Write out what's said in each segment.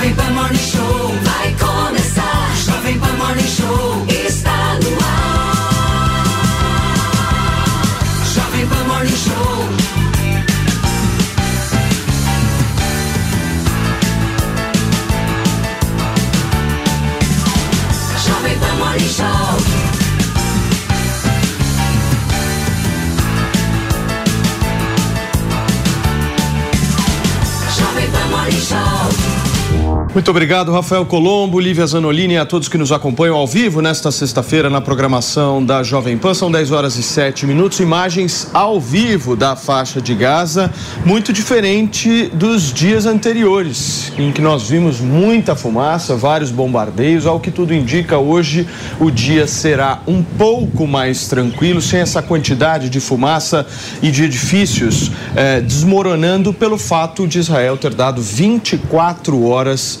Jovem Pan Morning Show. Vai Muito obrigado, Rafael Colombo, Lívia Zanolini e a todos que nos acompanham ao vivo nesta sexta-feira na programação da Jovem Pan. São 10 horas e 7 minutos. Imagens ao vivo da faixa de Gaza, muito diferente dos dias anteriores, em que nós vimos muita fumaça, vários bombardeios. Ao que tudo indica, hoje o dia será um pouco mais tranquilo, sem essa quantidade de fumaça e de edifícios eh, desmoronando pelo fato de Israel ter dado 24 horas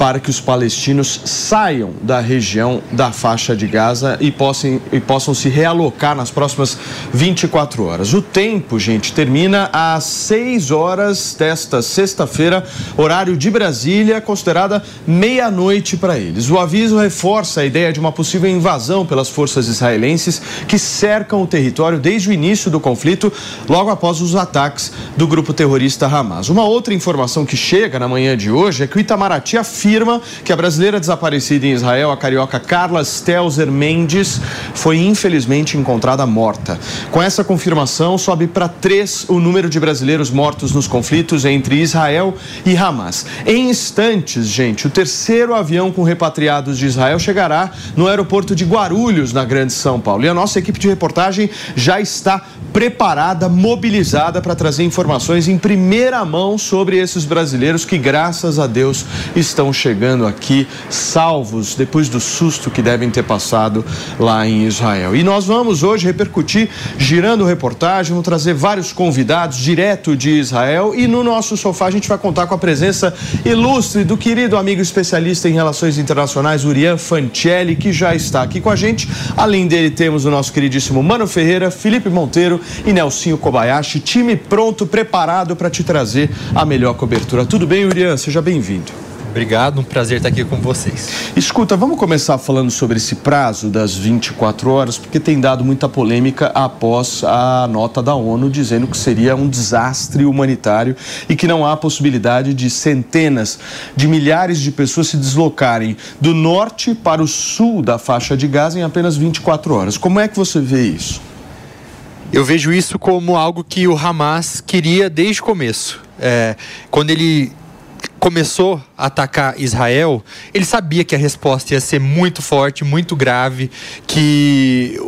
para que os palestinos saiam da região da faixa de Gaza e possam, e possam se realocar nas próximas 24 horas. O tempo, gente, termina às 6 horas desta sexta-feira, horário de Brasília, considerada meia-noite para eles. O aviso reforça a ideia de uma possível invasão pelas forças israelenses que cercam o território desde o início do conflito, logo após os ataques do grupo terrorista Hamas. Uma outra informação que chega na manhã de hoje é que o Itamaraty afirma que a brasileira desaparecida em Israel, a carioca Carla Stelzer Mendes, foi infelizmente encontrada morta. Com essa confirmação, sobe para três o número de brasileiros mortos nos conflitos entre Israel e Hamas. Em instantes, gente, o terceiro avião com repatriados de Israel chegará no aeroporto de Guarulhos, na Grande São Paulo. E a nossa equipe de reportagem já está preparada, mobilizada para trazer informações em primeira mão sobre esses brasileiros que, graças a Deus, estão chegando aqui salvos depois do susto que devem ter passado lá em Israel. E nós vamos hoje repercutir, girando reportagem, vamos trazer vários convidados direto de Israel e no nosso sofá a gente vai contar com a presença ilustre do querido amigo especialista em relações internacionais, Urian Fancelli, que já está aqui com a gente. Além dele, temos o nosso queridíssimo Mano Ferreira, Felipe Monteiro e Nelsinho Kobayashi, time pronto, preparado para te trazer a melhor cobertura. Tudo bem, Urian? Seja bem-vindo. Obrigado, um prazer estar aqui com vocês. Escuta, vamos começar falando sobre esse prazo das 24 horas, porque tem dado muita polêmica após a nota da ONU dizendo que seria um desastre humanitário e que não há possibilidade de centenas de milhares de pessoas se deslocarem do norte para o sul da faixa de Gaza em apenas 24 horas. Como é que você vê isso? Eu vejo isso como algo que o Hamas queria desde o começo. É, quando ele começou a atacar Israel, ele sabia que a resposta ia ser muito forte, muito grave, que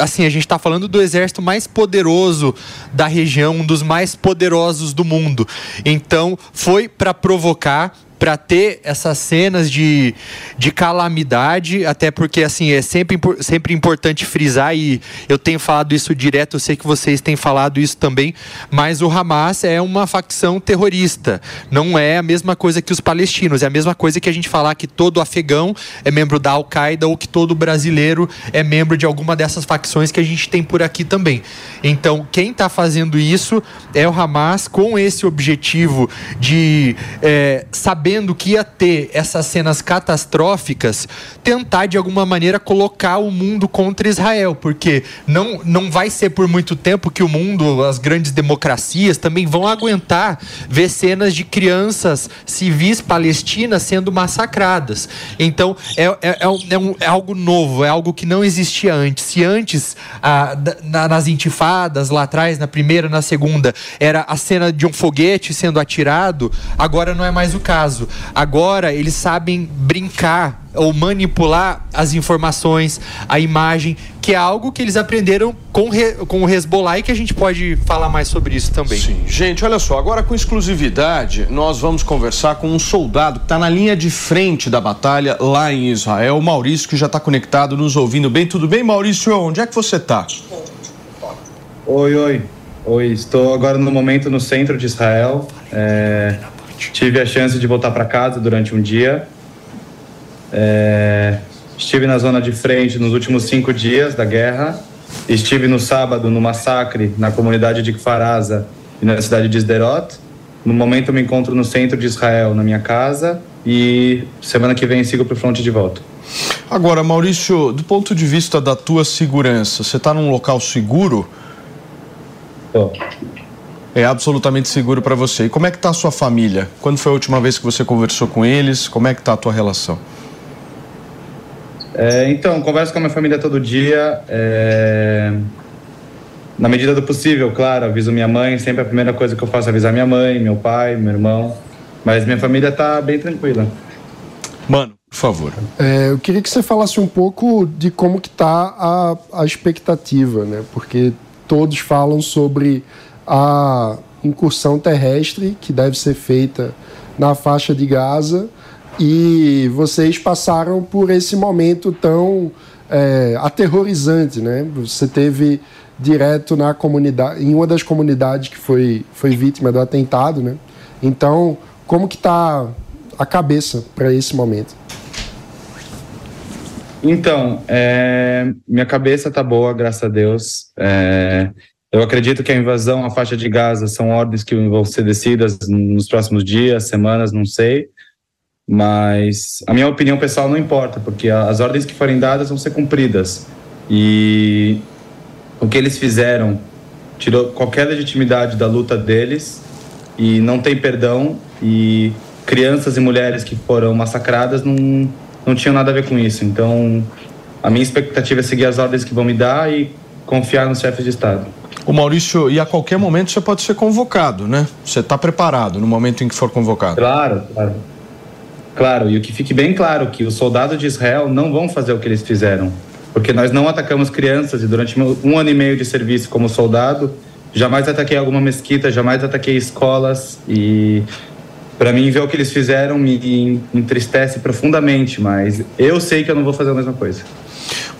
assim a gente está falando do exército mais poderoso da região, um dos mais poderosos do mundo. Então foi para provocar para ter essas cenas de, de calamidade, até porque assim é sempre, sempre importante frisar e eu tenho falado isso direto, eu sei que vocês têm falado isso também, mas o Hamas é uma facção terrorista, não é a mesma coisa que os palestinos, é a mesma coisa que a gente falar que todo afegão é membro da Al-Qaeda ou que todo brasileiro é membro de alguma dessas facções que a gente tem por aqui também. Então, quem está fazendo isso é o Hamas com esse objetivo de é, saber sabendo que ia ter essas cenas catastróficas, tentar de alguma maneira colocar o mundo contra Israel, porque não, não vai ser por muito tempo que o mundo, as grandes democracias também vão aguentar ver cenas de crianças civis palestinas sendo massacradas. Então é, é, é, é, um, é algo novo, é algo que não existia antes. Se antes, ah, na, nas intifadas lá atrás, na primeira, na segunda, era a cena de um foguete sendo atirado, agora não é mais o caso. Agora eles sabem brincar ou manipular as informações, a imagem, que é algo que eles aprenderam com, re, com o Hezbollah e que a gente pode falar mais sobre isso também. Sim. Gente, olha só, agora com exclusividade, nós vamos conversar com um soldado que está na linha de frente da batalha lá em Israel, o Maurício, que já está conectado, nos ouvindo bem. Tudo bem, Maurício? Onde é que você está? Oi, oi. Oi, estou agora no momento no centro de Israel. É, tive a chance de voltar para casa durante um dia. É, estive na zona de frente nos últimos cinco dias da guerra. Estive no sábado no massacre na comunidade de Kfaraza e na cidade de Sderot. No momento, me encontro no centro de Israel, na minha casa. e semana que vem sigo para o front de volta. Agora, Maurício, do ponto de vista da tua segurança, você está num local seguro? Tô. É absolutamente seguro para você. E como é que está a sua família? Quando foi a última vez que você conversou com eles? Como é que está a tua relação? É, então, converso com a minha família todo dia. É... Na medida do possível, claro, aviso minha mãe. Sempre a primeira coisa que eu faço é avisar minha mãe, meu pai, meu irmão. Mas minha família está bem tranquila. Mano, por favor. É, eu queria que você falasse um pouco de como que está a, a expectativa, né? Porque todos falam sobre a incursão terrestre que deve ser feita na faixa de Gaza e vocês passaram por esse momento tão é, aterrorizante, né? Você teve direto na comunidade, em uma das comunidades que foi, foi vítima do atentado, né? Então, como que está a cabeça para esse momento? Então, é, minha cabeça tá boa, graças a Deus. É, eu acredito que a invasão à faixa de Gaza são ordens que vão ser decididas nos próximos dias, semanas, não sei. Mas a minha opinião pessoal não importa, porque as ordens que forem dadas vão ser cumpridas. E o que eles fizeram tirou qualquer legitimidade da luta deles e não tem perdão. E crianças e mulheres que foram massacradas não, não tinham nada a ver com isso. Então, a minha expectativa é seguir as ordens que vão me dar e confiar nos chefes de Estado. O Maurício, e a qualquer momento você pode ser convocado, né? Você está preparado no momento em que for convocado? Claro, claro. Claro, e o que fique bem claro que os soldados de Israel não vão fazer o que eles fizeram. Porque nós não atacamos crianças e durante um ano e meio de serviço como soldado, jamais ataquei alguma mesquita, jamais ataquei escolas e para mim ver o que eles fizeram me entristece profundamente, mas eu sei que eu não vou fazer a mesma coisa.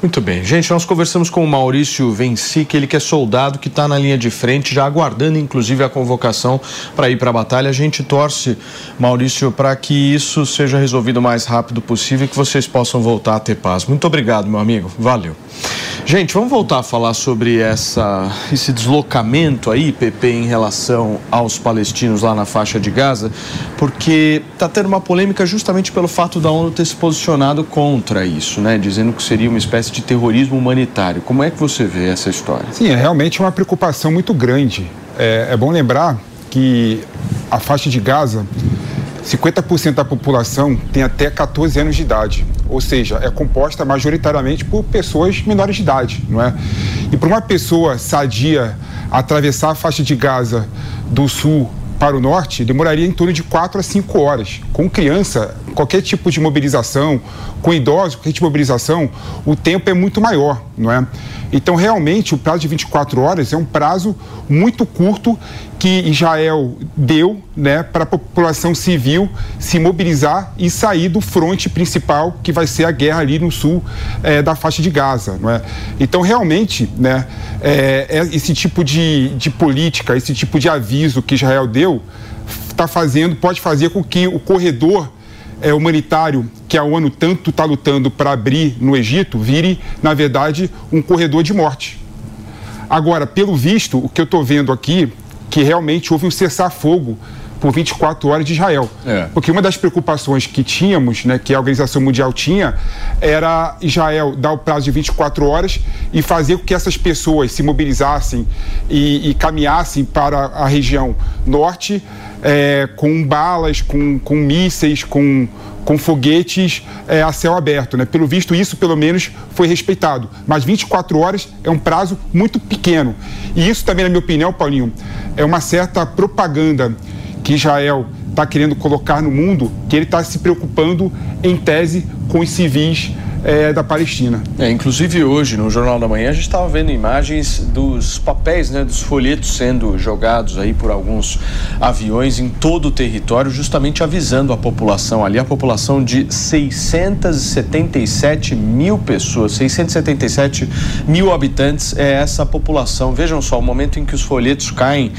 Muito bem. Gente, nós conversamos com o Maurício Venci, que ele que é soldado, que está na linha de frente, já aguardando inclusive a convocação para ir para a batalha. A gente torce, Maurício, para que isso seja resolvido o mais rápido possível e que vocês possam voltar a ter paz. Muito obrigado, meu amigo. Valeu. Gente, vamos voltar a falar sobre essa, esse deslocamento aí, PP, em relação aos palestinos lá na faixa de Gaza, porque está tendo uma polêmica justamente pelo fato da ONU ter se posicionado contra isso, né? Dizendo que seria uma espécie de terrorismo humanitário. Como é que você vê essa história? Sim, é realmente uma preocupação muito grande. É, é bom lembrar que a faixa de Gaza 50% da população tem até 14 anos de idade, ou seja, é composta majoritariamente por pessoas menores de idade, não é? E para uma pessoa sadia atravessar a faixa de Gaza do sul para o norte demoraria em torno de 4 a 5 horas. Com criança, qualquer tipo de mobilização, com idosos, qualquer tipo de mobilização, o tempo é muito maior, não é? Então, realmente, o prazo de 24 horas é um prazo muito curto que Israel deu né, para a população civil se mobilizar e sair do fronte principal, que vai ser a guerra ali no sul é, da faixa de Gaza. Não é? Então, realmente, né, é, é esse tipo de, de política, esse tipo de aviso que Israel deu, está fazendo, pode fazer com que o corredor é, humanitário que a ONU tanto está lutando para abrir no Egito vire, na verdade, um corredor de morte. Agora, pelo visto, o que eu estou vendo aqui, que realmente houve um cessar-fogo por 24 horas de Israel. É. Porque uma das preocupações que tínhamos, né, que a Organização Mundial tinha, era Israel dar o prazo de 24 horas e fazer com que essas pessoas se mobilizassem e, e caminhassem para a região norte é, com balas, com, com mísseis, com, com foguetes é, a céu aberto. Né? Pelo visto, isso pelo menos foi respeitado. Mas 24 horas é um prazo muito pequeno. E isso também, na minha opinião, Paulinho, é uma certa propaganda que Israel está querendo colocar no mundo, que ele está se preocupando, em tese, com os civis é, da Palestina. É, inclusive hoje no Jornal da Manhã a gente estava vendo imagens dos papéis, né, dos folhetos sendo jogados aí por alguns aviões em todo o território, justamente avisando a população ali, a população de 677 mil pessoas, 677 mil habitantes é essa população. Vejam só, o momento em que os folhetos caem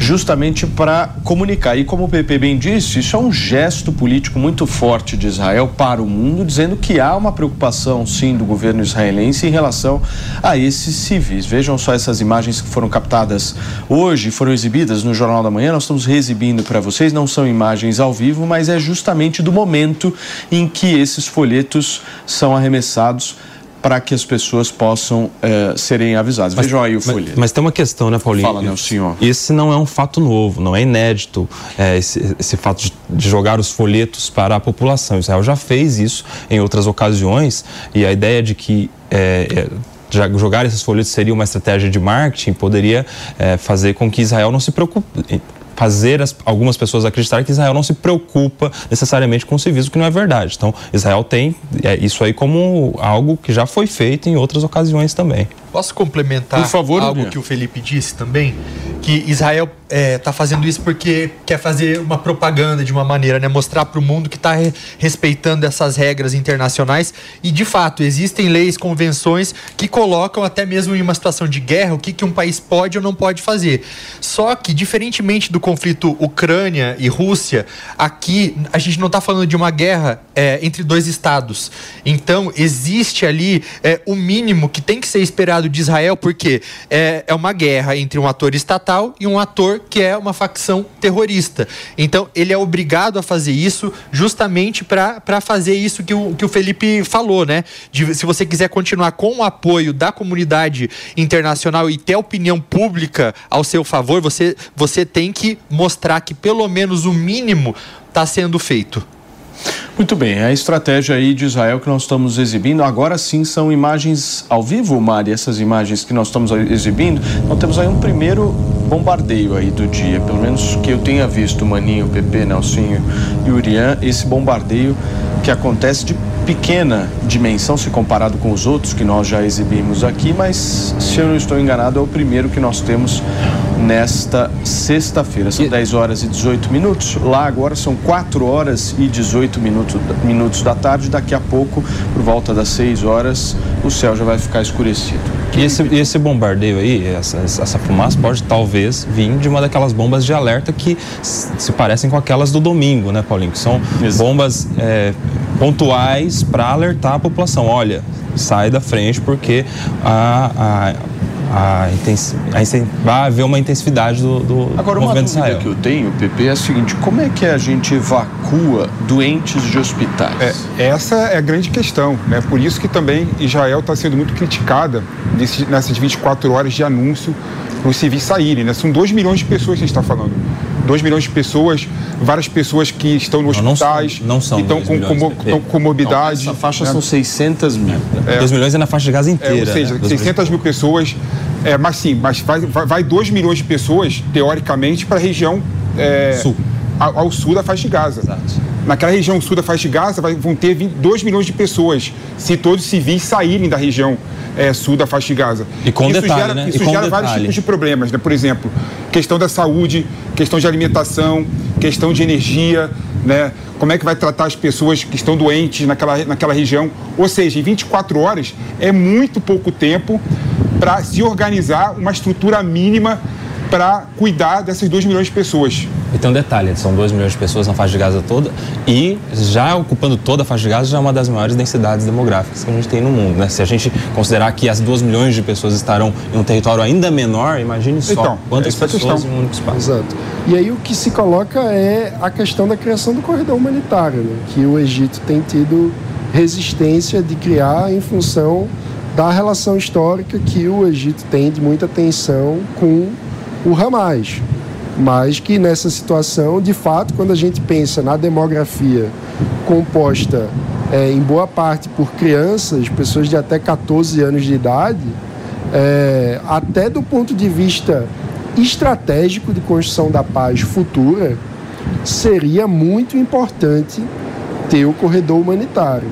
justamente para comunicar. E como o PP bem disse, isso é um gesto político muito forte de Israel para o mundo, dizendo que há uma preocupação, sim, do governo israelense em relação a esses civis. Vejam só essas imagens que foram captadas hoje, foram exibidas no Jornal da Manhã. Nós estamos reexibindo para vocês, não são imagens ao vivo, mas é justamente do momento em que esses folhetos são arremessados para que as pessoas possam eh, serem avisadas. Mas- Vejam aí o folheto. mas tem uma questão, né, Paulinho? Fala, né, o senhor. Esse não é um fato novo, não é inédito, é, esse, esse fato de, de jogar os folhetos para a população. Israel já fez isso em outras ocasiões e a ideia de que é, é, jogar esses folhetos seria uma estratégia de marketing poderia é, fazer com que Israel não se preocupe fazer as- algumas pessoas acreditarem que Israel não se preocupa necessariamente com o que não é verdade. Então, Israel tem é, isso aí como algo que já foi feito em outras ocasiões também. Posso complementar favor, algo que o Felipe disse também? Que Israel está fazendo isso porque quer fazer uma propaganda de uma maneira, né? Mostrar para o mundo que está respeitando essas regras internacionais. E, de fato, existem leis, convenções que colocam até mesmo em uma situação de guerra o que, que um país pode ou não pode fazer. Só que, diferentemente do conflito Ucrânia e Rússia, aqui a gente não está falando de uma guerra é, entre dois estados. Então, existe ali é, o mínimo que tem que ser esperado de Israel, porque é, é uma guerra entre um ator estatal e um ator que é uma facção terrorista. Então, ele é obrigado a fazer isso justamente para fazer isso que o, que o Felipe falou, né? De, se você quiser continuar com o apoio da comunidade internacional e ter opinião pública ao seu favor, você, você tem que mostrar que pelo menos o mínimo está sendo feito. Muito bem, a estratégia aí de Israel que nós estamos exibindo, agora sim são imagens ao vivo, Mari, essas imagens que nós estamos exibindo, nós temos aí um primeiro bombardeio aí do dia, pelo menos que eu tenha visto, Maninho, Pepe, Nelsinho e Urian, esse bombardeio que acontece de pequena dimensão se comparado com os outros que nós já exibimos aqui, mas se eu não estou enganado é o primeiro que nós temos nesta sexta-feira. São 10 horas e 18 minutos. Lá agora são 4 horas e 18 minutos, minutos da tarde. Daqui a pouco, por volta das 6 horas, o céu já vai ficar escurecido. E esse, e esse bombardeio aí, essa, essa fumaça pode talvez vir de uma daquelas bombas de alerta que se parecem com aquelas do domingo, né, Paulinho? Que são bombas é, pontuais para alertar a população. Olha, sai da frente porque a, a, a, a haver uma intensividade do, do Agora, uma movimento de dúvida Israel. que eu tenho, Pepe, é a seguinte: como é que a gente evacua doentes de hospitais? É, essa é a grande questão, né? Por isso que também Israel está sendo muito criticada nesse- nessas 24 horas de anúncio para os civis saírem, né? São 2 milhões de pessoas que a gente está falando. 2 milhões de pessoas, várias pessoas que estão nos Não, não são- hospitais, não são que estão com, com comorbidade. Essa faixa né? são 600 mil. 2 milhões é na faixa de Gaza É, inteira. ou seja, né? Dois 600 mil pessoas, é, mas sim, mas vai, vai, vai 2 milhões de pessoas, teoricamente, para a região é, Sul. Ao, ao sul da faixa de Gaza. Naquela região sul da faixa de Gaza vai- vão ter 2 milhões de pessoas, se todos os civis saírem da região é, sul da faixa de Gaza. E com isso detalhe, gera, né? Isso gera vários detalhe. tipos de problemas, né? Por exemplo, questão da saúde, questão de alimentação, questão de energia, né? Como é que vai tratar as pessoas que estão doentes naquela, naquela região? Ou seja, em 24 horas é muito pouco tempo para se organizar uma estrutura mínima para cuidar dessas 2 milhões de pessoas. E tem um detalhe, são 2 milhões de pessoas na faixa de Gaza toda e já ocupando toda a faixa de Gaza já é uma das maiores densidades demográficas que a gente tem no mundo, né? Se a gente considerar que as 2 milhões de pessoas estarão em um território ainda menor, imagine só Então, quantas é pessoas em um único espaço. Exato. E aí o que se coloca é a questão da criação do corredor humanitário, né? que o Egito tem tido resistência de criar em função da relação histórica que o Egito tem de muita tensão com o Hamas. Mas que nessa situação, de fato, quando a gente pensa na demografia composta é, em boa parte por crianças, pessoas de até 14 anos de idade, é, até do ponto de vista estratégico de construção da paz futura, seria muito importante ter o corredor humanitário.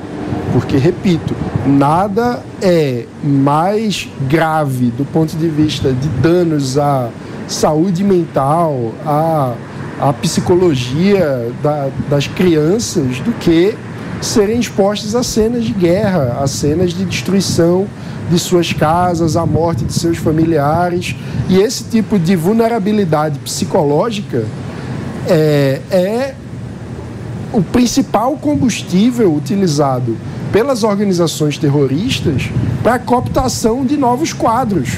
Porque, repito, nada é mais grave do ponto de vista de danos à saúde mental, à, à psicologia da- das crianças, do que serem expostas a cenas de guerra, a cenas de destruição de suas casas, a morte de seus familiares. E esse tipo de vulnerabilidade psicológica é, é o principal combustível utilizado pelas organizações terroristas para a cooptação de novos quadros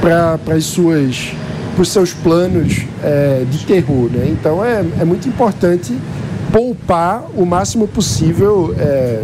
para as suas para os seus planos é, de terror. Né? Então é, é muito importante poupar o máximo possível é,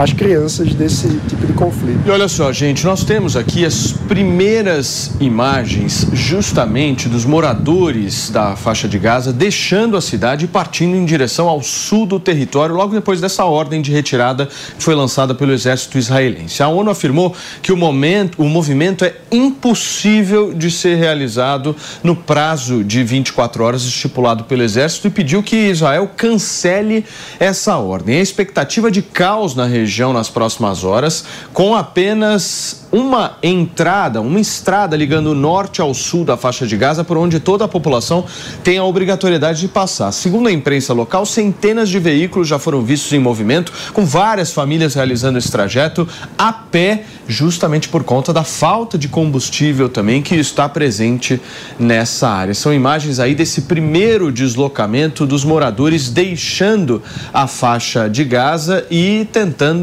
as crianças desse tipo de conflito. E olha só, gente, nós temos aqui as primeiras imagens justamente dos moradores da faixa de Gaza deixando a cidade e partindo em direção ao sul do território, logo depois dessa ordem de retirada que foi lançada pelo exército israelense. A ONU afirmou que o momento, o movimento é impossível de ser realizado no prazo de 24 horas estipulado pelo exército e pediu que Israel cancele essa ordem. A expectativa de caos na região região nas próximas horas, com apenas uma entrada, uma estrada ligando o norte ao sul da faixa de Gaza, por onde toda a população tem a obrigatoriedade de passar. Segundo a imprensa local, centenas de veículos já foram vistos em movimento, com várias famílias realizando esse trajeto a pé, justamente por conta da falta de combustível também que está presente nessa área. São imagens aí desse primeiro deslocamento dos moradores deixando a faixa de Gaza e tentando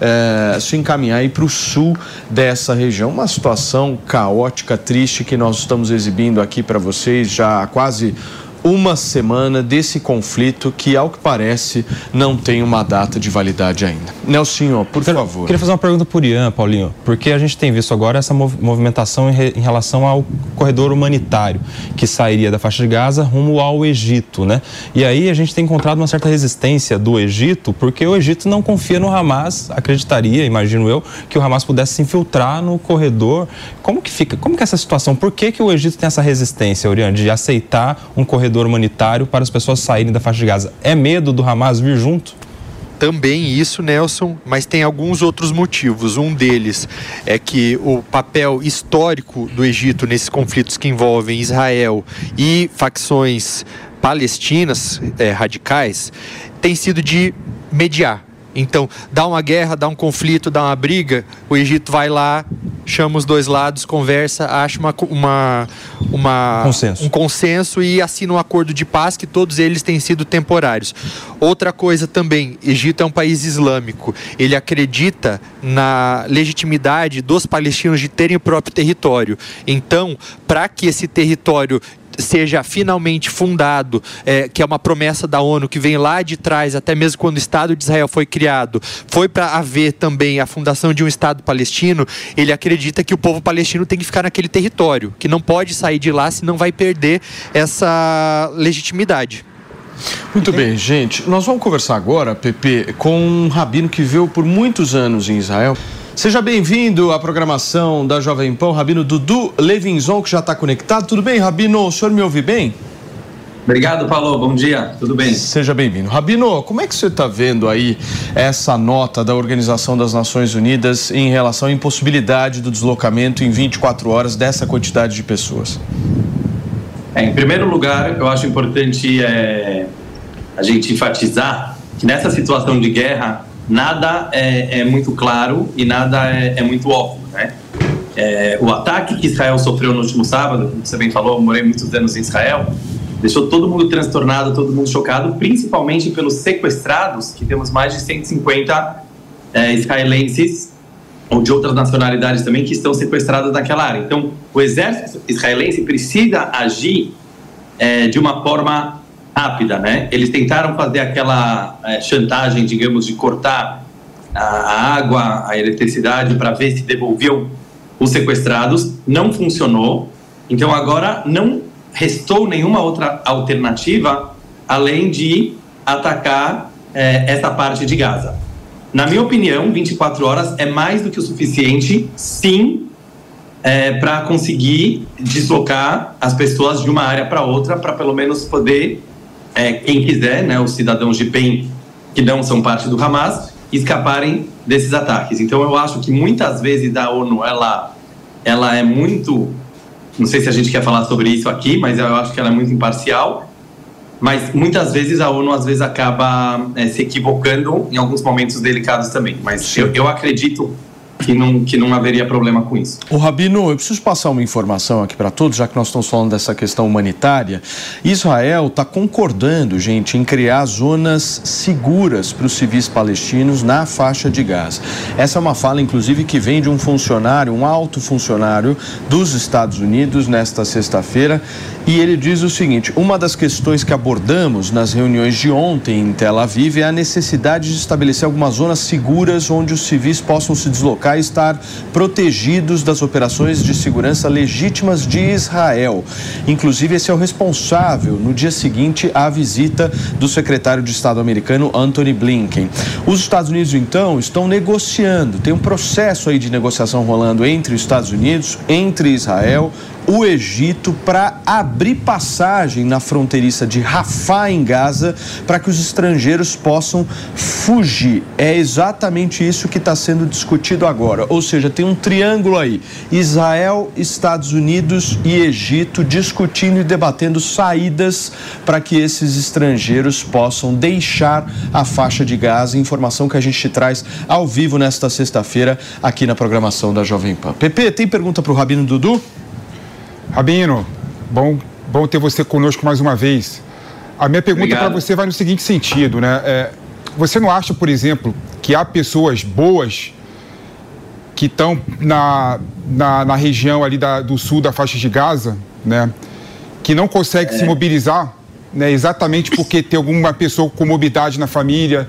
eh, se encaminhar para o sul dessa essa região. Uma situação caótica, triste que nós estamos exibindo aqui para vocês já há quase uma semana desse conflito que, ao que parece, não tem uma data de validade ainda. Nelsinho, por Eu favor. Queria fazer uma pergunta por Ian, Paulinho, porque a gente tem visto agora essa movimentação em, re, em, relação ao corredor humanitário que sairia da faixa de Gaza rumo ao Egito, né? E aí a gente tem encontrado uma certa resistência do Egito, porque o Egito não confia no Hamas, acreditaria, imagino eu, que o Hamas pudesse se infiltrar no corredor. Como que fica? Como que é essa situação? Por que, que o Egito tem essa resistência, Oriane, de aceitar um corredor corredor humanitário para as pessoas saírem da faixa de Gaza. É medo do Hamas vir junto? Também isso, Nelson, mas tem alguns outros motivos. Um deles é que o papel histórico do Egito nesses conflitos que envolvem Israel e facções palestinas é, radicais tem sido de mediar então, dá uma guerra, dá um conflito, dá uma briga, o Egito vai lá, chama os dois lados, conversa, acha uma, uma, uma consenso. um consenso e assina um acordo de paz que todos eles têm sido temporários. Outra coisa também, Egito é um país islâmico. Ele acredita na legitimidade dos palestinos de terem o próprio território. Então, para que esse território seja finalmente fundado, é, que é uma promessa da ONU que vem lá de trás, até mesmo quando o Estado de Israel foi criado, foi para haver também a fundação de um Estado palestino, ele acredita que o povo palestino tem que ficar naquele território, que não pode sair de lá, senão vai perder essa legitimidade. Muito bem, gente. Nós vamos conversar agora, Pepe, com um rabino que viveu por muitos anos em Israel. Seja bem-vindo à programação da Jovem Pão, Rabino Dudu Levinzon, que já está conectado. Tudo bem, Rabino? O senhor me ouve bem? Obrigado, Paulo. Bom dia. Tudo bem? Seja bem-vindo. Rabino, como é que você está vendo aí essa nota da Organização das Nações Unidas em relação à impossibilidade do deslocamento em 24 horas dessa quantidade de pessoas? É, em primeiro lugar, eu acho importante é, a gente enfatizar que nessa situação de guerra nada é, é muito claro e nada é, é muito óbvio, né? É, o ataque que Israel sofreu no último sábado, como você bem falou, eu morei muitos anos em Israel, deixou todo mundo transtornado, todo mundo chocado, principalmente pelos sequestrados, que temos mais de 150 é, israelenses ou de outras nacionalidades também que estão sequestrados naquela área. Então, o exército israelense precisa agir é, de uma forma rápida, né? Eles tentaram fazer aquela é, chantagem, digamos, de cortar a, água, a eletricidade para ver se devolviam os sequestrados. Não funcionou. Então agora não restou nenhuma outra alternativa além de atacar é, essa parte de Gaza. Na minha opinião, 24 horas é mais do que o suficiente, sim, é, para conseguir deslocar as pessoas de uma área para outra, para pelo menos poder é, quem quiser, né, os cidadãos de bem que não são parte do Hamas, escaparem desses ataques. Então eu acho que muitas vezes a ONU ela ela é muito, não sei se a gente quer falar sobre isso aqui, mas eu acho que ela é muito imparcial mas muitas vezes a ONU às vezes acaba é, se equivocando em alguns momentos delicados também. Mas eu, eu acredito que não, que não haveria problema com isso. O Rabino, eu preciso passar uma informação aqui para todos, já que nós estamos falando dessa questão humanitária. Israel está concordando, gente, em criar zonas seguras para os civis palestinos na faixa de Gaza. Essa é uma fala, inclusive, que vem de um funcionário, um alto funcionário dos Estados Unidos nesta sexta-feira. E ele diz o seguinte: uma das questões que abordamos nas reuniões de ontem em Tel Aviv é a necessidade de estabelecer algumas zonas seguras onde os civis possam se deslocar estar protegidos das operações de segurança legítimas de Israel. Inclusive, esse é o responsável no dia seguinte à visita do secretário de Estado americano Anthony Blinken. Os Estados Unidos, então, estão negociando, tem um processo aí de negociação rolando entre os Estados Unidos, entre Israel, o Egito para abrir passagem na fronteiriça de Rafah, em Gaza, para que os estrangeiros possam fugir. É exatamente isso que está sendo discutido agora. Ou seja, tem um triângulo aí: Israel, Estados Unidos e Egito discutindo e debatendo saídas para que esses estrangeiros possam deixar a faixa de Gaza. Informação que a gente traz ao vivo nesta sexta-feira aqui na programação da Jovem Pan. Pepe, tem pergunta para o Rabino Dudu? Rabino, bom, bom ter você conosco mais uma vez. A minha pergunta para você vai no seguinte sentido, né? É, você não acha, por exemplo, que há pessoas boas que estão na, na, na, região ali da, do sul da faixa de Gaza, né? Que não conseguem é. se mobilizar, né? Exatamente porque tem alguma pessoa com mobilidade na família.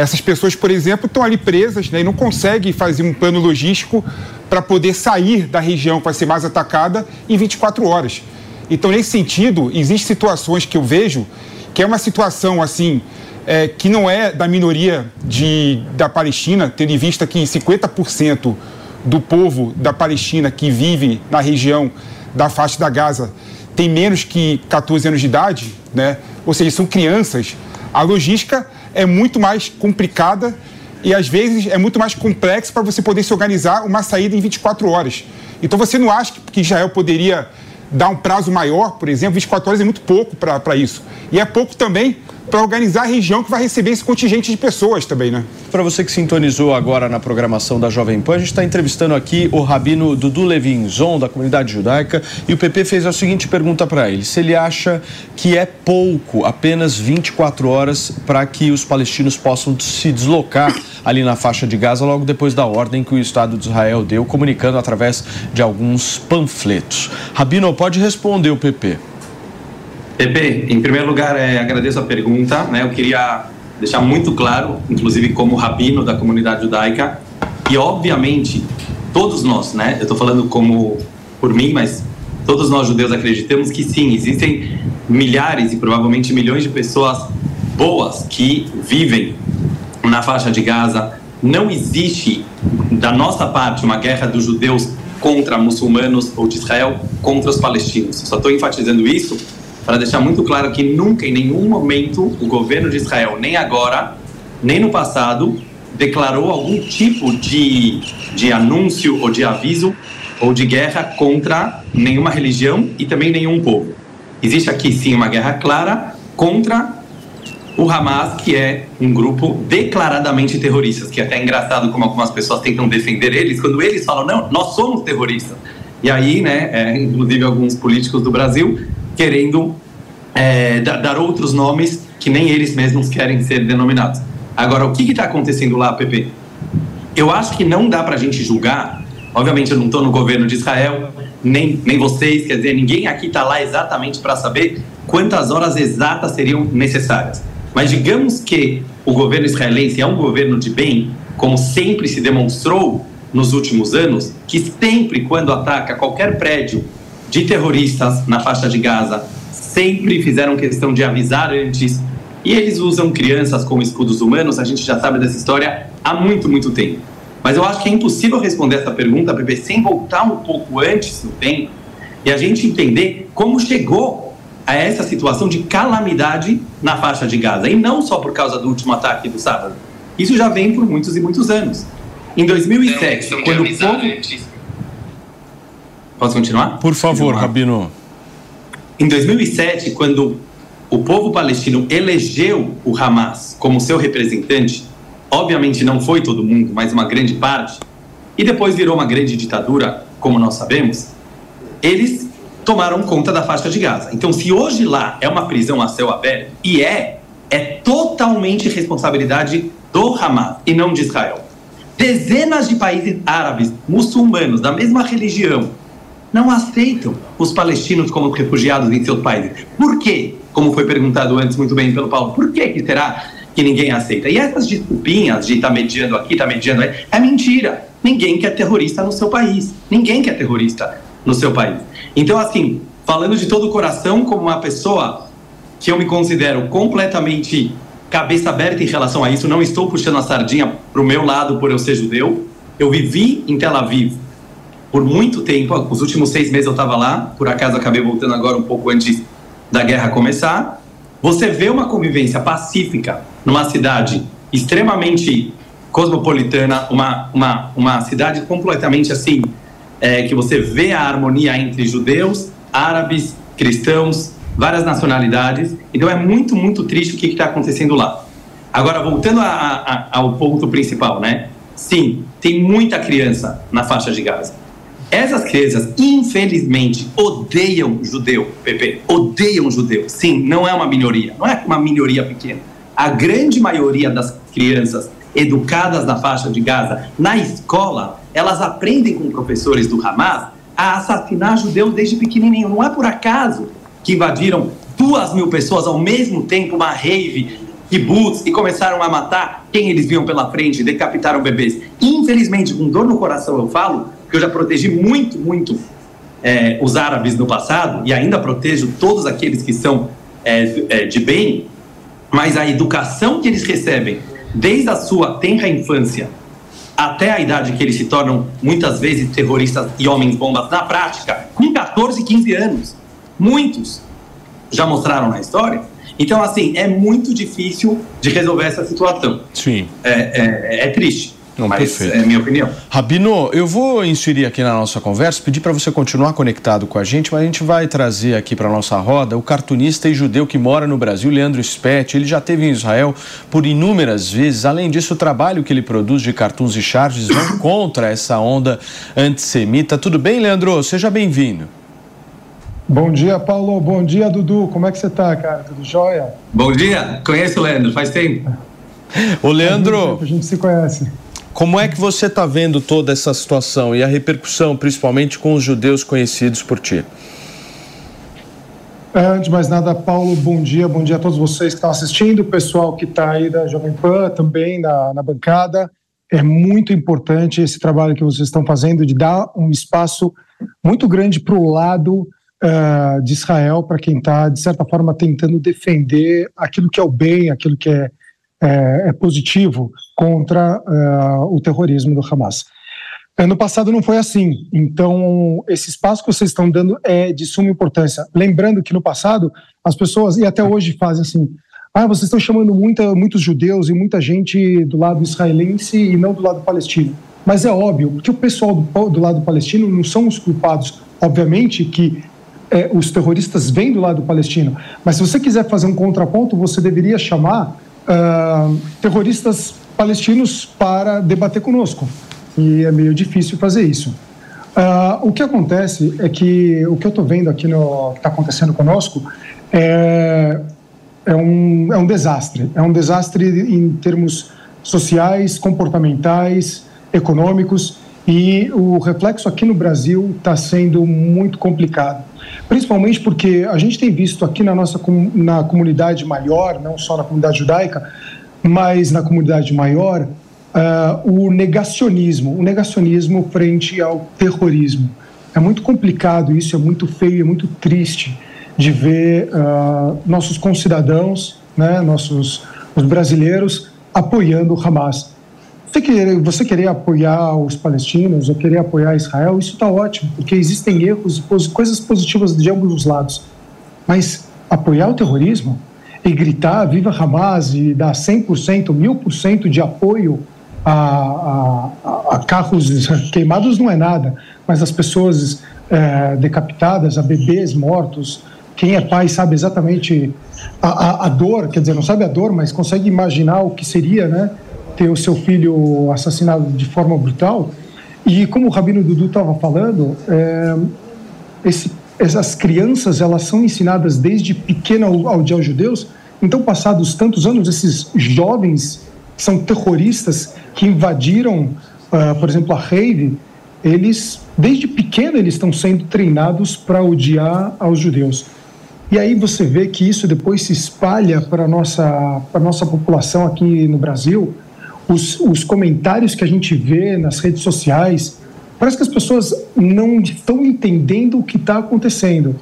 Essas pessoas, por exemplo, estão ali presas né? e não conseguem fazer um plano logístico para poder sair da região que vai ser mais atacada em 24 horas. Então, nesse sentido, existem situações que eu vejo que é uma situação assim é, que não é da minoria de, da Palestina, tendo em vista que 50% do povo da Palestina que vive na região da faixa da Gaza tem menos que 14 anos de idade, né? ou seja, são crianças. A logística é muito mais complicada e às vezes é muito mais complexo para você poder se organizar uma saída em 24 horas. Então você não acha que Israel poderia dar um prazo maior, por exemplo? 24 horas é muito pouco para isso. E é pouco também para organizar a região que vai receber esse contingente de pessoas também, né? Para você que sintonizou agora na programação da Jovem Pan, a gente está entrevistando aqui o rabino Dudu Levinzon, da comunidade judaica, e o PP fez a seguinte pergunta para ele: se ele acha que é pouco, apenas 24 horas, para que os palestinos possam se deslocar ali na faixa de Gaza, logo depois da ordem que o Estado de Israel deu, comunicando através de alguns panfletos. Rabino, pode responder o PP. Pepe, em primeiro lugar, é, agradeço a pergunta. Né? Eu queria deixar muito claro, inclusive como rabino da comunidade judaica, e obviamente todos nós, né? Eu estou falando como por mim, mas todos nós judeus acreditamos que sim, existem milhares e provavelmente milhões de pessoas boas que vivem na faixa de Gaza. Não existe da nossa parte uma guerra dos judeus contra muçulmanos ou de Israel contra os palestinos. Só estou enfatizando isso para deixar muito claro que nunca, em nenhum momento, o governo de Israel, nem agora, nem no passado, declarou algum tipo de, de anúncio ou de aviso ou de guerra contra nenhuma religião e também nenhum povo. Existe aqui sim uma guerra clara contra o Hamas, que é um grupo declaradamente terrorista, que é até engraçado como algumas pessoas tentam defender eles, quando eles falam, não, nós somos terroristas. E aí, né, é, inclusive alguns políticos do Brasil querendo é, dar outros nomes que nem eles mesmos querem ser denominados. Agora, o que está acontecendo lá, Pepe? Eu acho que não dá para a gente julgar. Obviamente, eu não estou no governo de Israel, nem, nem vocês, quer dizer, ninguém aqui está lá exatamente para saber quantas horas exatas seriam necessárias. Mas digamos que o governo israelense é um governo de bem, como sempre se demonstrou nos últimos anos, que sempre, quando ataca qualquer prédio de terroristas na faixa de Gaza sempre fizeram questão de avisar antes. E eles usam crianças como escudos humanos, a gente já sabe dessa história há muito, muito tempo. Mas eu acho que é impossível responder essa pergunta, Pepe, sem voltar um pouco antes no tempo e a gente entender como chegou a essa situação de calamidade na faixa de Gaza. E não só por causa do último ataque do sábado. Isso já vem por muitos e muitos anos. Em 2007, então, quando o povo... Antes. Posso continuar? Por favor, Rabino. Em 2007, quando o povo palestino elegeu o Hamas como seu representante, obviamente não foi todo mundo, mas uma grande parte, e depois virou uma grande ditadura, como nós sabemos, eles tomaram conta da faixa de Gaza. Então, se hoje lá é uma prisão a céu aberto, e é, é totalmente responsabilidade do Hamas e não de Israel. Dezenas de países árabes, muçulmanos, da mesma religião, não aceitam os palestinos como refugiados em seus países. Por quê? Como foi perguntado antes muito bem pelo Paulo, por que, que será que ninguém aceita? E essas desculpinhas de tá mediando aqui, tá mediando aí, é mentira. Ninguém quer terrorista no seu país. Ninguém quer terrorista no seu país. Então, assim, falando de todo o coração, como uma pessoa que eu me considero completamente cabeça aberta em relação a isso, não estou puxando a sardinha para o meu lado por eu ser judeu. Eu vivi em Tel Aviv por muito tempo, os últimos seis meses eu estava lá, por acaso acabei voltando agora um pouco antes da guerra começar. Você vê uma convivência pacífica numa cidade extremamente cosmopolitana, uma, uma, uma cidade completamente assim, é, que você vê a harmonia entre judeus, árabes, cristãos, várias nacionalidades. Então é muito, muito triste o que está acontecendo lá. Agora, voltando a, a, ao ponto principal, né? Sim, tem muita criança na faixa de Gaza. Essas crianças, infelizmente, odeiam judeu, Pepe. Odeiam judeu. Sim, não é uma minoria. Não é uma minoria pequena. A grande maioria das crianças educadas na faixa de Gaza, na escola, elas aprendem com professores do Hamas a assassinar judeus desde pequenininho. Não é por acaso que invadiram duas mil pessoas ao mesmo tempo, uma rave, kibbutz, e começaram a matar quem eles viam pela frente, decapitaram bebês. Infelizmente, com dor no coração eu falo, porque eu já protegi muito, muito é, os árabes no passado, e ainda protejo todos aqueles que são é, é, de bem, mas a educação que eles recebem desde a sua tenra infância até a idade que eles se tornam muitas vezes terroristas e homens bombas na prática, com 14, 15 anos. Muitos já mostraram na história. Então, assim, é muito difícil de resolver essa situação. Sim. É, é, é triste. Não, mas perfeito. é a minha opinião. Rabino, eu vou inserir aqui na nossa conversa, pedir para você continuar conectado com a gente, mas a gente vai trazer aqui para nossa roda o cartunista e judeu que mora no Brasil, Leandro Spett. Ele já esteve em Israel por inúmeras vezes. Além disso, o trabalho que ele produz de cartuns e charges vão contra essa onda antissemita. Tudo bem, Leandro? Seja bem-vindo. Bom dia, Paulo. Bom dia, Dudu. Como é que você tá, cara? Tudo jóia? Bom dia. Conheço o Leandro, faz tempo. Ô, Leandro. A gente se conhece. Como é que você está vendo toda essa situação e a repercussão, principalmente com os judeus conhecidos por ti? É, antes de mais nada, Paulo, bom dia, bom dia a todos vocês que estão assistindo, o pessoal que está aí da Jovem Pan também na, na bancada. É muito importante esse trabalho que vocês estão fazendo de dar um espaço muito grande para o lado uh, de Israel, para quem está, de certa forma, tentando defender aquilo que é o bem, aquilo que é é, é positivo contra é, o terrorismo do Hamas. É, no passado não foi assim, então esse espaço que vocês estão dando é de suma importância. Lembrando que no passado as pessoas, e até hoje fazem assim, ah, vocês estão chamando muita, muitos judeus e muita gente do lado israelense e não do lado palestino. Mas é óbvio, porque o pessoal do, do lado palestino não são os culpados. Obviamente que é, os terroristas vêm do lado palestino, mas se você quiser fazer um contraponto, você deveria chamar uh, terroristas palestinos para debater conosco. E é meio difícil fazer isso. Uh, o que acontece é que o que eu estou vendo aqui no que está acontecendo conosco é, é, um, é um desastre. É um desastre em termos sociais, comportamentais, econômicos. E o reflexo aqui no Brasil está sendo muito complicado principalmente porque a gente tem visto aqui na nossa na comunidade maior, não só na comunidade judaica, mas na comunidade maior, uh, o negacionismo, o negacionismo frente ao terrorismo. É muito complicado isso, é muito feio, é muito triste de ver uh, nossos concidadãos, né, nossos os brasileiros apoiando o Hamas. Você querer, você querer apoiar os palestinos ou querer apoiar Israel, isso está ótimo, porque existem erros e coisas positivas de ambos os lados. Mas apoiar o terrorismo e gritar viva Hamas e dar 100%, 1000% de apoio a, a, a, carros queimados não é nada, mas as pessoas é, decapitadas, a bebês mortos, quem é pai sabe exatamente a, a, a, dor, quer dizer, não sabe a dor, mas consegue imaginar o que seria, né? Ter o seu filho assassinado de forma brutal. E como o Rabino Dudu estava falando, é, esse, essas crianças elas são ensinadas desde pequena ao, aos judeus. Então, passados tantos anos, esses jovens são terroristas que invadiram, uh, por exemplo, a rede, eles desde pequeno eles estão sendo treinados para odiar aos judeus. E aí você vê que isso depois se espalha para a nossa, para nossa população aqui no Brasil. Os, os comentários que a gente vê nas redes sociais, parece que as pessoas não estão entendendo o que está acontecendo.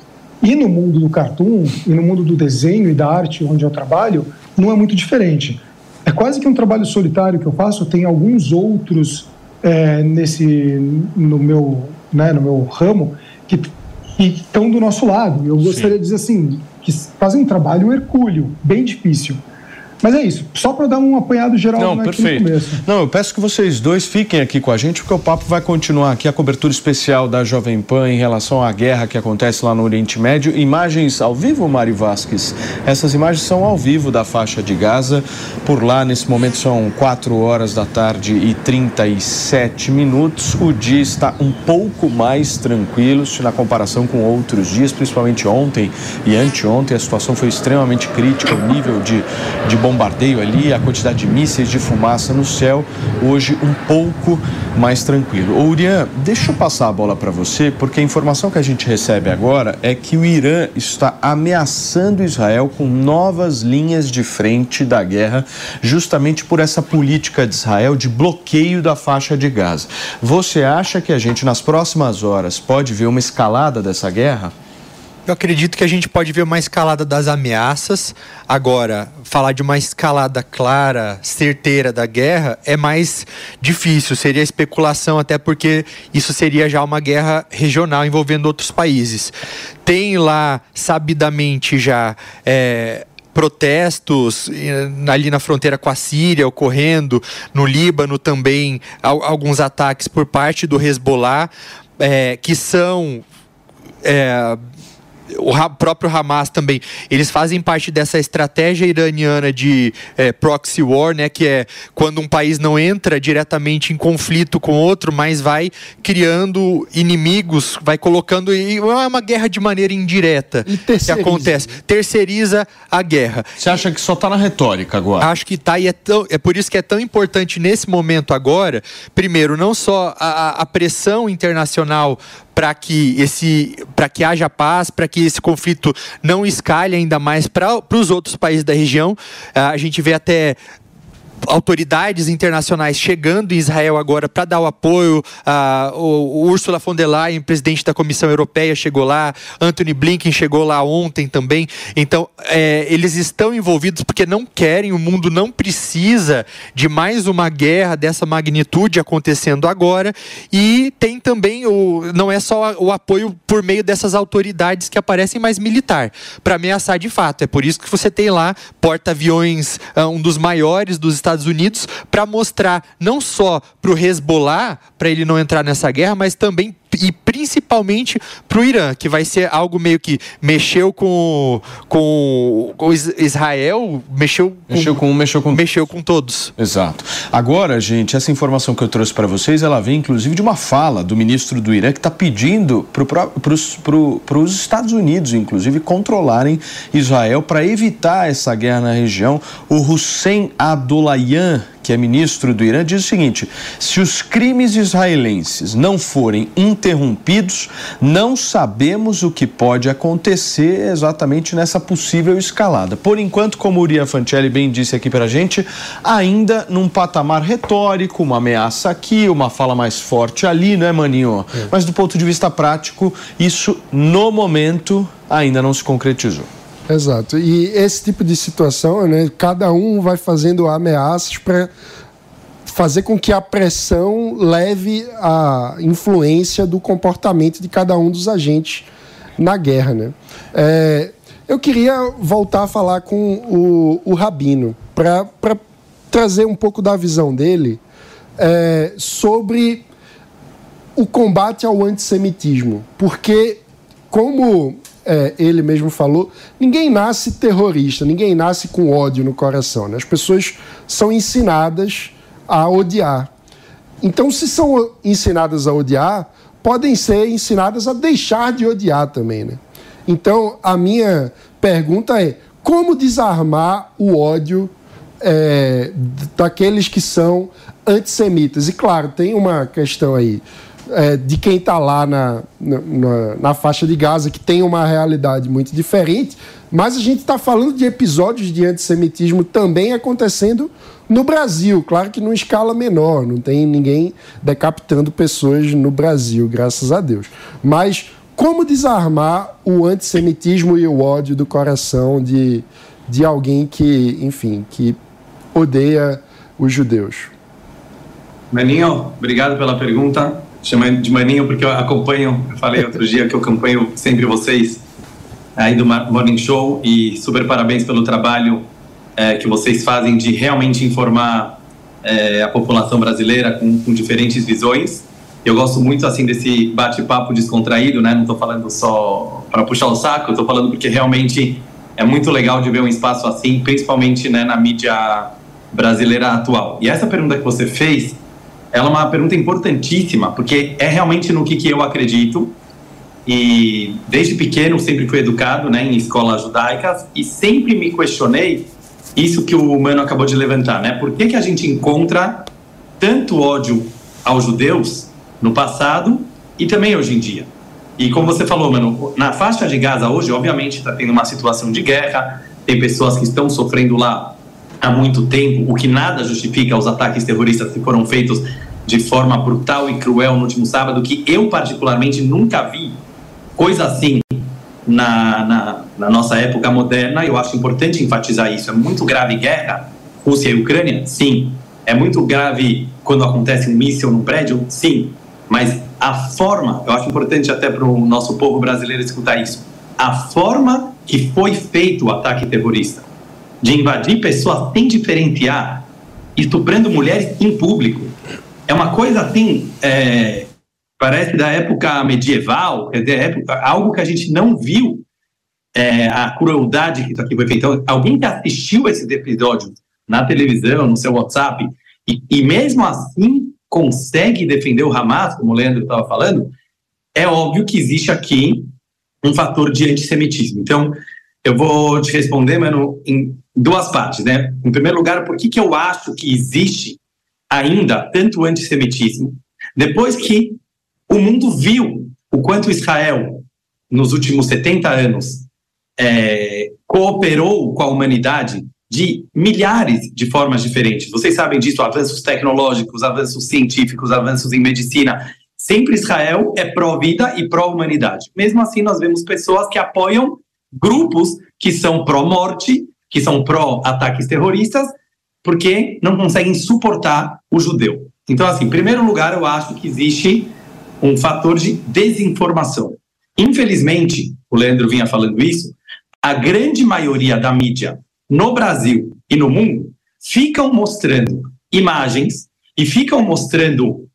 E no mundo do cartoon, e no mundo do desenho e da arte onde eu trabalho, não é muito diferente. É quase que um trabalho solitário que eu faço, tem alguns outros é, nesse, no, meu, né, no meu ramo que estão do nosso lado. Eu gostaria Sim. de dizer assim, que fazem um trabalho hercúleo, bem difícil. Mas é isso, só para dar um apanhado geral Não, perfeito. no começo. Não, eu peço que vocês dois fiquem aqui com a gente, porque o papo vai continuar aqui, a cobertura especial da Jovem Pan em relação à guerra que acontece lá no Oriente Médio. Imagens ao vivo, Mari Vasques. Essas imagens são ao vivo da faixa de Gaza. Por lá, nesse momento, são 4 horas da tarde e 37 minutos. O dia está um pouco mais tranquilo se na comparação com outros dias, principalmente ontem e anteontem. A situação foi extremamente crítica, o nível de, de bombardeio ali, a quantidade de mísseis de fumaça no céu, hoje um pouco mais tranquilo. Ô Urian, deixa eu passar a bola para você, porque a informação que a gente recebe agora é que o Irã está ameaçando Israel com novas linhas de frente da guerra, justamente por essa política de Israel de bloqueio da faixa de Gaza. Você acha que a gente, nas próximas horas, pode ver uma escalada dessa guerra? Eu acredito que a gente pode ver uma escalada das ameaças. Agora, falar de uma escalada clara, certeira da guerra é mais difícil, seria especulação, até porque isso seria já uma guerra regional envolvendo outros países. Tem lá, sabidamente já. É, protestos ali na fronteira com a Síria ocorrendo, no Líbano também alguns ataques por parte do Hezbollah, é, que são é, o próprio Hamas também, eles fazem parte dessa estratégia iraniana de é, proxy war, né, que é quando um país não entra diretamente em conflito com outro, mas vai criando inimigos, vai colocando e é uma guerra de maneira indireta que acontece, terceiriza a guerra. Você acha que só está na retórica agora? Acho que está e é, tão, é por isso que é tão importante nesse momento agora, primeiro, não só a, a pressão internacional para que esse para que haja paz, para que esse conflito não escalhe ainda mais para os outros países da região. A gente vê até autoridades internacionais chegando em Israel agora para dar o apoio. Uh, o, o Ursula von der Leyen, presidente da Comissão Europeia, chegou lá. Anthony Blinken chegou lá ontem também. Então, é, eles estão envolvidos porque não querem, o mundo não precisa de mais uma guerra dessa magnitude acontecendo agora. E tem também, o, não é só o apoio por meio dessas autoridades que aparecem mais militar, para ameaçar de fato. É por isso que você tem lá porta-aviões, uh, um dos maiores dos Estados Estados Unidos para mostrar não só para o Hezbollah, para ele não entrar nessa guerra, mas também e principalmente para o Irã, que vai ser algo meio que mexeu com, com, com Israel, mexeu com, mexeu com mexeu com mexeu com todos. Exato. Agora, gente, essa informação que eu trouxe para vocês, ela vem inclusive de uma fala do ministro do Irã que está pedindo para os Estados Unidos, inclusive, controlarem Israel para evitar essa guerra na região. O Hussein Abdullahian que é ministro do Irã, diz o seguinte: se os crimes israelenses não forem interrompidos, não sabemos o que pode acontecer exatamente nessa possível escalada. Por enquanto, como o Uriah Fancelli bem disse aqui para a gente, ainda num patamar retórico, uma ameaça aqui, uma fala mais forte ali, não é, Maninho? Mas do ponto de vista prático, isso no momento ainda não se concretizou. Exato. E esse tipo de situação, né, cada um vai fazendo ameaças para fazer com que a pressão leve a influência do comportamento de cada um dos agentes na guerra. Né? É, eu queria voltar a falar com o, o Rabino para trazer um pouco da visão dele é, sobre o combate ao antissemitismo. Porque, como é, ele mesmo falou, ninguém nasce terrorista, ninguém nasce com ódio no coração. Né? As pessoas são ensinadas a odiar. Então, se são ensinadas a odiar, podem ser ensinadas a deixar de odiar também. Né? Então, a minha pergunta é: como desarmar o ódio é, daqueles que são antissemitas? E claro, tem uma questão aí é, de quem está lá na, na, na, faixa de Gaza, que tem uma realidade muito diferente, mas a gente está falando de episódios de antissemitismo também acontecendo no Brasil, claro que numa escala menor, não tem ninguém decapitando pessoas no Brasil, graças a Deus. Mas como desarmar o antissemitismo e o ódio do coração de, de alguém que, enfim, que odeia os judeus? Maninho, obrigado pela pergunta chama de maninho porque eu acompanho, eu falei outro dia que eu acompanho sempre vocês aí do Morning Show e super parabéns pelo trabalho é, que vocês fazem de realmente informar é, a população brasileira com, com, diferentes visões. Eu gosto muito assim desse bate-papo descontraído, né? Não estou falando só para puxar o saco, estou falando porque realmente é muito legal de ver um espaço assim, principalmente né, na mídia brasileira atual. E essa pergunta que você fez ela é uma pergunta importantíssima, porque é realmente no que, que eu acredito. E desde pequeno sempre fui educado né, em escolas judaicas e sempre me questionei isso que o Mano acabou de levantar, né? Por que, que a gente encontra tanto ódio aos judeus no passado e também hoje em dia? E como você falou, Mano, na faixa de Gaza hoje, obviamente, está tendo uma situação de guerra, tem pessoas que estão sofrendo lá há muito tempo, o que nada justifica os ataques terroristas que foram feitos de forma brutal e cruel no último sábado, que eu particularmente nunca vi coisa assim na, na, na nossa época moderna. Eu acho importante enfatizar isso. É muito grave guerra, Rússia e Ucrânia? Sim. É muito grave quando acontece um míssil no prédio? Sim. Mas a forma, eu acho importante até para o nosso povo brasileiro escutar isso, a forma que foi feito o ataque terrorista de invadir pessoas sem diferenciar, estuprando mulheres em público. É uma coisa assim, é, parece da época medieval, quer dizer, época, algo que a gente não viu é, a crueldade que isso aqui foi feito. Então, alguém que assistiu esses episódios na televisão, no seu WhatsApp, e, e mesmo assim consegue defender o Hamas, como o Leandro estava falando, é óbvio que existe aqui um fator de antissemitismo. Então, eu vou te responder, mano, em duas partes, né? Em primeiro lugar, por que, que eu acho que existe ainda tanto antissemitismo? Depois que o mundo viu o quanto Israel, nos últimos 70 anos, é, cooperou com a humanidade de milhares de formas diferentes. Vocês sabem disso, avanços tecnológicos, avanços científicos, avanços em medicina. Sempre Israel é pró-vida e pró-humanidade. Mesmo assim, nós vemos pessoas que apoiam grupos que são pró-morte, que são pró-ataques terroristas, porque não conseguem suportar o judeu. Então, assim, em primeiro lugar, eu acho que existe um fator de desinformação. Infelizmente, o Leandro vinha falando isso, a grande maioria da mídia no Brasil e no mundo ficam mostrando imagens e ficam mostrando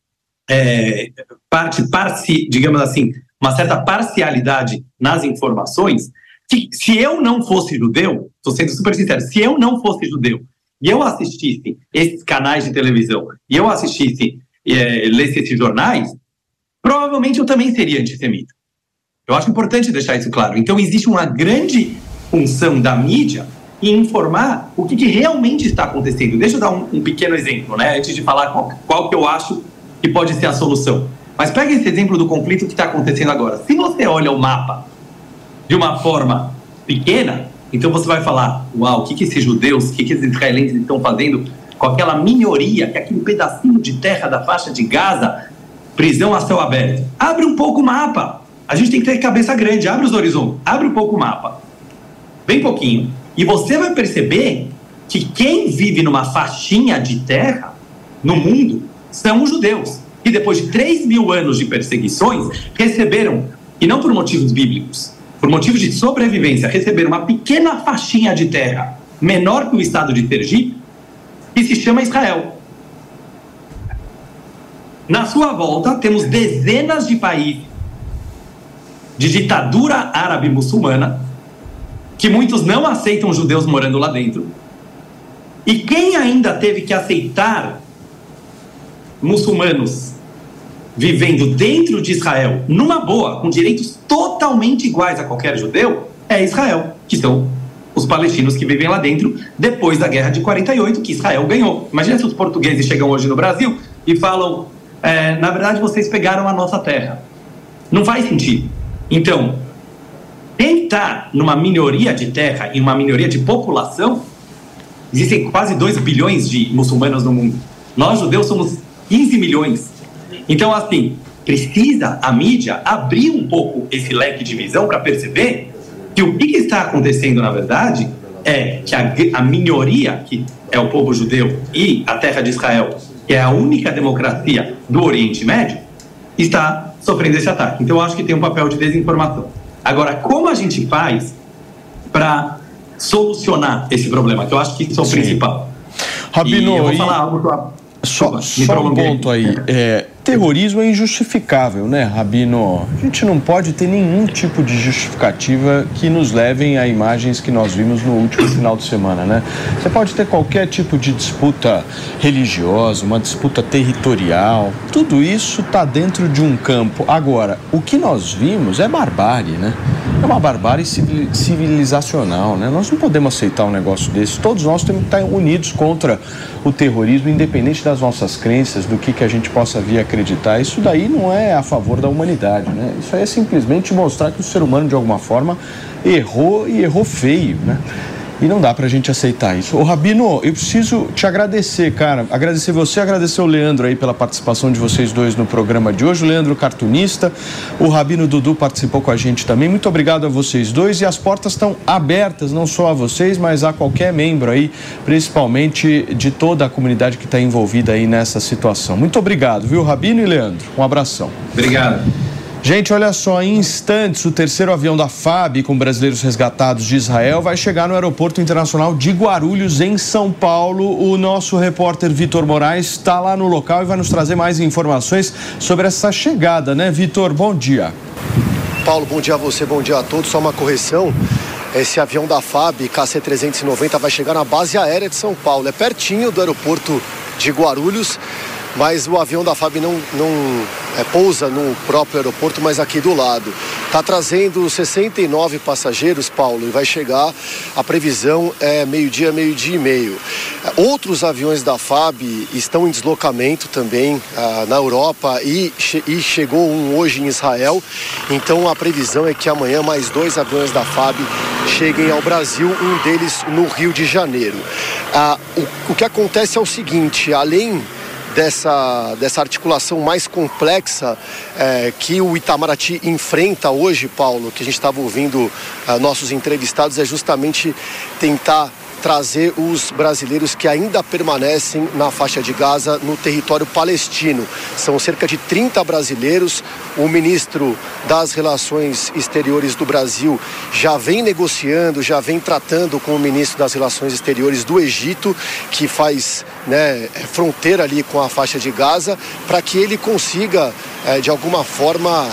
é, parte, digamos assim, uma certa parcialidade nas informações se, se eu não fosse judeu, estou sendo super sincero, se eu não fosse judeu e eu assistisse esses canais de televisão e eu assistisse, é, lesse esses jornais, provavelmente eu também seria antissemita. Eu acho importante deixar isso claro. Então, existe uma grande função da mídia em informar o que, que realmente está acontecendo. Deixa eu dar um, um, pequeno exemplo, né? Antes de falar qual, qual que eu acho que pode ser a solução. Mas pega esse exemplo do conflito que está acontecendo agora. Se você olha o mapa de uma forma pequena, então você vai falar: uau, o que, que esses judeus, o que, que esses israelenses estão fazendo com aquela minoria, que é aquele pedacinho de terra da faixa de Gaza, prisão a céu aberto. Abre um pouco o mapa. A gente tem que ter cabeça grande, abre os horizontes, abre um pouco o mapa. Bem pouquinho. E você vai perceber que quem vive numa faixinha de terra no mundo são os judeus. E depois de 3 mil anos de perseguições, receberam, e não por motivos bíblicos, por motivos de sobrevivência, receber uma pequena faixinha de terra menor que o estado de Sergipe, que se chama Israel. Na sua volta, temos dezenas de países de ditadura árabe muçulmana, que muitos não aceitam judeus morando lá dentro. E quem ainda teve que aceitar muçulmanos vivendo dentro de Israel, numa boa, com direitos totalmente iguais a qualquer judeu, é Israel, que são os palestinos que vivem lá dentro depois da guerra de 48, que Israel ganhou. Imagina se os portugueses chegam hoje no Brasil e falam: é, na verdade, vocês pegaram a nossa terra. Não faz sentido. Então, quem está numa minoria de terra e uma minoria de população, existem quase 2 bilhões de muçulmanos no mundo. Nós, judeus, somos 15 milhões. Então, assim, precisa a mídia abrir um pouco esse leque de visão para perceber que o que está acontecendo, na verdade, é que a, a minoria, que é o povo judeu e a terra de Israel, que é a única democracia do Oriente Médio, está sofrendo esse ataque. Então, eu acho que tem um papel de desinformação. Agora, como a gente faz para solucionar esse problema? Que eu acho que isso é o Sim. principal. Rabino, e eu vou falar algo só, só um ponto aí. É, terrorismo é injustificável, né, Rabino? A gente não pode ter nenhum tipo de justificativa que nos levem a imagens que nós vimos no último final de semana, né? Você pode ter qualquer tipo de disputa religiosa, uma disputa territorial, tudo isso está dentro de um campo. Agora, o que nós vimos é barbárie, né? É uma barbárie civilizacional, né? Nós não podemos aceitar um negócio desse. Todos nós temos que estar unidos contra o terrorismo, independente das nossas crenças, do que, que a gente possa vir a acreditar. Isso daí não é a favor da humanidade, né? Isso aí é simplesmente mostrar que o ser humano, de alguma forma, errou e errou feio, né? E não dá pra gente aceitar isso. Ô Rabino, eu preciso te agradecer, cara. Agradecer você, agradecer o Leandro aí pela participação de vocês dois no programa de hoje. O Leandro, cartunista. O Rabino Dudu participou com a gente também. Muito obrigado a vocês dois. E as portas estão abertas, não só a vocês, mas a qualquer membro aí, principalmente de toda a comunidade que está envolvida aí nessa situação. Muito obrigado, viu, Rabino e Leandro? Um abração. Obrigado. Gente, olha só, em instantes o terceiro avião da FAB com brasileiros resgatados de Israel vai chegar no Aeroporto Internacional de Guarulhos, em São Paulo. O nosso repórter Vitor Moraes está lá no local e vai nos trazer mais informações sobre essa chegada, né, Vitor? Bom dia. Paulo, bom dia a você, bom dia a todos. Só uma correção. Esse avião da FAB, KC-390, vai chegar na base aérea de São Paulo. É pertinho do aeroporto de Guarulhos mas o avião da FAB não, não é, pousa no próprio aeroporto, mas aqui do lado. Está trazendo 69 passageiros, Paulo, e vai chegar, a previsão é meio-dia, meio-dia e meio. Outros aviões da FAB estão em deslocamento também ah, na Europa e, e chegou um hoje em Israel, então a previsão é que amanhã mais dois aviões da FAB cheguem ao Brasil, um deles no Rio de Janeiro. Ah, o, o que acontece é o seguinte, além dessa, dessa articulação mais complexa é, que o Itamaraty enfrenta hoje, Paulo, que a gente estava ouvindo uh, nossos entrevistados, é justamente tentar trazer os brasileiros que ainda permanecem na faixa de Gaza no território palestino. São cerca de 30 brasileiros. O ministro das Relações Exteriores do Brasil já vem negociando, já vem tratando com o ministro das Relações Exteriores do Egito, que faz né, fronteira ali com a faixa de Gaza, para que ele consiga, é, de alguma forma,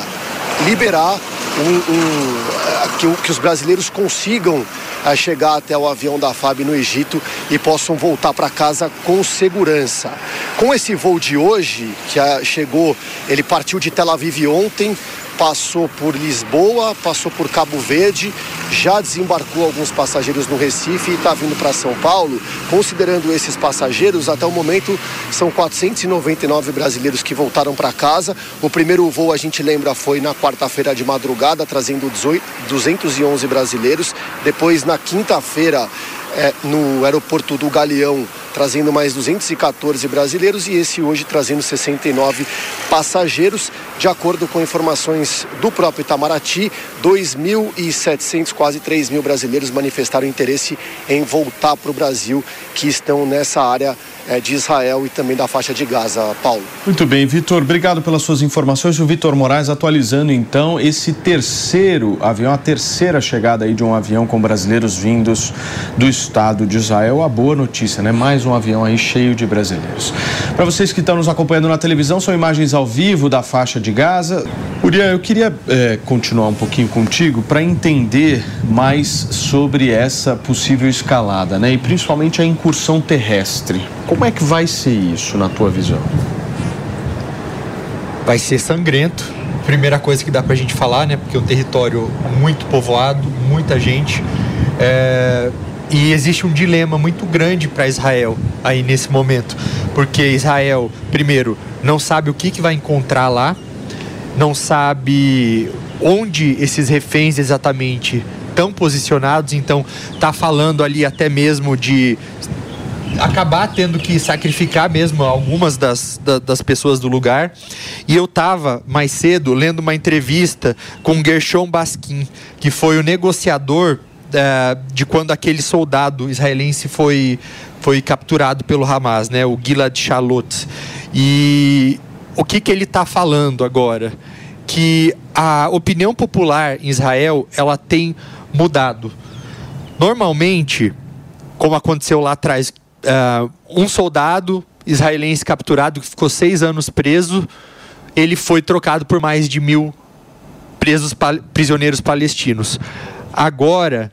liberar um, um, que, que os brasileiros consigam a chegar até o avião da FAB no Egito e possam voltar para casa com segurança. Com esse voo de hoje, que chegou, ele partiu de Tel Aviv ontem, passou por Lisboa, passou por Cabo Verde, já desembarcou alguns passageiros no Recife e está vindo para São Paulo. Considerando esses passageiros, até o momento são 499 brasileiros que voltaram para casa. O primeiro voo, a gente lembra, foi na quarta-feira de madrugada, trazendo 18, 211 brasileiros. Depois, na quinta-feira, é, no aeroporto do Galeão, trazendo mais 214 brasileiros e esse hoje trazendo 69 passageiros. De acordo com informações do próprio Itamaraty, 2.700, quase 3 mil brasileiros manifestaram interesse em voltar para o Brasil, que estão nessa área é, de Israel e também da faixa de Gaza, Paulo. Muito bem, Vitor, obrigado pelas suas informações. O Vitor Moraes atualizando então esse terceiro avião, a terceira chegada aí de um avião com brasileiros vindos do estado de Israel. A boa notícia, né? Mais um avião aí cheio de brasileiros. Para vocês que estão nos acompanhando na televisão, são imagens ao vivo da faixa de Gaza. O Uriah, eu queria é, continuar um pouquinho contigo para entender mais sobre essa possível escalada, né? E principalmente a incursão terrestre. Como é que vai ser isso na tua visão? Vai ser sangrento. Primeira coisa que dá pra gente falar, né? Porque é um território muito povoado, muita gente. É... E existe um dilema muito grande para Israel aí nesse momento. Porque Israel, primeiro, não sabe o que, que vai encontrar lá, não sabe onde esses reféns exatamente estão posicionados, então tá falando ali até mesmo de acabar tendo que sacrificar mesmo algumas das, das pessoas do lugar. E eu estava mais cedo lendo uma entrevista com Gershon Baskin, que foi o negociador uh, de quando aquele soldado israelense foi, foi capturado pelo Hamas, né, o Gilad Shalit. E o que, que ele está falando agora? Que a opinião popular em Israel ela tem mudado. Normalmente, como aconteceu lá atrás, uh, um soldado israelense capturado que ficou seis anos preso, ele foi trocado por mais de mil presos prisioneiros palestinos. Agora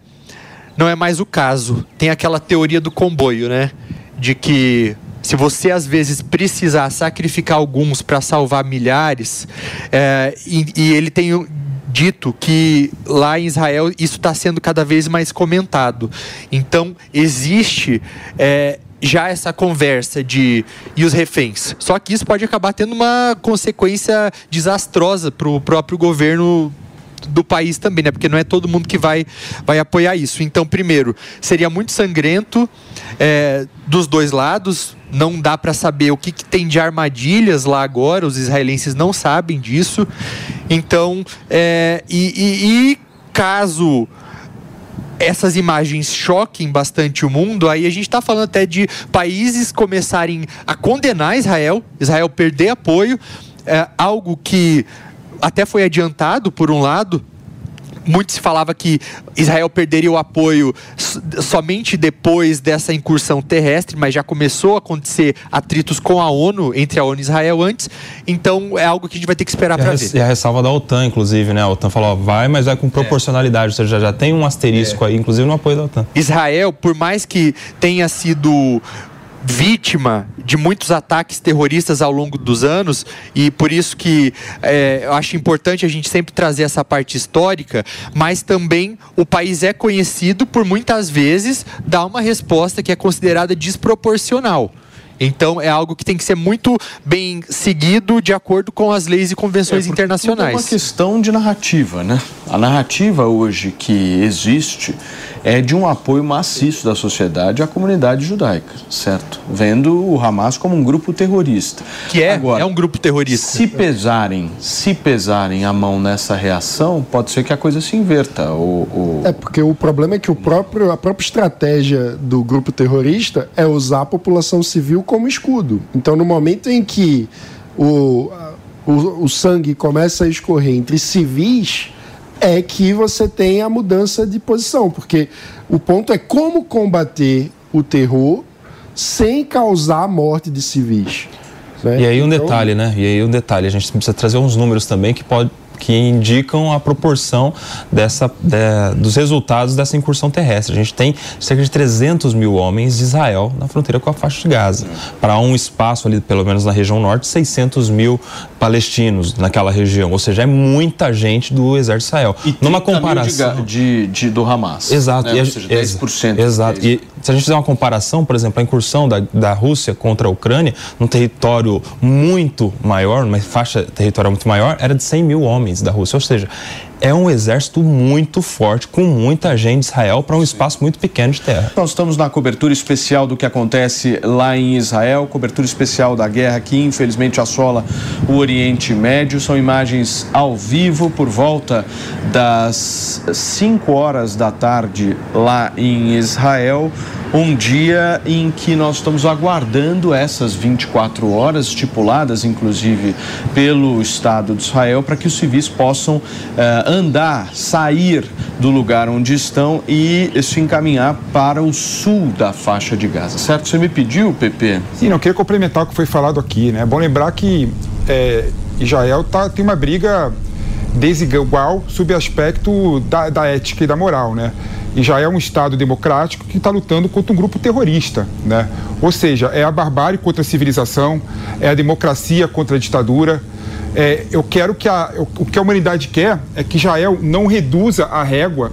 não é mais o caso. Tem aquela teoria do comboio, né? De que se você às vezes precisar sacrificar alguns para salvar milhares, é, e, e, ele tem dito que lá em Israel isso está sendo cada vez mais comentado. Então existe é, já essa conversa de e os reféns. Só que isso pode acabar tendo uma consequência desastrosa para o próprio governo do país também, né? Porque não é todo mundo que vai, vai apoiar isso. Então, primeiro, seria muito sangrento é, dos dois lados. Não dá para saber o que, que, tem de armadilhas lá agora. Os israelenses não sabem disso. Então, é, e, e, e caso essas imagens choquem bastante o mundo, aí a gente está falando até de países começarem a condenar Israel, Israel perder apoio, é, algo que até foi adiantado, por um lado, muito se falava que Israel perderia o apoio somente depois dessa incursão terrestre, mas já começou a acontecer atritos com a ONU, entre a ONU e Israel antes, então é algo que a gente vai ter que esperar para ver. E a ressalva da OTAN, inclusive, né? A OTAN falou, ó, vai, mas vai com proporcionalidade, é. ou seja, já tem um asterisco é. aí, inclusive no apoio da OTAN. Israel, por mais que tenha sido vítima de muitos ataques terroristas ao longo dos anos e por isso que é, eu acho importante a gente sempre trazer essa parte histórica, mas também o país é conhecido por muitas vezes dar uma resposta que é considerada desproporcional. Então é algo que tem que ser muito bem seguido de acordo com as leis e convenções é, internacionais. É uma questão de narrativa, né? A narrativa hoje que existe é de um apoio maciço da sociedade à comunidade judaica, certo? Vendo o Hamas como um grupo terrorista. Que é, Agora, é um grupo terrorista. Se pesarem, se pesarem a mão nessa reação, pode ser que a coisa se inverta. O, o... É porque o problema é que o próprio, a própria estratégia do grupo terrorista é usar a população civil como escudo. Então, no momento em que o, o, o sangue começa a escorrer entre civis é que você tem a mudança de posição, porque o ponto é como combater o terror sem causar a morte de civis. Né? E aí um então... detalhe, né? E aí um detalhe, a gente precisa trazer uns números também que pode que indicam a proporção dessa, de, dos resultados dessa incursão terrestre. A gente tem cerca de 300 mil homens de Israel na fronteira com a faixa de Gaza. Para um espaço ali, pelo menos na região norte, 600 mil palestinos naquela região. Ou seja, é muita gente do exército de Israel. E Numa comparação de, de, de, do Hamas. Exato. Né? Ou seja, 10%. Exato. E se a gente fizer uma comparação, por exemplo, a incursão da, da Rússia contra a Ucrânia, num território muito maior, numa faixa territorial muito maior, era de 100 mil homens da Rússia. Ou seja, é um exército muito forte, com muita gente de Israel para um espaço muito pequeno de terra. Nós estamos na cobertura especial do que acontece lá em Israel, cobertura especial da guerra que infelizmente assola o Oriente Médio. São imagens ao vivo por volta das 5 horas da tarde lá em Israel um dia em que nós estamos aguardando essas 24 horas, estipuladas inclusive pelo Estado de Israel, para que os civis possam uh, andar, sair do lugar onde estão e se encaminhar para o sul da faixa de Gaza, certo? Você me pediu, Pepe? Sim, não queria complementar o que foi falado aqui, né? É bom lembrar que é, Israel tá, tem uma briga desigual sob aspecto da, da ética e da moral, né? Israel é um Estado democrático que está lutando contra um grupo terrorista, né? Ou seja, é a barbárie contra a civilização, é a democracia contra a ditadura. É, eu quero que a, o que a humanidade quer é que Israel não reduza a régua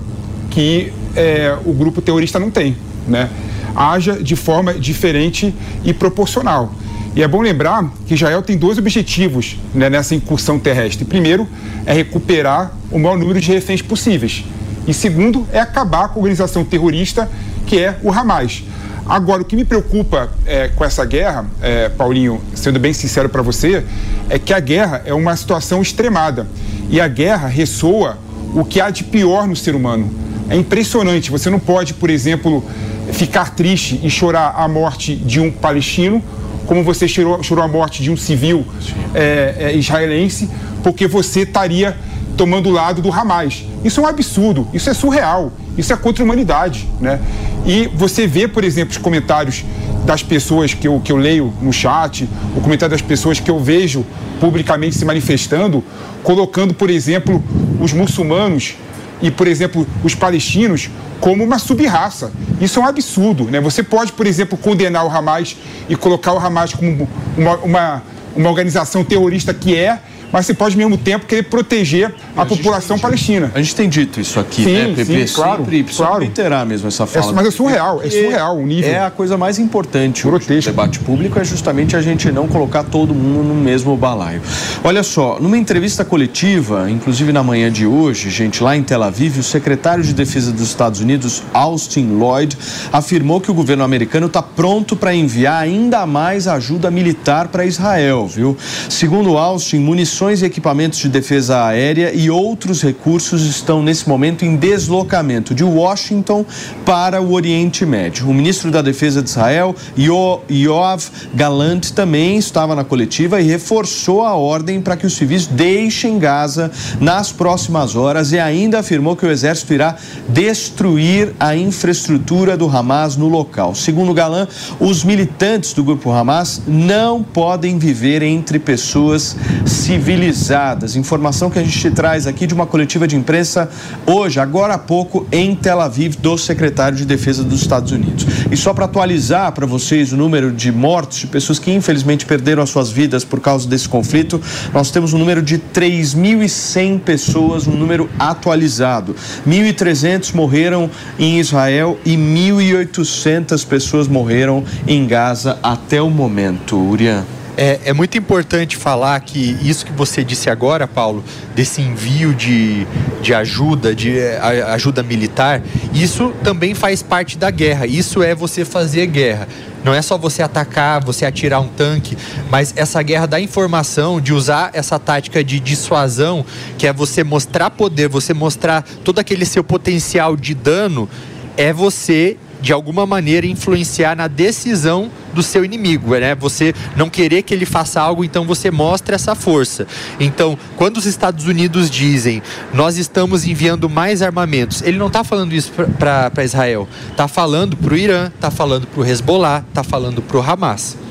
que é, o grupo terrorista não tem, né? Haja de forma diferente e proporcional. E é bom lembrar que Israel tem dois objetivos né, nessa incursão terrestre. Primeiro, é recuperar o maior número de reféns possíveis. E segundo, é acabar com a organização terrorista que é o Hamas. Agora, o que me preocupa é, com essa guerra, é, Paulinho, sendo bem sincero para você, é que a guerra é uma situação extremada. E a guerra ressoa o que há de pior no ser humano. É impressionante. Você não pode, por exemplo, ficar triste e chorar a morte de um palestino como você chorou, chorou a morte de um civil é, é, israelense, porque você estaria tomando o lado do Hamas. Isso é um absurdo, isso é surreal, isso é contra a humanidade. Né? E você vê, por exemplo, os comentários das pessoas que eu, que eu leio no chat, o comentário das pessoas que eu vejo publicamente se manifestando, colocando, por exemplo, os muçulmanos e, por exemplo, os palestinos como uma subraça. Isso é um absurdo. Né? Você pode, por exemplo, condenar o Hamas e colocar o Hamas como uma, uma, uma organização terrorista que é, mas você pode, ao mesmo tempo, querer proteger a, a população palestina. A gente tem dito isso aqui, sim, né, Pepe? Sim, claro, Sempre, claro. reiterar mesmo essa fala. É, mas é surreal, é surreal o nível. É a coisa mais importante no debate público, é justamente a gente não colocar todo mundo no mesmo balaio. Olha só, numa entrevista coletiva, inclusive na manhã de hoje, gente, lá em Tel Aviv, o secretário de Defesa dos Estados Unidos, Austin Lloyd, afirmou que o governo americano está pronto para enviar ainda mais ajuda militar para Israel, viu? Segundo Austin, munições e equipamentos de defesa aérea e outros recursos estão nesse momento em deslocamento de Washington para o Oriente Médio. O ministro da Defesa de Israel, Yo Yoav Galant, também estava na coletiva e reforçou a ordem para que os civis deixem Gaza nas próximas horas e ainda afirmou que o exército irá destruir a infraestrutura do Hamas no local. Segundo Galan, os militantes do grupo Hamas não podem viver entre pessoas civilizadas civilizadas. Informação que a gente traz aqui de uma coletiva de imprensa hoje, agora há pouco, em Tel Aviv, do secretário de Defesa dos Estados Unidos. E só para atualizar para vocês o número de mortos, de pessoas que infelizmente perderam as suas vidas por causa desse conflito, nós temos um número de 3.100 pessoas, um número atualizado. 1.300 morreram em Israel e 1.800 pessoas morreram em Gaza até o momento. Urian. É, é, muito importante falar que isso que você disse agora, Paulo, desse envio de, de ajuda, de a, ajuda militar, isso também faz parte da guerra. Isso é você fazer guerra. Não é só você atacar, você atirar um tanque, mas essa guerra da informação, de usar essa tática de dissuasão, que é você mostrar poder, você mostrar todo aquele seu potencial de dano, é você de alguma maneira influenciar na decisão do seu inimigo, né? Você não querer que ele faça algo, então você mostra essa força. Então, quando os Estados Unidos dizem nós estamos enviando mais armamentos, ele não está falando isso para Israel, está falando para o Irã, está falando para o Hezbollah, está falando para o Hamas.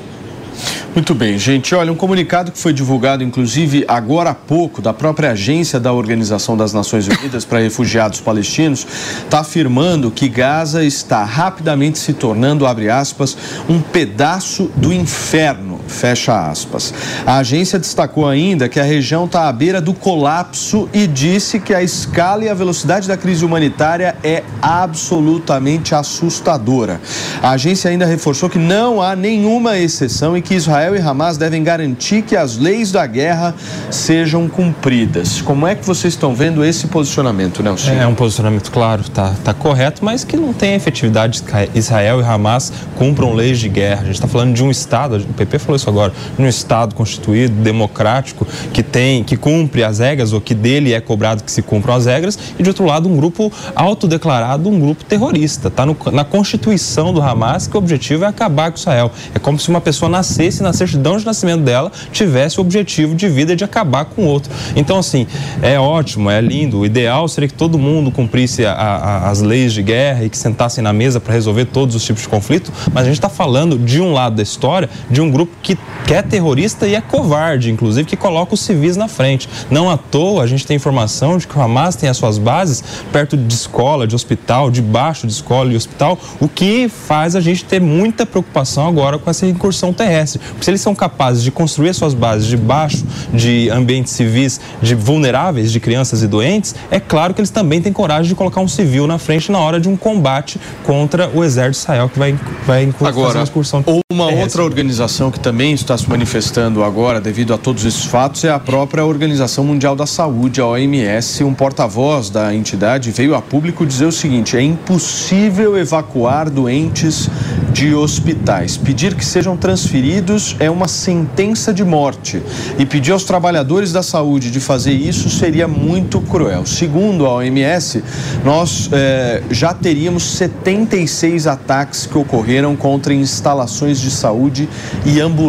Muito bem, gente. Olha, um comunicado que foi divulgado, inclusive, agora há pouco, da própria agência da Organização das Nações Unidas para Refugiados Palestinos, está afirmando que Gaza está rapidamente se tornando, abre aspas, um pedaço do inferno, fecha aspas. A agência destacou ainda que a região está à beira do colapso e disse que a escala e a velocidade da crise humanitária é absolutamente assustadora. A agência ainda reforçou que não há nenhuma exceção e que Israel e Hamas devem garantir que as leis da guerra sejam cumpridas. Como é que vocês estão vendo esse posicionamento, Nelson? É um posicionamento claro, tá, tá correto, mas que não tem efetividade. Israel e Hamas cumpram leis de guerra. A gente está falando de um Estado, o PP falou isso agora, de um Estado constituído, democrático, que tem, que cumpre as regras, ou que dele é cobrado que se cumpram as regras, e de outro lado, um grupo autodeclarado, um grupo terrorista. Está na Constituição do Hamas que o objetivo é acabar com Israel. É como se uma pessoa nascesse na certidão de nascimento dela tivesse o objetivo de vida de acabar com o outro. Então, assim, é ótimo, é lindo. O ideal seria que todo mundo cumprisse a, a, as leis de guerra e que sentassem na mesa para resolver todos os tipos de conflito, mas a gente está falando de um lado da história de um grupo que que, é terrorista e é covarde, inclusive, que coloca os civis na frente. Não à toa, a gente tem informação de que o Hamas tem as suas bases perto de escola, de hospital, debaixo de escola e hospital, o que faz a gente ter muita preocupação agora com essa incursão terrestre. Porque se eles são capazes de construir as suas bases debaixo de ambientes civis de vulneráveis, de crianças e doentes, é claro que eles também têm coragem de colocar um civil na frente na hora de um combate contra o exército de Israel que vai, vai Agora, uma excursão uma terrestre. outra organização que também está se manifestando agora devido a todos esses fatos é a própria Organização Mundial da Saúde, a OMS. Um porta-voz da entidade veio a público dizer o seguinte: é impossível evacuar doentes de hospitais. Pedir que sejam transferidos é uma sentença de morte. E pedir aos trabalhadores da saúde de fazer isso seria muito cruel. Segundo a OMS, nós eh, já teríamos 76 ataques que ocorreram contra instalações de saúde e ambulâncias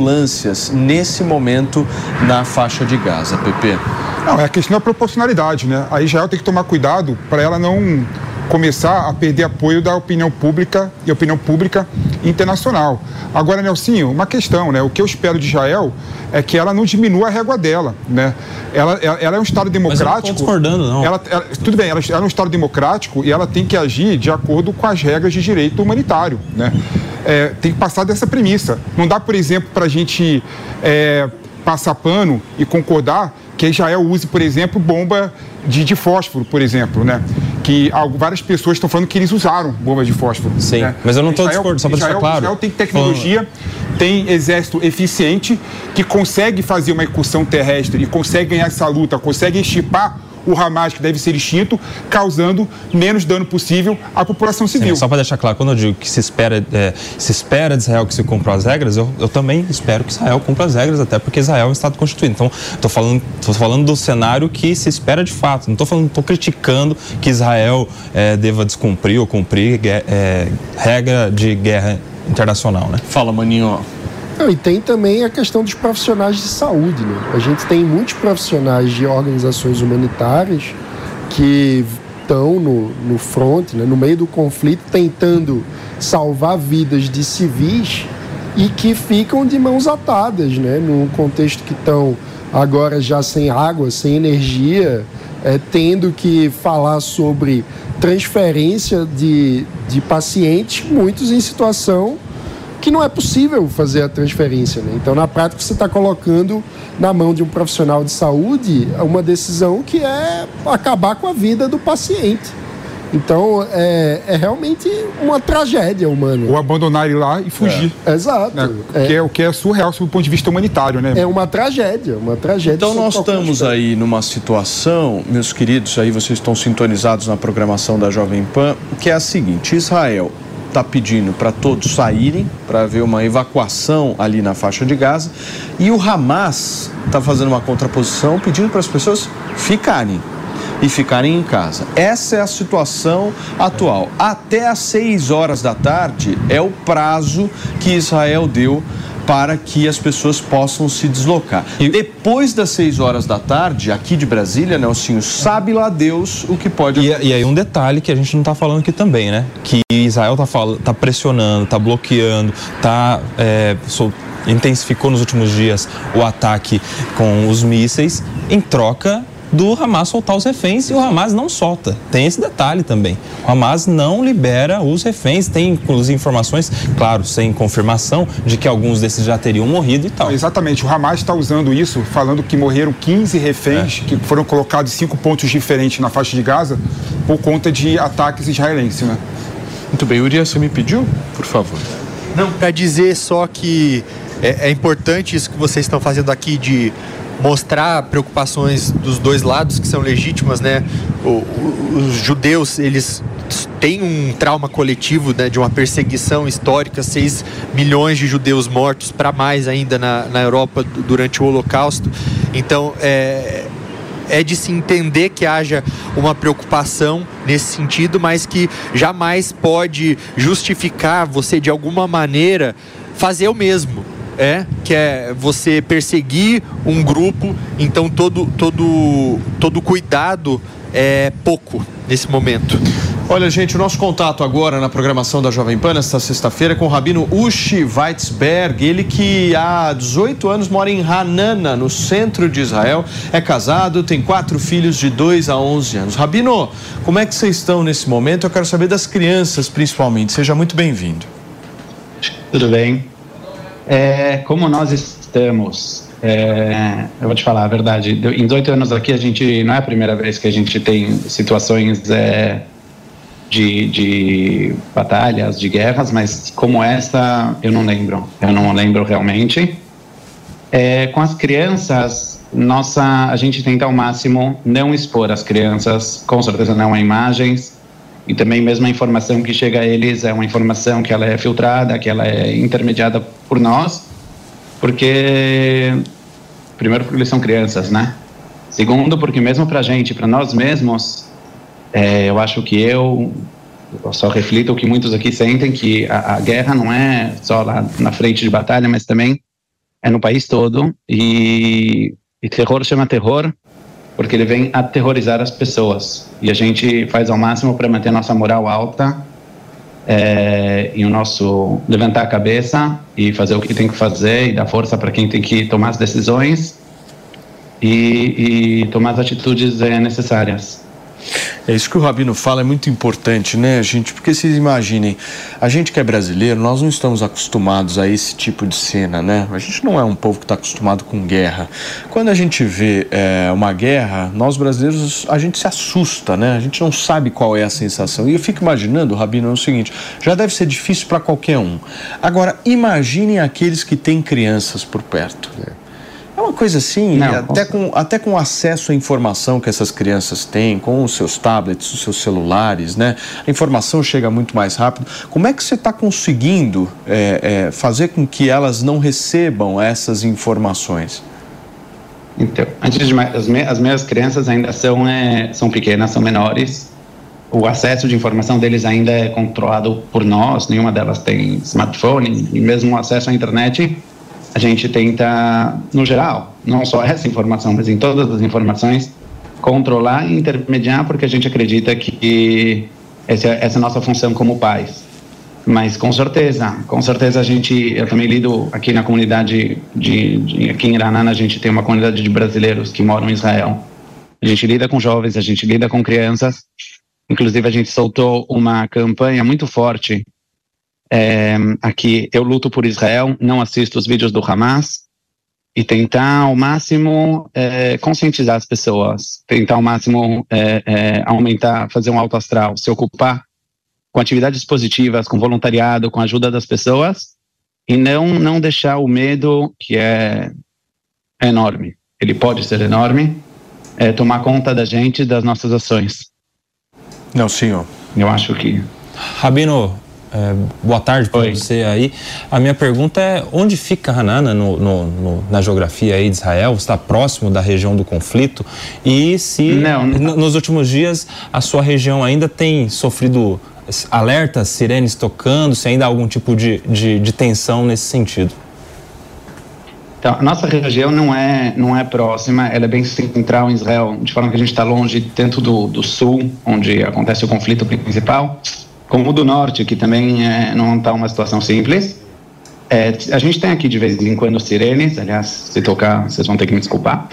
nesse momento na faixa de Gaza. PP. Não, é a questão da proporcionalidade, né? A Israel tem que tomar cuidado para ela não começar a perder apoio da opinião pública e opinião pública internacional. Agora, Nelsinho, uma questão, né? O que eu espero de Israel é que ela não diminua a régua dela, né? Ela, ela, ela é um Estado democrático. Não discordando, não. Ela, ela- tudo bem, ela, ela é um Estado democrático e ela tem que agir de acordo com as regras de direito humanitário, né? É, tem que passar dessa premissa. Não dá, por exemplo, para a gente é, passar pano e concordar que Israel use, por exemplo, bomba de, de fósforo, por exemplo, né? Que algo- várias pessoas estão falando que eles usaram bombas de fósforo. Sim, né? mas eu não Israel- discordando, só pra deixar claro. Israel tem tecnologia, tem exército eficiente que consegue fazer uma incursão terrestre e consegue ganhar essa luta, consegue extirpar o Hamas que deve ser extinto, causando menos dano possível à população civil. Sim, só para deixar claro, quando eu digo que se espera, é, se espera de Israel que se cumpra as regras, eu, eu também espero que Israel cumpra as regras, até porque Israel é um Estado constituído. Então, estou falando, tô falando do cenário que se espera de fato. Não estou falando, estou criticando que Israel é, deva descumprir ou cumprir gue- é, regra de guerra internacional, né? Fala, maninho. Não, e tem também a questão dos profissionais de saúde. Né? A gente tem muitos profissionais de organizações humanitárias que estão no, no front, né, no meio do conflito, tentando salvar vidas de civis e que ficam de mãos atadas, né, num contexto que estão agora já sem água, sem energia, é, tendo que falar sobre transferência de, de pacientes, muitos em situação que não é possível fazer a transferência. Né? Então, na prática, você está colocando na mão de um profissional de saúde uma decisão que é acabar com a vida do paciente. Então, é, é realmente uma tragédia humana. Ou abandonar ele lá e fugir. Exato. né? O, que é, o que é surreal sob o ponto de vista humanitário, né? É uma tragédia, uma tragédia. Então nós estamos aí numa situação, meus queridos, aí vocês estão sintonizados na programação da Jovem Pan, que é a seguinte: Israel está pedindo para todos saírem para haver uma evacuação ali na faixa de Gaza e o Hamas está fazendo uma contraposição pedindo para as pessoas ficarem e ficarem em casa. Essa é a situação atual. Até às 6 horas da tarde é o prazo que Israel deu para que as pessoas possam se deslocar. Depois das 6 horas da tarde, aqui de Brasília, Nelsinho, sabe lá Deus o que pode E, e aí um detalhe que a gente não está falando aqui também, né? Que Israel está tá pressionando, está bloqueando, tá, é, sol- intensificou nos últimos dias o ataque com os mísseis em troca do Hamas soltar os reféns e o Hamas não solta. Tem esse detalhe também. O Hamas não libera os reféns. Tem inclusive informações, claro, sem confirmação, de que alguns desses já teriam morrido e tal. Exatamente, o Hamas está usando isso, falando que morreram 15 reféns que foram colocados em cinco pontos diferentes na faixa de Gaza por conta de ataques israelenses, né? Muito bem, Urias, você me pediu? Por favor. Não, para dizer só que é, é importante isso que vocês estão fazendo aqui de mostrar preocupações dos dois lados que são legítimas, né? O- o- os judeus, eles têm um trauma coletivo, né, de uma perseguição histórica, 6 milhões de judeus mortos para mais ainda na, na Europa du- durante o Holocausto. Então, é, é de se entender que haja uma preocupação nesse sentido, mas que jamais pode justificar você de alguma maneira fazer o mesmo. É, que é você perseguir um grupo, então todo todo todo cuidado é pouco nesse momento. Olha, gente, o nosso contato agora na programação da Jovem Pan esta sexta-feira é com o Rabino Ushi Weitzberg, ele que há 18 anos mora em Hanana, no centro de Israel, é casado, tem quatro filhos de 2 a 11 anos. Rabino, como é que vocês estão nesse momento? Eu quero saber das crianças, principalmente. Seja muito bem-vindo. Tudo bem. É, como nós estamos é, eu vou te falar a verdade. Em 18 anos aqui, a gente não é a primeira vez que a gente tem situações é, de, de batalhas, de guerras, mas como essa, eu não lembro. Eu não lembro realmente. É, com as crianças, nossa, a gente tenta ao máximo não expor as crianças, com certeza não a imagens, e também mesmo a informação que chega a eles é uma informação que ela é filtrada, que ela é intermediada por nós, porque primeiro porque eles são crianças, né? Segundo porque mesmo para gente, para nós mesmos, é, eu acho que eu, eu só reflito o que muitos aqui sentem, que a, a, guerra não é só lá na frente de batalha, mas também é no país todo. E, e terror chama terror porque ele vem aterrorizar as pessoas. E a gente faz ao máximo para manter nossa moral alta é, e o nosso levantar a cabeça e fazer o que tem que fazer e dar força para quem tem que tomar as decisões e, e tomar as atitudes é, necessárias. É isso que o Rabino fala, é muito importante, né, gente? Porque vocês imaginem, a gente que é brasileiro, nós não estamos acostumados a esse tipo de cena, né? A gente não é um povo que está acostumado com guerra. Quando a gente vê é, uma guerra, nós brasileiros, a gente se assusta, né? A gente não sabe qual é a sensação. E eu fico imaginando, Rabino, é o seguinte: já deve ser difícil para qualquer um. Agora, imaginem aqueles que têm crianças por perto. É uma coisa assim, Não, até, com, até com acesso à informação que essas crianças têm, com os seus tablets, os seus celulares, né? A informação chega muito mais rápido. Como é que você está conseguindo é, é, fazer com que elas não recebam essas informações? Então, antes de mais, as, me, as minhas crianças ainda são, é, são pequenas, são menores. O acesso de informação deles ainda é controlado por nós. Nenhuma delas tem smartphone e mesmo o acesso à internet a gente tenta, no geral, não só essa informação, mas em todas as informações, controlar e intermediar, porque a gente acredita que essa, essa é a nossa função como pais. Mas com certeza, com certeza a gente, eu também lido aqui na comunidade de, de aqui em Iranana, a gente tem uma comunidade de brasileiros que moram em Israel. A gente lida com jovens, a gente lida com crianças. Inclusive a gente soltou uma campanha muito forte é, aqui eu luto por Israel, não assisto os vídeos do Hamas e tentar ao máximo é, conscientizar as pessoas, tentar ao máximo é, é, aumentar, fazer um alto astral, se ocupar com atividades positivas, com voluntariado, com a ajuda das pessoas e não não deixar o medo que é, enorme, ele pode ser enorme, é, tomar conta da gente, das nossas ações. Não, senhor. Eu acho que Rabino, é, boa tarde para você aí. A minha pergunta é: onde fica Hanana no, no, no, na geografia aí de Israel? Está próximo da região do conflito? E se não, não. nos últimos dias a sua região ainda tem sofrido alertas, sirenes tocando, se ainda há algum tipo de, de, de tensão nesse sentido? Então, a nossa região não é, não é próxima, ela é bem central em Israel, de forma que a gente está longe tanto do, do sul, onde acontece o conflito principal, como o do norte, que também é, não está uma situação simples. É, a gente tem aqui de vez em quando sirenes, aliás, se tocar, vocês vão ter que me desculpar.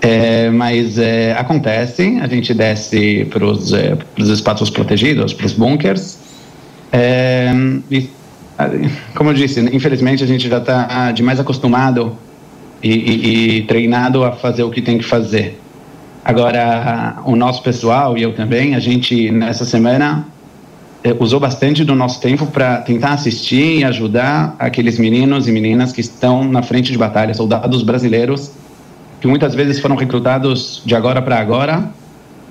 É, mas é, acontece, a gente desce para os é, espaços protegidos, para os bunkers. É, e, como eu disse, infelizmente a gente já está demais acostumado e, e, e treinado a fazer o que tem que fazer. Agora, o nosso pessoal e eu também, a gente nessa semana usou bastante do nosso tempo para tentar assistir e ajudar aqueles meninos e meninas que estão na frente de batalha, soldados brasileiros que muitas vezes foram recrutados de agora para agora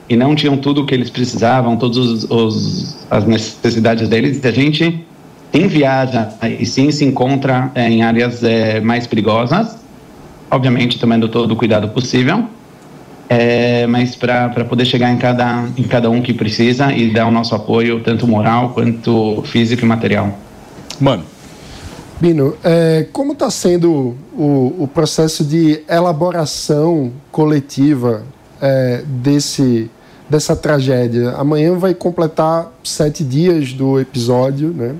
e não tinham tudo o que eles precisavam, todas as necessidades deles. E a gente sim viaja e sim se encontra é, em áreas é, mais perigosas, obviamente tomando todo o cuidado possível é, mas para poder chegar em cada, em cada um que precisa e dar o nosso apoio, tanto moral quanto físico e material. Mano. Bino, é, como está sendo o, o processo de elaboração coletiva é, desse, dessa tragédia. Amanhã vai completar sete dias do episódio, né?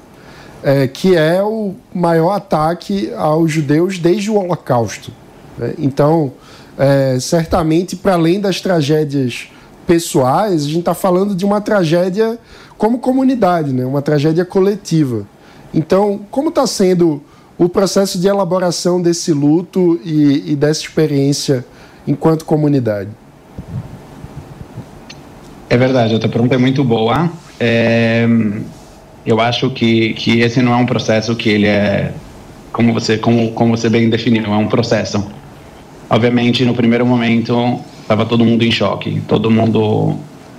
É, que é o maior ataque aos judeus desde o Holocausto. Né? Então, é, certamente, para além das tragédias pessoais, a gente está falando de uma tragédia como comunidade, né? uma tragédia coletiva. Então, como está sendo o processo de elaboração desse luto e, e dessa experiência enquanto comunidade? É verdade, a tua pergunta é muito boa. É, eu acho que, que esse não é um processo que ele é, como você, como, como você bem definiu, é um processo. Obviamente, no primeiro momento, estava todo mundo em choque, todo mundo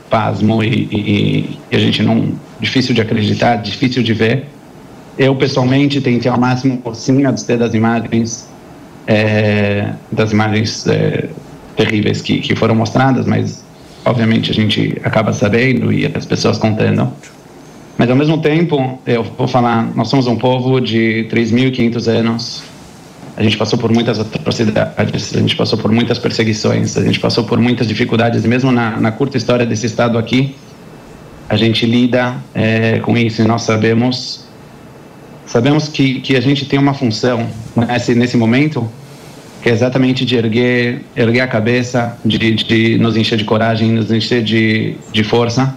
pasmo e, e, e, a gente não, difícil de acreditar, difícil de ver. Eu, pessoalmente, tentei ao máximo sim abster das imagens, é, das imagens é, terríveis que, que foram mostradas, mas obviamente a gente acaba sabendo e as pessoas contando. Mas ao mesmo tempo, eu vou falar, nós somos um povo de 3.500 anos. A gente passou por muitas atrocidades, a gente passou por muitas perseguições, a gente passou por muitas dificuldades, mesmo na, na curta história desse estado aqui, a gente lida é, com isso e nós sabemos sabemos que, que a gente tem uma função nesse, nesse momento que é exatamente de erguer, erguer a cabeça, de, de nos encher de coragem, nos encher de, de força.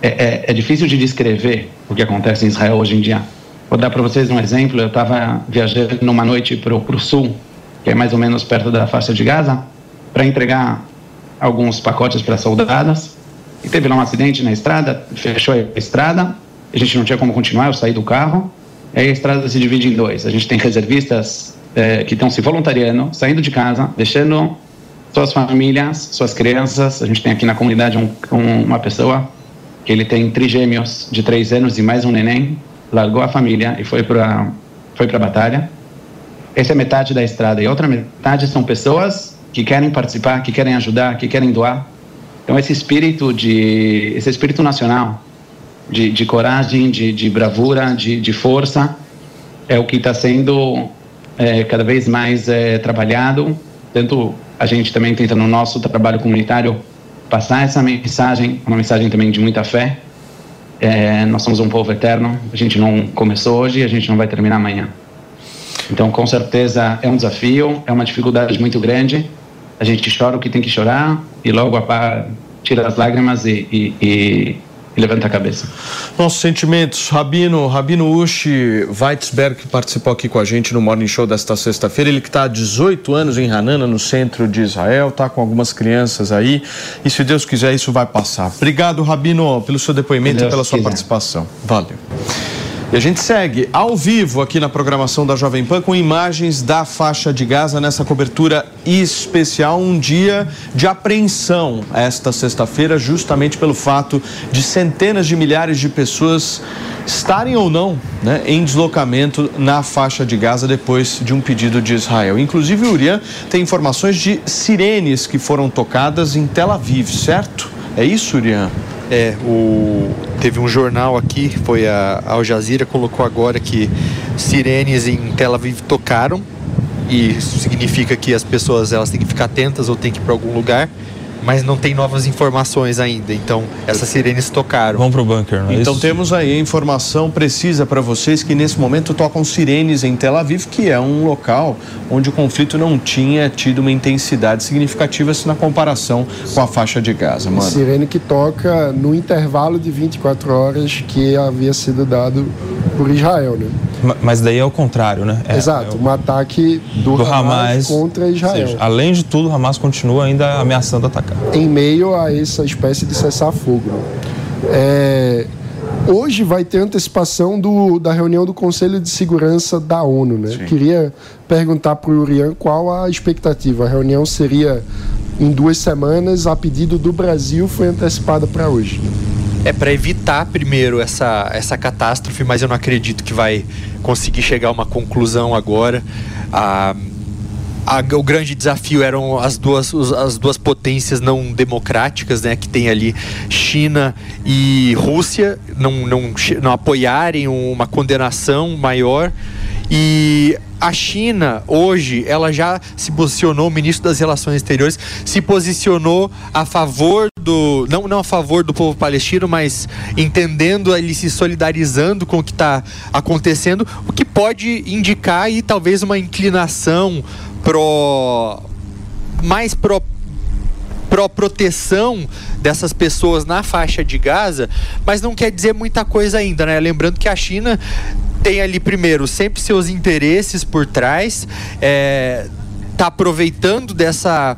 É, é, é difícil de descrever o que acontece em Israel hoje em dia. Vou dar para vocês um exemplo. Eu estava viajando numa noite para o sul, que é mais ou menos perto da faixa de Gaza, para entregar alguns pacotes para soldadas. E teve lá um acidente na estrada, fechou a estrada, a gente não tinha como continuar, eu saí do carro, aí a estrada se divide em dois. A gente tem reservistas é, que estão se voluntariando, saindo de casa, deixando suas famílias, suas crianças. A gente tem aqui na comunidade um, um, uma pessoa que ele tem trigêmeos de três anos e mais um neném, largou a família e foi para foi a batalha. Essa é metade da estrada e outra metade são pessoas que querem participar, que querem ajudar, que querem doar. Então esse espírito de esse espírito nacional de, de coragem, de, de bravura, de, de força é o que está sendo é, cada vez mais é, trabalhado. Tanto a gente também tenta no nosso trabalho comunitário passar essa mensagem, uma mensagem também de muita fé. É, nós somos um povo eterno, a gente não começou hoje, a gente não vai terminar amanhã. Então, com certeza é um desafio, é uma dificuldade muito grande. A gente chora o que tem que chorar e logo tira as lágrimas e, e, e e levanta a cabeça. Nossos sentimentos, Rabino, Rabino Ushi Weitzberg, que participou aqui com a gente no Morning Show desta sexta-feira, ele que está há 18 anos em Hanana, no centro de Israel, está com algumas crianças aí, e se Deus quiser isso vai passar. Obrigado, Rabino, pelo seu depoimento e pela sua quiser. participação. Valeu. E a gente segue ao vivo aqui na programação da Jovem Pan com imagens da faixa de Gaza nessa cobertura especial. Um dia de apreensão esta sexta-feira, justamente pelo fato de centenas de milhares de pessoas estarem ou não né, em deslocamento na faixa de Gaza depois de um pedido de Israel. Inclusive, o Urian tem informações de sirenes que foram tocadas em Tel Aviv, certo? É isso, Urian? É, o, teve um jornal aqui, foi a Al Jazeera, colocou agora que sirenes em Tel Aviv tocaram e isso significa que as pessoas elas têm que ficar atentas ou têm que ir para algum lugar mas não tem novas informações ainda. Então, essas sirenes tocaram. Vamos pro bunker, não é Então, isso? temos aí a informação precisa para vocês que nesse momento tocam sirenes em Tel Aviv, que é um local onde o conflito não tinha tido uma intensidade significativa na comparação com a faixa de Gaza, mano. Sirene que toca no intervalo de 24 horas que havia sido dado por Israel, né? Mas daí é o contrário, né? É, Exato, é o... um ataque do, do Hamas, Hamas, contra Israel. Seja, além de tudo, o Hamas continua ainda ameaçando atacar. Em meio a essa espécie de cessar-fogo. É, hoje vai ter antecipação do, da reunião do Conselho de Segurança da ONU. Né? Queria perguntar para o Urian qual a expectativa. A reunião seria em duas semanas, a pedido do Brasil, foi antecipada para hoje. É para evitar primeiro essa, essa catástrofe, mas eu não acredito que vai conseguir chegar a uma conclusão agora. A, o grande desafio eram as duas, as duas potências não democráticas, né, que tem ali China e Rússia, não, não, não apoiarem uma condenação maior. E a China, hoje, ela já se posicionou, o ministro das Relações Exteriores se posicionou a favor do. Não, não a favor do povo palestino, mas entendendo ele se solidarizando com o que está acontecendo, o que pode indicar aí talvez uma inclinação pro. mais pro pró proteção dessas pessoas na faixa de Gaza, mas não quer dizer muita coisa ainda, né? Lembrando que a China tem ali primeiro sempre seus interesses por trás, é, tá aproveitando dessa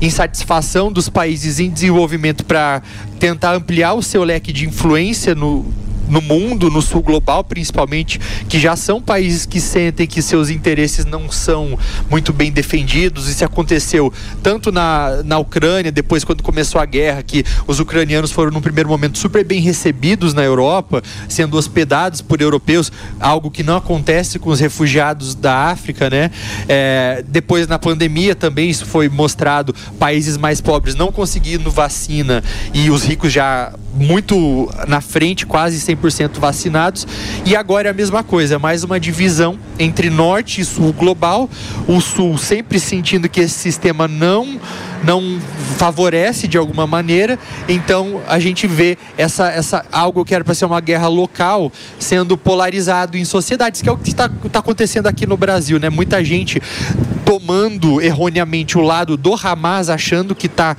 insatisfação dos países em desenvolvimento para tentar ampliar o seu leque de influência no, no mundo, no sul global principalmente, que já são países que sentem que seus interesses não são muito bem defendidos. Isso aconteceu tanto na, na Ucrânia, depois quando começou a guerra, que os ucranianos foram no primeiro momento super bem recebidos na Europa, sendo hospedados por europeus, algo que não acontece com os refugiados da África, né? É, depois na pandemia também isso foi mostrado, países mais pobres não conseguindo vacina e os ricos já muito na frente, quase 100% vacinados. E agora é a mesma coisa, mais uma divisão entre norte e sul global. O sul sempre sentindo que esse sistema não não favorece de alguma maneira. Então a gente vê essa, essa algo que era para ser uma guerra local sendo polarizado em sociedades, que é o que está tá acontecendo aqui no Brasil, né? Muita gente tomando erroneamente o lado do Hamas, achando que está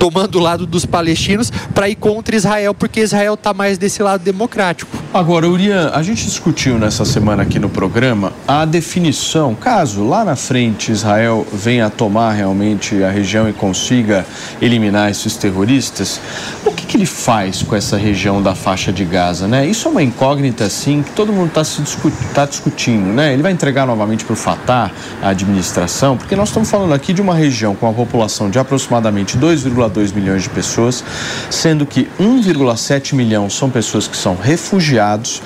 tomando o lado dos palestinos para ir contra Israel, porque Israel está mais desse lado democrático. Agora, Urian, a gente discutiu nessa semana aqui no programa a definição, caso lá na frente Israel venha a tomar realmente a região e consiga eliminar esses terroristas, o que, que ele faz com essa região da faixa de Gaza, né? Isso é uma incógnita, assim, que todo mundo está discu tá discutindo, né? Ele vai entregar novamente para o Fatah a administração, porque nós estamos falando aqui de uma região com a população de aproximadamente 2,2 2 milhões de pessoas, sendo que 1,7 milhão são pessoas que são refugiados,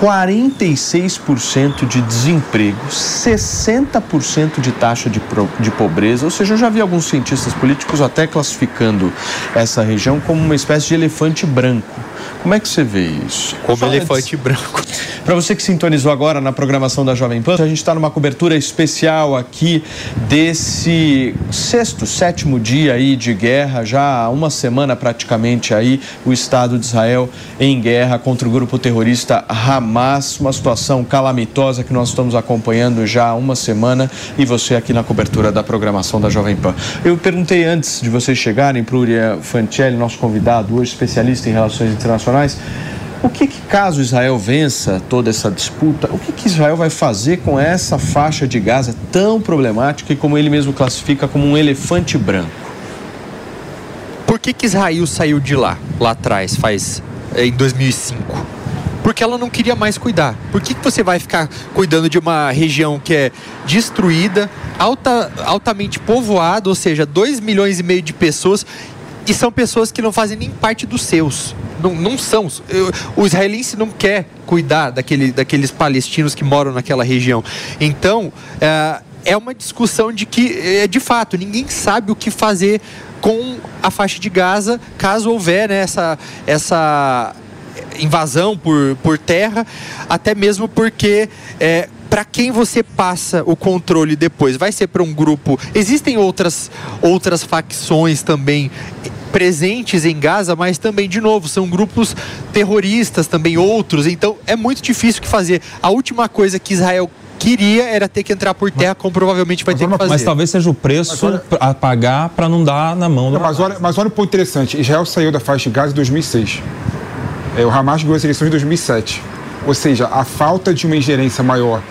46% de desemprego, 60% de taxa de, de pobreza. Ou seja, eu já vi alguns cientistas políticos até classificando essa região como uma espécie de elefante branco. Como é que você vê isso? Como elefante branco. Para você que sintonizou agora na programação da Jovem Pan, a gente está numa cobertura especial aqui desse sexto, sétimo dia aí de guerra, já há uma semana praticamente aí o Estado de Israel em guerra contra o grupo terrorista Hamas, uma situação calamitosa que nós estamos acompanhando já há uma semana e você aqui na cobertura da programação da Jovem Pan. Eu perguntei antes de vocês chegarem para o Uriah Fancelli, nosso convidado hoje, especialista em relações internacionais, o que, que, caso Israel vença toda essa disputa, o que, que Israel vai fazer com essa faixa de Gaza tão problemática e como ele mesmo classifica como um elefante branco? Por que, que Israel saiu de lá, lá atrás, faz em 2005? Porque ela não queria mais cuidar. Por que, que você vai ficar cuidando de uma região que é destruída, alta, altamente povoada, ou seja, 2 milhões e meio de pessoas, e são pessoas que não fazem nem parte dos seus? não, não são. O israelense não quer cuidar daquele, daqueles palestinos que moram naquela região. Então, é, é uma discussão de que, é, de fato, ninguém sabe o que fazer com a faixa de Gaza caso houver né, essa, essa invasão por, por terra, até mesmo porque é, para quem você passa o controle depois? Vai ser para um grupo. Existem outras, outras facções também presentes em Gaza, mas também, de novo, são grupos terroristas, também outros. Então é muito difícil que fazer. A última coisa que Israel queria era ter que entrar por terra, como provavelmente vai ter que fazer. Mas talvez seja o preço olha, a pagar para não dar na mão do mas olha, mas olha um ponto interessante. Israel saiu da faixa de Gaza em 2006. É, o Hamas ganhou as eleições em 2007. Ou seja, a falta de uma ingerência maior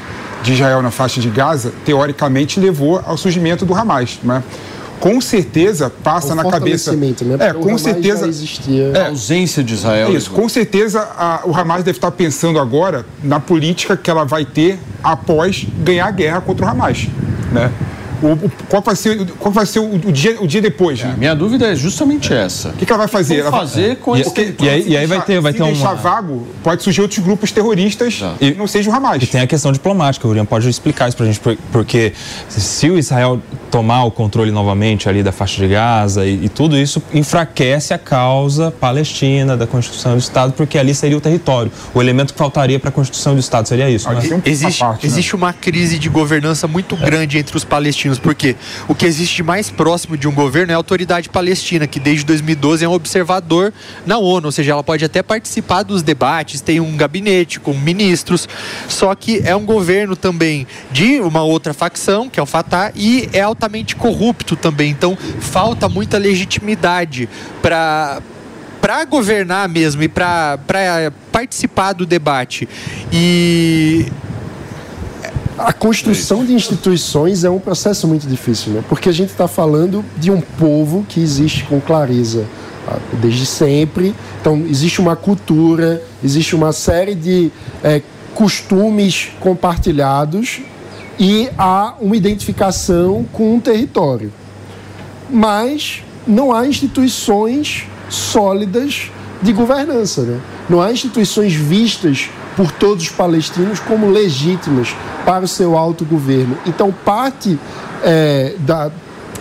de Israel na faixa de Gaza, teoricamente, levou ao surgimento do Hamas. Né? com certeza passa na cabeça. Né? É, com certeza. existia é, a ausência de Israel. Isso, com certeza a, o Hamas deve estar pensando agora na política que ela vai ter após ganhar a guerra contra o Hamas. Né? O, o, qual vai ser, qual vai ser o, o dia, o dia depois? É, minha dúvida é justamente essa. O que, que ela vai fazer? Ela vai fazer com e, esse e, e, aí, e aí vai ter, vai se ter uma... deixar vago, pode surgir outros grupos terroristas e não seja o Hamas. E tem a questão diplomática, o Urian pode explicar isso pra gente, porque se o Israel tomar o controle novamente ali da faixa de Gaza e, e tudo isso enfraquece a causa palestina da Constituição do Estado, porque ali seria o território. O elemento que faltaria para a Constituição do Estado seria isso. Né? Existe, parte, existe né? uma crise de governança muito grande entre os palestinos, porque o que existe mais próximo de um governo é a autoridade palestina, que desde 2012 é um observador na ONU, ou seja, ela pode até participar dos debates, tem um gabinete com ministros, só que é um governo também de uma outra facção, que é o Fatah, e é altamente corrupto também. Então, falta muita legitimidade para para governar mesmo e para participar do debate. E a construção de instituições é um processo muito difícil, né? Porque a gente está falando de um povo que existe com clareza ah, desde sempre. Então existe uma cultura, existe uma série de é, costumes compartilhados e há uma identificação com um território. Mas não há instituições sólidas de governança. Né? Não há instituições vistas por todos os palestinos como legítimas para o seu autogoverno. Então, parte é, da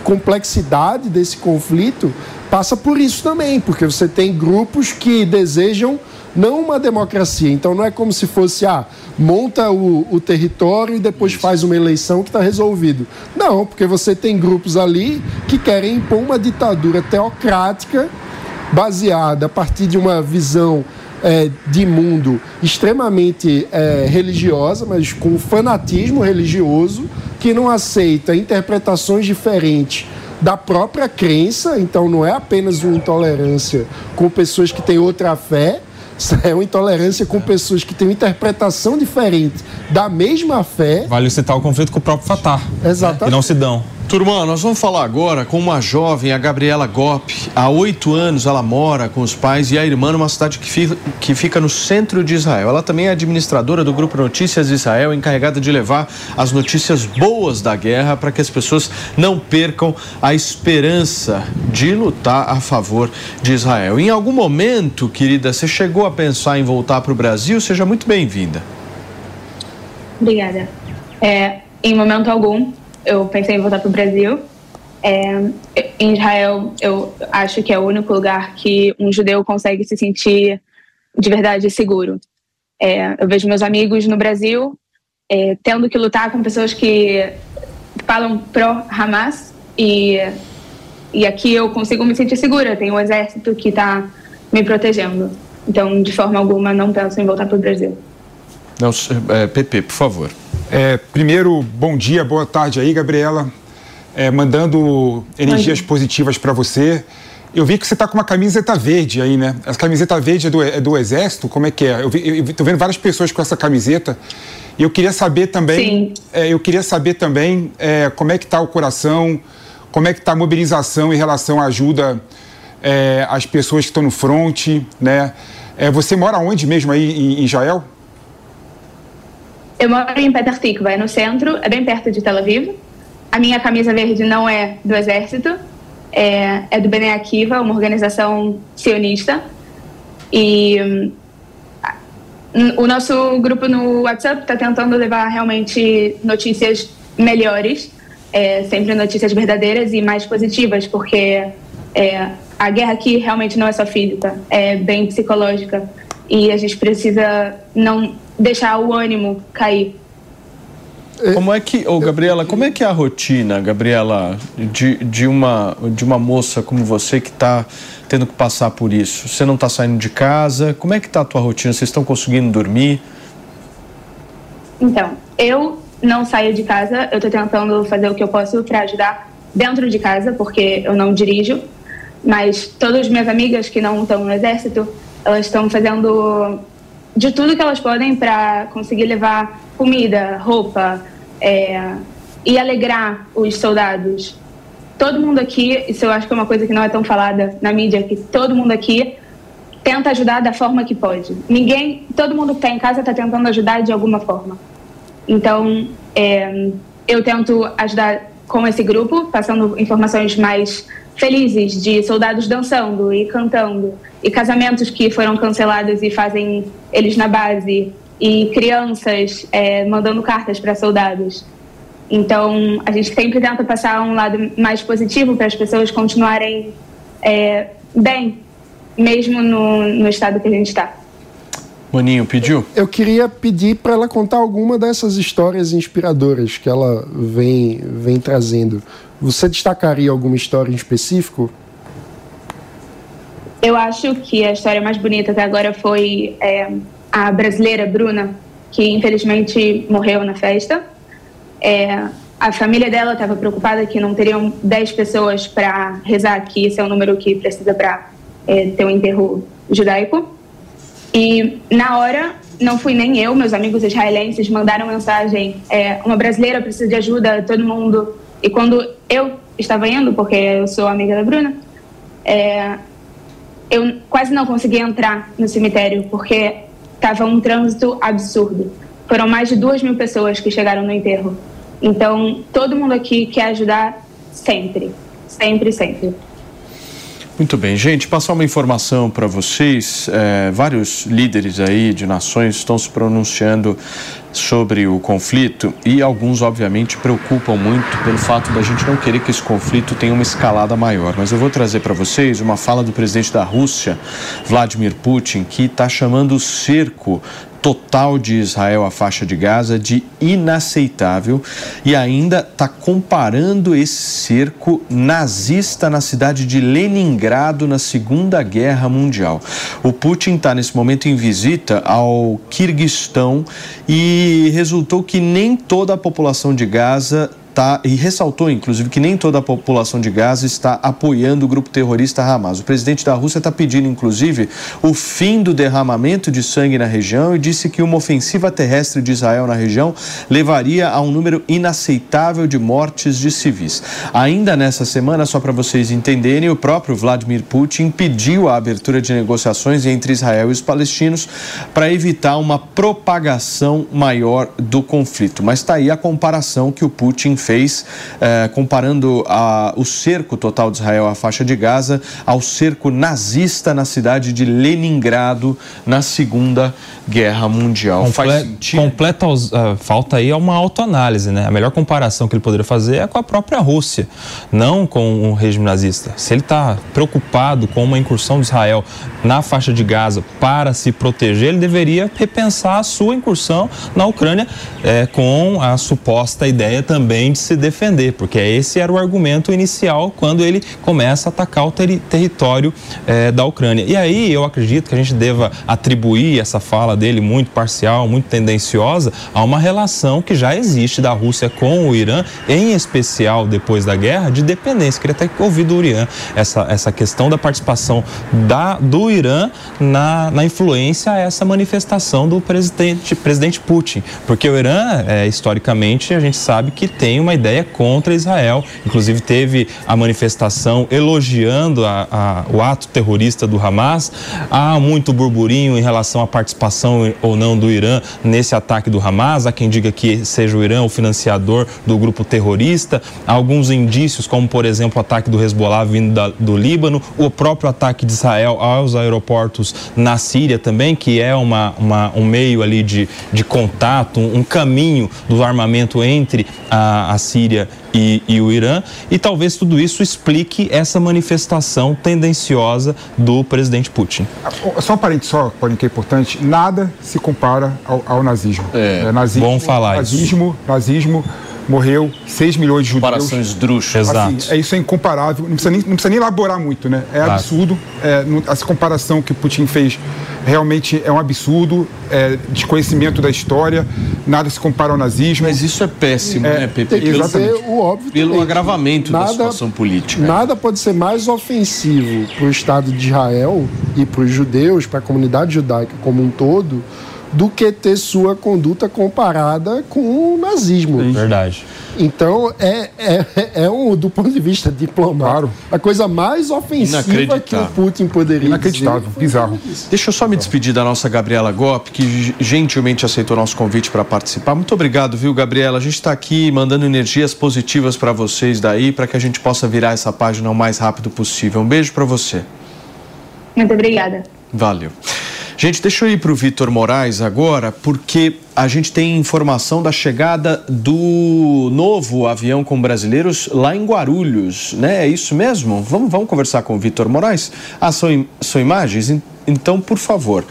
complexidade desse conflito passa por isso também, porque você tem grupos que desejam não uma democracia. Então, não é como se fosse, ah, monta o, o território e depois faz uma eleição que está resolvido. Não, porque você tem grupos ali que querem impor uma ditadura teocrática baseada a partir de uma visão é, de mundo extremamente é, religiosa, mas com fanatismo religioso, que não aceita interpretações diferentes da própria crença, então não é apenas uma intolerância com pessoas que têm outra fé, é uma intolerância com pessoas que têm uma interpretação diferente da mesma fé. Vale citar o conflito com o próprio Fatah. Exatamente. Né? E não se dão. Turma, nós vamos falar agora com uma jovem, a Gabriela Gop. Há oito anos ela mora com os pais e a irmã numa cidade que fica, que fica no centro de Israel. Ela também é administradora do Grupo Notícias Israel, encarregada de levar as notícias boas da guerra para que as pessoas não percam a esperança de lutar a favor de Israel. Em algum momento, querida, você chegou a pensar em voltar para o Brasil? Seja muito bem-vinda. Obrigada. É, em momento algum eu pensei em voltar para o Brasil. É, em Israel, eu acho que é o único lugar que um judeu consegue se sentir de verdade seguro. É, eu vejo meus amigos no Brasil é, tendo que lutar com pessoas que falam pró-Hamas e, e aqui eu consigo me sentir segura. Tem um exército que está me protegendo. Então, de forma alguma, não penso em voltar para o Brasil. Não, é, Pepe, por favor. É, primeiro, bom dia, boa tarde aí, Gabriela. É, mandando energias positivas para você. Eu vi que você está com uma camiseta verde aí, né? Essa camiseta verde é do, é do Exército? Como é que é? Eu estou vendo várias pessoas com essa camiseta. E eu queria saber também. É, eu queria saber também é, como é que está o coração, como é que está a mobilização em relação à ajuda é, às pessoas que estão no fronte, né? É, você mora onde mesmo aí em, em Israel? Eu moro em Petah Tikva, é no centro, é bem perto de Tel Aviv. A minha camisa verde não é do exército, é, é do Bnei Akiva, uma organização sionista. E um, o nosso grupo no WhatsApp está tentando levar realmente notícias melhores, é, sempre notícias verdadeiras e mais positivas, porque é, a guerra aqui realmente não é só física, é bem psicológica. E a gente precisa não deixar o ânimo cair. Como é que, oh, Gabriela, como é que é a rotina, Gabriela, de, de, uma, de uma moça como você que está tendo que passar por isso? Você não está saindo de casa? Como é que está a tua rotina? Vocês estão conseguindo dormir? Então, eu não saio de casa, eu estou tentando fazer o que eu posso para ajudar dentro de casa, porque eu não dirijo, mas todas as minhas amigas que não estão no exército, elas estão fazendo de tudo que elas podem para conseguir levar comida, roupa é, e alegrar os soldados. Todo mundo aqui, isso eu acho que é uma coisa que não é tão falada na mídia, que todo mundo aqui tenta ajudar da forma que pode. Ninguém, todo mundo que está em casa está tentando ajudar de alguma forma. Então, é, eu tento ajudar com esse grupo, passando informações mais felizes de soldados dançando e cantando, e casamentos que foram cancelados e fazem eles na base, e crianças é, mandando cartas para soldados. Então, a gente sempre tenta passar um lado mais positivo para as pessoas continuarem é, bem, mesmo no, no estado que a gente está. Maninho pediu? Eu queria pedir para ela contar alguma dessas histórias inspiradoras que ela vem, vem trazendo. Você destacaria alguma história em específico? Eu acho que a história mais bonita até agora foi é, a brasileira Bruna, que infelizmente morreu na festa. É, a família dela estava preocupada que não teriam 10 pessoas para rezar, que esse é o número que precisa para é, ter um enterro judaico. E na hora, não fui nem eu, meus amigos israelenses mandaram mensagem: é, uma brasileira precisa de ajuda, todo mundo. E quando eu estava indo, porque eu sou amiga da Bruna, é, eu quase não consegui entrar no cemitério, porque estava um trânsito absurdo. Foram mais de duas mil pessoas que chegaram no enterro. Então, todo mundo aqui quer ajudar sempre. Sempre, sempre. Muito bem, gente, passar uma informação para vocês. É, vários líderes aí de nações estão se pronunciando sobre o conflito e alguns, obviamente, preocupam muito pelo fato da gente não querer que esse conflito tenha uma escalada maior. Mas eu vou trazer para vocês uma fala do presidente da Rússia, Vladimir Putin, que está chamando o cerco total de Israel à faixa de Gaza de inaceitável e ainda está comparando esse cerco nazista na cidade de Leningrado na Segunda Guerra Mundial. O Putin está nesse momento em visita ao Quirguistão e resultou que nem toda a população de Gaza tá, e ressaltou, inclusive, que nem toda a população de Gaza está apoiando o grupo terrorista Hamas. O presidente da Rússia está pedindo, inclusive, o fim do derramamento de sangue na região e disse que uma ofensiva terrestre de Israel na região levaria a um número inaceitável de mortes de civis. Ainda nessa semana, só para vocês entenderem, o próprio Vladimir Putin pediu a abertura de negociações entre Israel e os palestinos para evitar uma propagação maior do conflito. Mas está aí a comparação que o Putin fez, eh, comparando a, o cerco total de Israel à faixa de Gaza ao cerco nazista na cidade de Leningrado na Segunda Guerra Mundial. Faz Comple sentido? completa ah, falta aí uma autoanálise, né? A melhor comparação que ele poderia fazer é com a própria Rússia, não com o regime nazista. Se ele está preocupado com uma incursão de Israel na faixa de Gaza para se proteger, ele deveria repensar a sua incursão na Ucrânia eh, com a suposta ideia também se defender, porque esse era o argumento inicial quando ele começa a atacar o teri- território eh, da Ucrânia. E aí eu acredito que a gente deva atribuir essa fala dele muito parcial, muito tendenciosa, a uma relação que já existe da Rússia com o Irã, em especial depois da guerra, de dependência. Queria até ouvir do Irã essa, essa questão da participação da, do Irã na, na influência a essa manifestação do presidente, presidente Putin. Porque o Irã, é, historicamente, a gente sabe que tem uma ideia contra Israel. Inclusive, teve a manifestação elogiando a- a- o ato terrorista do Hamas. Há muito burburinho em relação à participação ou não do Irã nesse ataque do Hamas. Há quem diga que seja o Irã o financiador do grupo terrorista. Há alguns indícios, como por exemplo o ataque do Hezbollah vindo da- do Líbano, o próprio ataque de Israel aos aeroportos na Síria também, que é uma, uma- um meio ali de, de contato, um, um caminho do armamento entre a, a Síria e, e o Irã. E talvez tudo isso explique essa manifestação tendenciosa do presidente Putin. Só um parente só, porém que é importante, nada se compara ao, ao nazismo. É, nazismo. bom falar isso. nazismo, Nazismo, morreu 6 milhões de judeus. Comparação esdrúxula. Assim, Exato. é isso é incomparável, não precisa nem, não precisa nem elaborar muito, né? É Claro. absurdo. é, não- essa comparação que Putin fez realmente é um absurdo, é desconhecimento da história, nada se compara ao nazismo. Mas isso é péssimo, É, né, Pepe? Pelo, dizer o óbvio pelo também, agravamento da nada- situação política. Nada pode ser mais ofensivo para o Estado de Israel e para os judeus, para a comunidade judaica como um todo, do que ter sua conduta comparada com o nazismo. Verdade. Então, é, é, é um, do ponto de vista diplomático, a coisa mais ofensiva que o. Putin poderia Inacreditável, dizer. bizarro. Deixa eu só me despedir da nossa Gabriela Gop, que gentilmente aceitou nosso convite para participar. Muito obrigado, viu, Gabriela? A gente está aqui mandando energias positivas para vocês daí, para que a gente possa virar essa página o mais rápido possível. Um beijo para você. Muito obrigada. Valeu. Gente, deixa eu ir para o Vitor Moraes agora, porque a gente tem informação da chegada do novo avião com brasileiros lá em Guarulhos, né? É isso mesmo? Vamos, vamos conversar com o Vitor Moraes? Ah, são, são imagens? En- Então, por favor,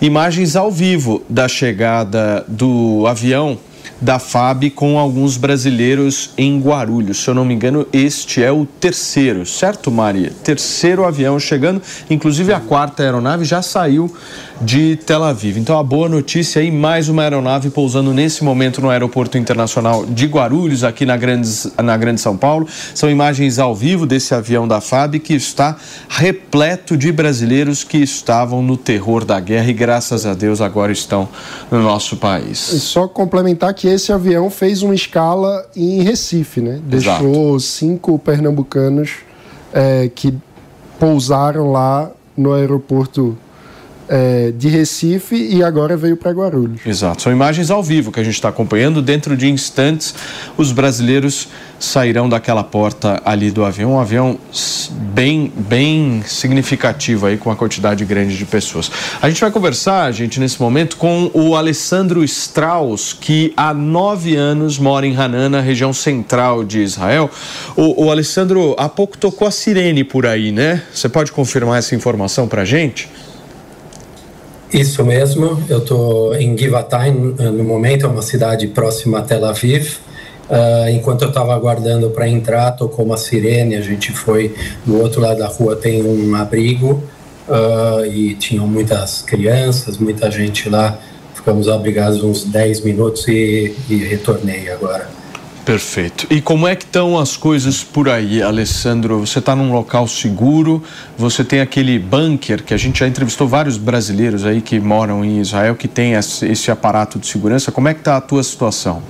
imagens ao vivo da chegada do avião da FAB com alguns brasileiros em Guarulhos. Se eu não me engano, este é o terceiro, certo, Maria? Terceiro avião chegando, inclusive a quarta aeronave já saiu de Tel Aviv. Então, a boa notícia aí, mais uma aeronave pousando nesse momento no Aeroporto Internacional de Guarulhos, aqui na Grande, na Grande São Paulo. São imagens ao vivo desse avião da FAB que está repleto de brasileiros que estavam no terror da guerra e, graças a Deus, agora estão no nosso país. E só complementar que esse avião fez uma escala em Recife, né? Exato. Deixou cinco pernambucanos eh, que pousaram lá no aeroporto eh, de Recife e agora veio para Guarulhos. Exato, são imagens ao vivo que a gente está acompanhando. Dentro de instantes, os brasileiros sairão daquela porta ali do avião. Um avião bem, bem significativo aí, com uma quantidade grande de pessoas. A gente vai conversar, gente, nesse momento, com o Alessandro Strauss, que há nove anos mora em Hanan, na região central de Israel. O, o Alessandro, há pouco tocou a sirene por aí, né? Você pode confirmar essa informação para gente? Isso mesmo, eu estou em Givatayim eh, no momento, é uma cidade próxima a Tel Aviv. Ah, enquanto eu estava aguardando para entrar, tocou uma sirene, a gente foi do outro lado da rua, tem um abrigo ah, e tinham muitas crianças, muita gente lá. Ficamos abrigados uns 10 minutos e, e retornei agora. Perfeito. E como é que estão as coisas por aí, Alessandro? Você está num local seguro, você tem aquele bunker que a gente já entrevistou vários brasileiros aí que moram em Israel que tem esse aparato de segurança. Como é que está a tua situação?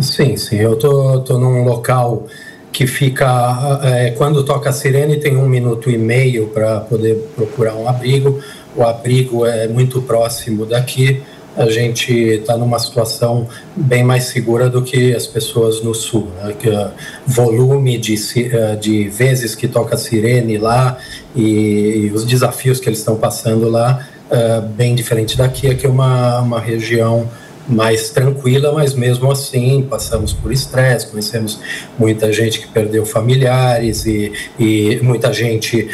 Sim, sim. Eu tô, tô num local que fica. é, quando toca a sirene, tem um minuto e meio para poder procurar um abrigo. O abrigo é muito próximo daqui. A gente está numa situação bem mais segura do que as pessoas no sul. Né? Que, ah, volume de, ah, de vezes que toca sirene lá e, e os desafios que eles estão passando lá, ah, bem diferente daqui. Aqui é uma, uma região mais tranquila, mas mesmo assim passamos por estresse, conhecemos muita gente que perdeu familiares e, e muita gente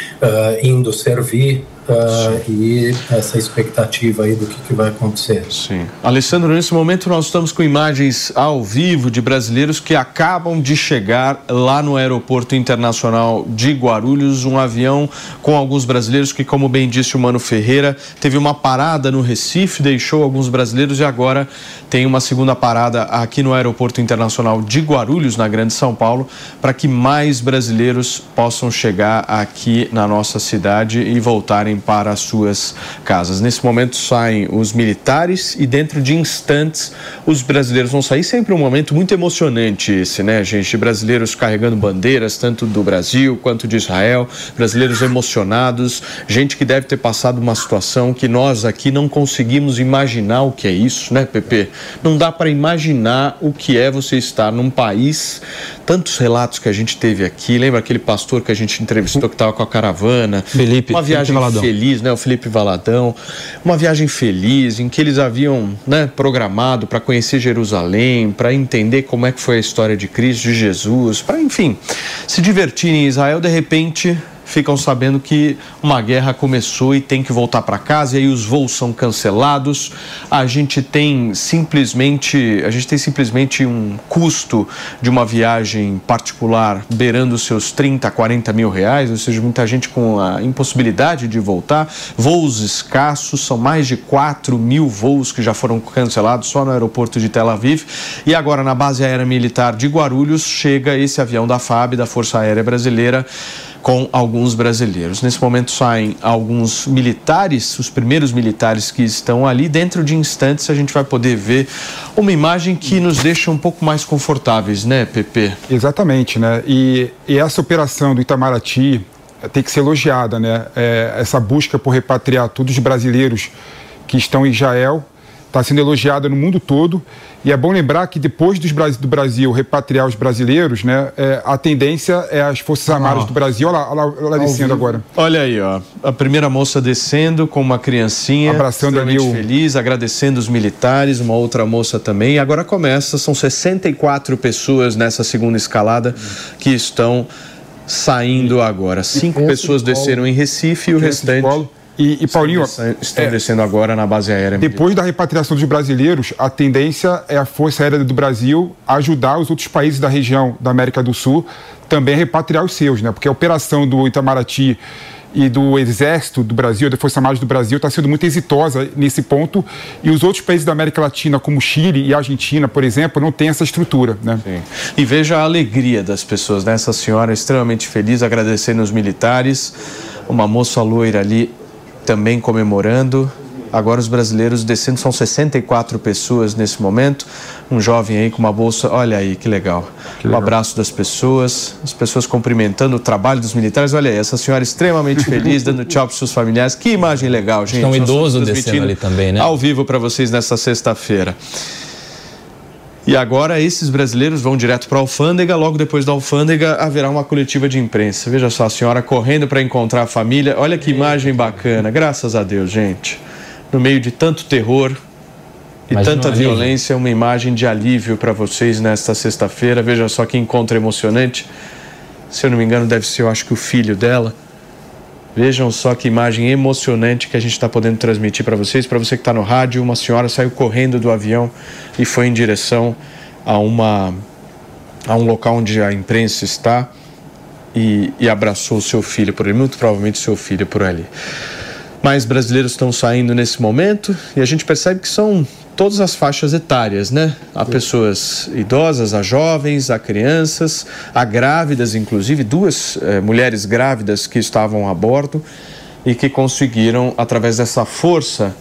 indo servir ah, e essa expectativa aí do que, que vai acontecer. Sim. Alessandro, nesse momento nós estamos com imagens ao vivo de brasileiros que acabam de chegar lá no Aeroporto Internacional de Guarulhos, um avião com alguns brasileiros que, como bem disse o Mano Ferreira, teve uma parada no Recife, deixou alguns brasileiros e agora tem uma segunda parada aqui no Aeroporto Internacional de Guarulhos, na Grande São Paulo, para que mais brasileiros possam chegar aqui na nossa cidade e voltarem para as suas casas. Nesse momento saem os militares e dentro de instantes os brasileiros vão sair. Sempre um momento muito emocionante esse, né, gente? Brasileiros carregando bandeiras, tanto do Brasil quanto de Israel, brasileiros emocionados, gente que deve ter passado uma situação que nós aqui não conseguimos imaginar o que é isso, né, Pepe? Não dá para imaginar o que é você estar num país. Tantos relatos que a gente teve aqui. Lembra aquele pastor que a gente entrevistou que estava com a caravana? Felipe, Uma viagem Felipe Valadão. Feliz, né? O Felipe Valadão. Uma viagem feliz em que eles haviam né, programado para conhecer Jerusalém, para entender como é que foi a história de Cristo, de Jesus, para, enfim, se divertir em Israel. De repente, ficam sabendo que uma guerra começou e tem que voltar para casa e aí os voos são cancelados. A gente tem simplesmente, a gente tem simplesmente um custo de uma viagem particular beirando seus 30, 40 mil reais, ou seja, muita gente com a impossibilidade de voltar. Voos escassos, são mais de 4 mil voos que já foram cancelados só no aeroporto de Tel Aviv. E agora na base aérea militar de Guarulhos chega esse avião da FAB, da Força Aérea Brasileira, com alguns brasileiros. Nesse momento saem alguns militares, os primeiros militares que estão ali. Dentro de instantes a gente vai poder ver uma imagem que nos deixa um pouco mais confortáveis, né, Pepe? Exatamente, né? E, e essa operação do Itamaraty tem que ser elogiada, né? É, essa busca por repatriar todos os brasileiros que estão em Israel está sendo elogiada no mundo todo. E é bom lembrar que depois dos, do Brasil repatriar os brasileiros, né, é, a tendência é as Forças Armadas do Brasil. Olha lá, olha lá, olha lá descendo agora. Olha aí, ó. A primeira moça descendo com uma criancinha. Abraçando ali o... feliz, agradecendo os militares, uma outra moça também. E agora começa, são 64 pessoas nessa segunda escalada que estão saindo agora. Cinco pessoas desceram em Recife e o restante. E, e Paulinho. Estão é, descendo agora na base aérea. Depois da repatriação dos brasileiros, a tendência é a Força Aérea do Brasil ajudar os outros países da região da América do Sul também a repatriar os seus, né? Porque a operação do Itamaraty e do Exército do Brasil, da Força Armada do Brasil, está sendo muito exitosa nesse ponto. E os outros países da América Latina, como Chile e Argentina, por exemplo, não têm essa estrutura. Né? Sim. E veja a alegria das pessoas, né? Essa senhora extremamente feliz, agradecendo os militares. Uma moça loira ali também comemorando. Agora os brasileiros descendo, são 64 pessoas nesse momento. Um jovem aí com uma bolsa, olha aí que legal. que legal. Um abraço das pessoas, as pessoas cumprimentando o trabalho dos militares. Olha aí, essa senhora extremamente feliz, dando tchau para seus familiares. Que imagem legal, gente. Tem um idoso descendo ali também, né? Ao vivo para vocês nesta sexta-feira. E agora esses brasileiros vão direto para a alfândega. Logo depois da alfândega haverá uma coletiva de imprensa. Veja só a senhora correndo para encontrar a família. Olha que imagem bacana. Graças a Deus, gente. No meio de tanto terror e Imagina tanta violência, uma imagem de alívio para vocês nesta sexta-feira. Veja só que encontro emocionante. Se eu não me engano, deve ser, eu acho que o filho dela. Vejam só que imagem emocionante que a gente está podendo transmitir para vocês. Para você que está no rádio, uma senhora saiu correndo do avião e foi em direção a, uma, a um local onde a imprensa está e, e abraçou seu filho por ali, muito provavelmente seu filho por ali. Mais brasileiros estão saindo nesse momento e a gente percebe que são todas as faixas etárias, né? Há pessoas idosas, há jovens, há crianças, há grávidas, inclusive duas eh, mulheres grávidas que estavam a bordo e que conseguiram, através dessa força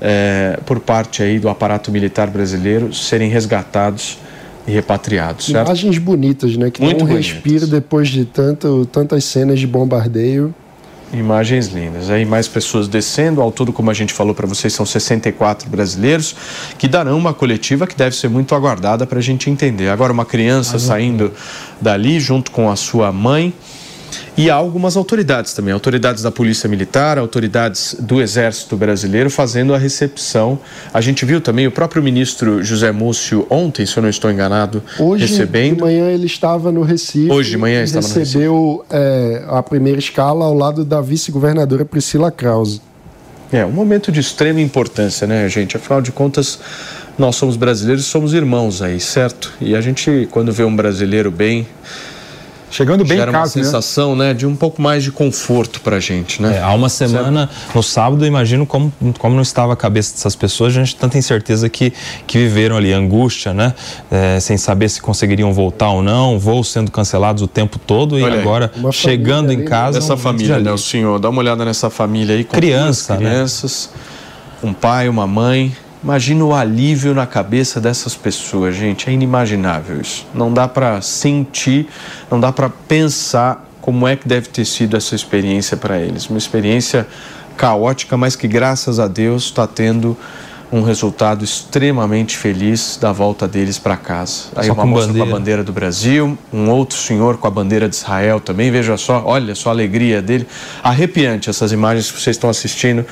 eh, por parte aí do aparato militar brasileiro, serem resgatados e repatriados. Certo? Imagens bonitas, né? Que Muito dão um respiro depois de tanto, tantas cenas de bombardeio. Imagens lindas. Aí mais pessoas descendo. Ao todo, como a gente falou para vocês, são 64 brasileiros que darão uma coletiva que deve ser muito aguardada para a gente entender. Agora, uma criança saindo dali junto com a sua mãe. E há algumas autoridades também, autoridades da Polícia Militar, autoridades do Exército Brasileiro fazendo a recepção. A gente viu também o próprio ministro José Múcio ontem, se eu não estou enganado, Hoje recebendo. de manhã ele estava no Recife. Hoje de manhã estava no Recife. Recebeu é, a primeira escala ao lado da vice-governadora Priscila Krause. É, um momento de extrema importância, né, gente? Afinal de contas, nós somos brasileiros, somos irmãos aí, certo? E a gente, quando vê um brasileiro bem, Chegando bem Gera em casa, uma sensação, né? de um pouco mais de conforto pra gente, né? É, há uma semana, certo? no sábado, eu imagino como, como não estava a cabeça dessas pessoas, a gente tanta incerteza que, que viveram ali, angústia, né? É, sem saber se conseguiriam voltar ou não, voos sendo cancelados o tempo todo Olha e agora chegando em casa. Essa um família, né? O senhor, dá uma olhada nessa família aí com Criança, crianças, né? um pai, uma mãe. Imagina o alívio na cabeça dessas pessoas, gente. É inimaginável isso. Não dá para sentir, não dá para pensar como é que deve ter sido essa experiência para eles. Uma experiência caótica, mas que graças a Deus está tendo um resultado extremamente feliz da volta deles para casa. Aí só uma moça bandeira. com a bandeira do Brasil, um outro senhor com a bandeira de Israel também. Veja só, olha só a alegria dele. Arrepiante essas imagens que vocês estão assistindo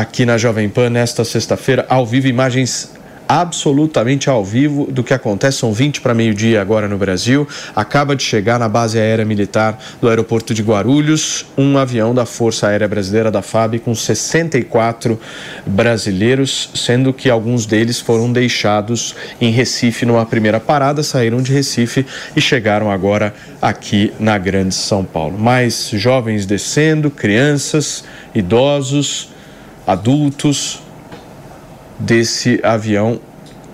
aqui na Jovem Pan nesta sexta-feira, ao vivo, imagens absolutamente ao vivo do que acontece. São 20 para meio-dia agora no Brasil. Acaba de chegar na base aérea militar do aeroporto de Guarulhos um avião da Força Aérea Brasileira, da FAB, com 64 brasileiros, sendo que alguns deles foram deixados em Recife numa primeira parada, saíram de Recife e chegaram agora aqui na Grande São Paulo. Mais jovens descendo, crianças, idosos adultos desse avião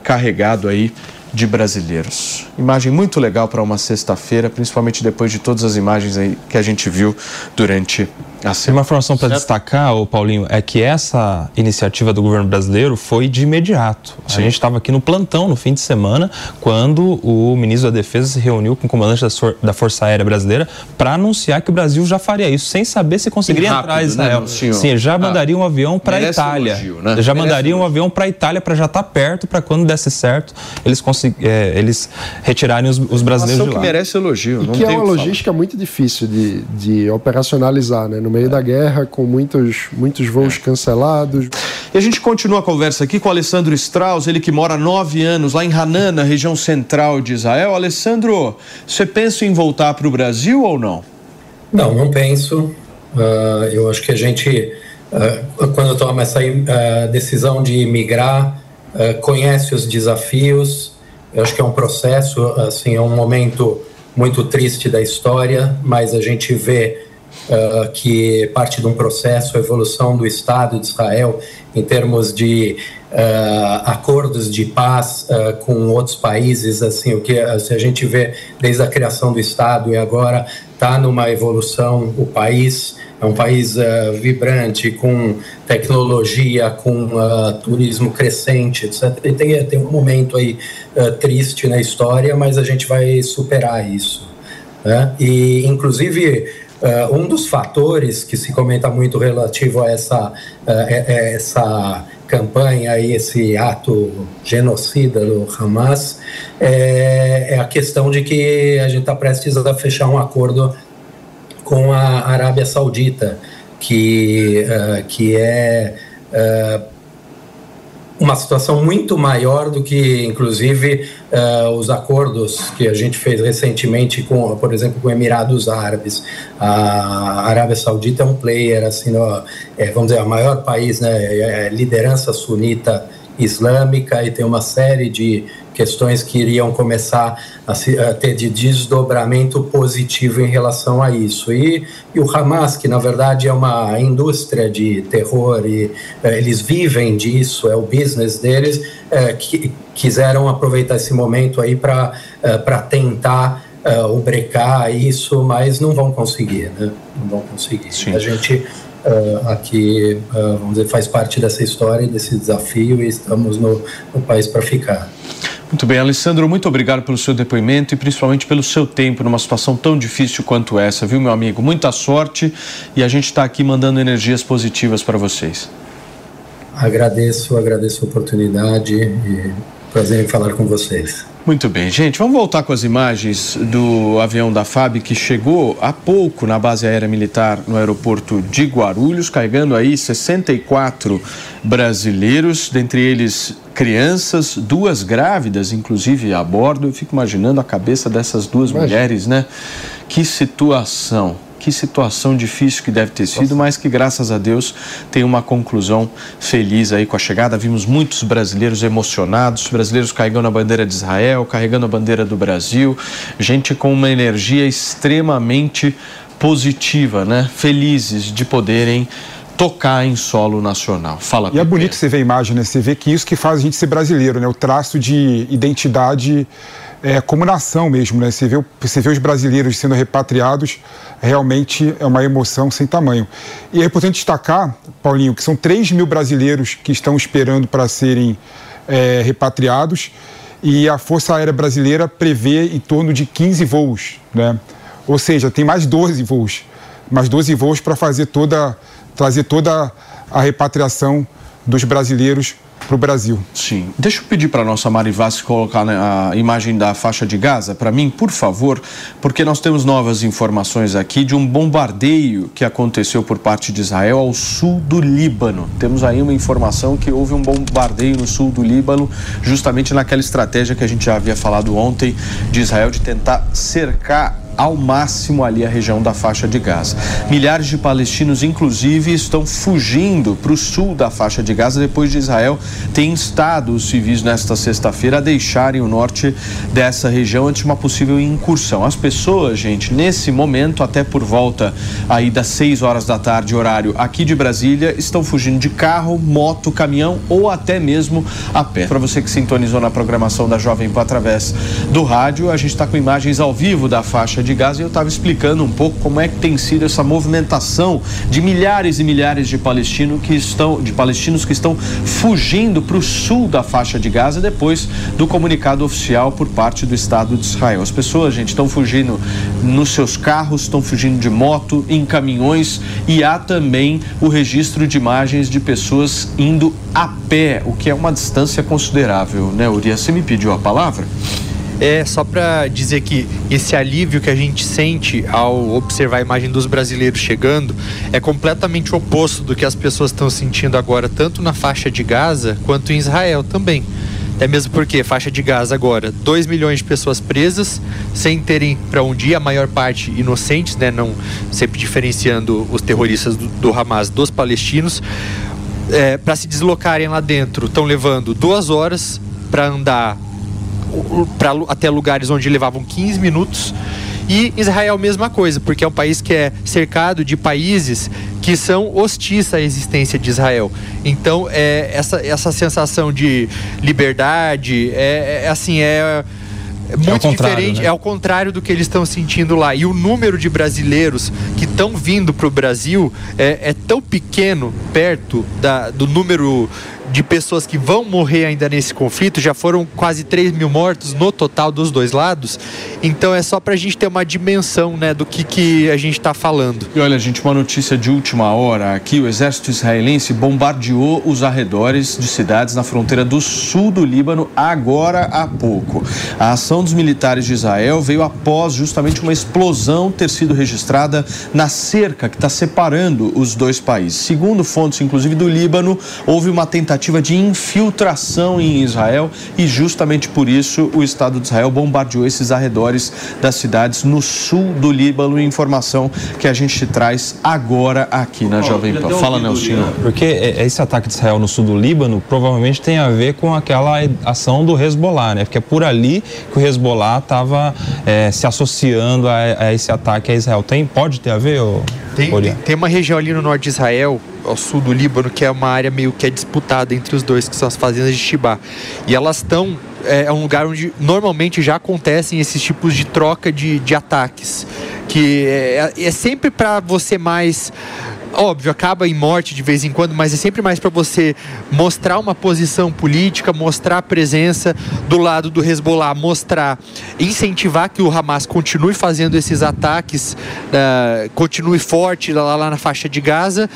carregado aí de brasileiros. Imagem muito legal para uma sexta-feira, principalmente depois de todas as imagens aí que a gente viu durante a semana. Uma informação para destacar, ô Paulinho, é que essa iniciativa do governo brasileiro foi de imediato. A gente estava aqui no plantão no fim de semana, quando o ministro da Defesa se reuniu com o comandante da, Força Aérea Brasileira para anunciar que o Brasil já faria isso, sem saber se conseguiria rápido, entrar em Israel. né? Sim, já Ah, mandaria um avião para a Itália. elogio, né? Já Merece mandaria um avião para a Itália para já estar perto, para quando desse certo, eles, consegu- é, eles retirarem os, os brasileiros Ação de que lá. merece elogio. E não que é tem o uma que falar. logística muito difícil de, de operacionalizar, né? No meio da guerra, com muitos, muitos voos cancelados. E a gente continua a conversa aqui com o Alessandro Strauss, ele que mora há nove anos lá em Hanan, na região central de Israel. Alessandro, você pensa em voltar para o Brasil ou não? Não, não penso. Ah, eu acho que a gente, ah, quando toma essa ah, decisão de migrar, conhece os desafios. Eu acho que é um processo, assim, é um momento muito triste da história, mas a gente vê ah, que parte de um processo, a evolução do Estado de Israel em termos de ah, acordos de paz ah, com outros países, assim, o que se a gente vê desde a criação do Estado e agora está numa evolução, o país é um país ah, vibrante, com tecnologia, com ah, turismo crescente, etc. E tem, tem um momento aí ah, triste na história, mas a gente vai superar isso. né? E, inclusive, ah, um dos fatores que se comenta muito relativo a essa, é essa campanha e esse ato genocida do Hamas é, é a questão de que a gente está prestes a fechar um acordo com a Arábia Saudita, que, ah, que é uma situação muito maior do que, inclusive, ah, os acordos que a gente fez recentemente com, por exemplo, com Emirados Árabes. A Arábia Saudita é um player, assim, no, é, vamos dizer, o maior país, né, é liderança sunita islâmica e tem uma série de questões que iriam começar a, se, a ter de desdobramento positivo em relação a isso. E, e o Hamas, que na verdade é uma indústria de terror e eh, eles vivem disso, é o business deles, eh, que quiseram aproveitar esse momento aí para para tentar eh, ubrecar isso, mas não vão conseguir, né? Não vão conseguir. A gente eh, aqui, eh, vamos dizer, faz parte dessa história, desse desafio e estamos no, no país para ficar. Muito bem, Alessandro, muito obrigado pelo seu depoimento e principalmente pelo seu tempo numa situação tão difícil quanto essa, viu, meu amigo? Muita sorte e a gente está aqui mandando energias positivas para vocês. Agradeço, agradeço a oportunidade e prazer em falar com vocês. Muito bem, gente, vamos voltar com as imagens do avião da FAB que chegou há pouco na base aérea militar no aeroporto de Guarulhos, carregando aí 64 brasileiros, dentre eles crianças, duas grávidas, inclusive a bordo. Eu fico imaginando a cabeça dessas duas mulheres, né? Que situação. Que situação difícil que deve ter sido, mas que graças a Deus tem uma conclusão feliz aí com a chegada. Vimos muitos brasileiros emocionados, brasileiros carregando a bandeira de Israel, carregando a bandeira do Brasil, gente com uma energia extremamente positiva, né? Felizes de poderem tocar em solo nacional. Fala, E é bonito você ver a imagem, né? Você vê que isso que faz a gente ser brasileiro, né? O traço de identidade é, como nação mesmo, né? Você vê, você vê os brasileiros sendo repatriados, realmente é uma emoção sem tamanho. E é importante destacar, Paulinho, que são 3 mil brasileiros que estão esperando para serem é, repatriados e a Força Aérea Brasileira prevê em torno de 15 voos, né? Ou seja, tem mais 12 voos, mais 12 voos para fazer toda, trazer toda a repatriação dos brasileiros para o Brasil. Sim. Deixa eu pedir para a nossa Mari Vassi colocar né, a imagem da faixa de Gaza para mim, por favor, porque nós temos novas informações aqui de um bombardeio que aconteceu por parte de Israel ao sul do Líbano. Temos aí uma informação que houve um bombardeio no sul do Líbano, justamente naquela estratégia que a gente já havia falado ontem de Israel de tentar cercar ao máximo ali a região da faixa de Gaza. Milhares de palestinos, inclusive, estão fugindo para o sul da faixa de Gaza depois de Israel ter instado os civis nesta sexta-feira a deixarem o norte dessa região antes de uma possível incursão. As pessoas, gente, nesse momento, até por volta aí das 6 horas da tarde, horário aqui de Brasília, estão fugindo de carro, moto, caminhão ou até mesmo a pé. Para você que sintonizou na programação da Jovem Pan através do rádio, a gente está com imagens ao vivo da faixa de Gaza e eu estava explicando um pouco como é que tem sido essa movimentação de milhares e milhares de palestinos que estão, de palestinos que estão fugindo para o sul da faixa de Gaza depois do comunicado oficial por parte do Estado de Israel. As pessoas, gente, estão fugindo nos seus carros, estão fugindo de moto, em caminhões e há também o registro de imagens de pessoas indo a pé, o que é uma distância considerável, né, Urias? Você me pediu a palavra? É, só para dizer que esse alívio que a gente sente ao observar a imagem dos brasileiros chegando é completamente oposto do que as pessoas estão sentindo agora, tanto na faixa de Gaza quanto em Israel também. É mesmo porque faixa de Gaza agora, 2 milhões de pessoas presas, sem terem para um dia, a maior parte inocentes, né? Não sempre diferenciando os terroristas do, do Hamas dos palestinos. É, para se deslocarem lá dentro, estão levando duas horas para andar pra, até lugares onde levavam 15 minutos. E Israel, mesma coisa, porque é um país que é cercado de países que são hostis à existência de Israel. Então, é, essa, essa sensação de liberdade, é, é assim, é muito é diferente, né? é ao contrário do que eles estão sentindo lá. E o número de brasileiros que estão vindo para o Brasil é, é, tão pequeno perto da, do número de pessoas que vão morrer ainda nesse conflito, já foram quase 3 mil mortos no total dos dois lados. Então é só para a gente ter uma dimensão né, do que, que a gente está falando. E olha, gente, uma notícia de última hora aqui: o exército israelense bombardeou os arredores de cidades na fronteira do sul do Líbano agora há pouco. A ação dos militares de Israel veio após justamente uma explosão ter sido registrada na cerca que está separando os dois países. Segundo fontes, inclusive do Líbano, houve uma tentativa tentativa de infiltração em Israel e justamente por isso o Estado de Israel bombardeou esses arredores das cidades no sul do Líbano. Informação que a gente traz agora aqui na Jovem Pan. Fala, Nelson. Porque esse ataque de Israel no sul do Líbano provavelmente tem a ver com aquela ação do Hezbollah, né? Porque é por ali que o Hezbollah estava é, se associando a, a, esse ataque a Israel. Tem, pode ter a ver? Ou... Tem, tem, tem uma região ali no norte de Israel ao sul do Líbano, que é uma área meio que é disputada entre os dois, que são as fazendas de Shibá. E elas estão. É, é um lugar onde normalmente já acontecem esses tipos de troca de, de ataques. Que é, é sempre para você mais óbvio, acaba em morte de vez em quando, mas é sempre mais para você mostrar uma posição política, mostrar a presença do lado do Hezbollah, mostrar, incentivar que o Hamas continue fazendo esses ataques, uh, continue forte lá, lá na faixa de Gaza.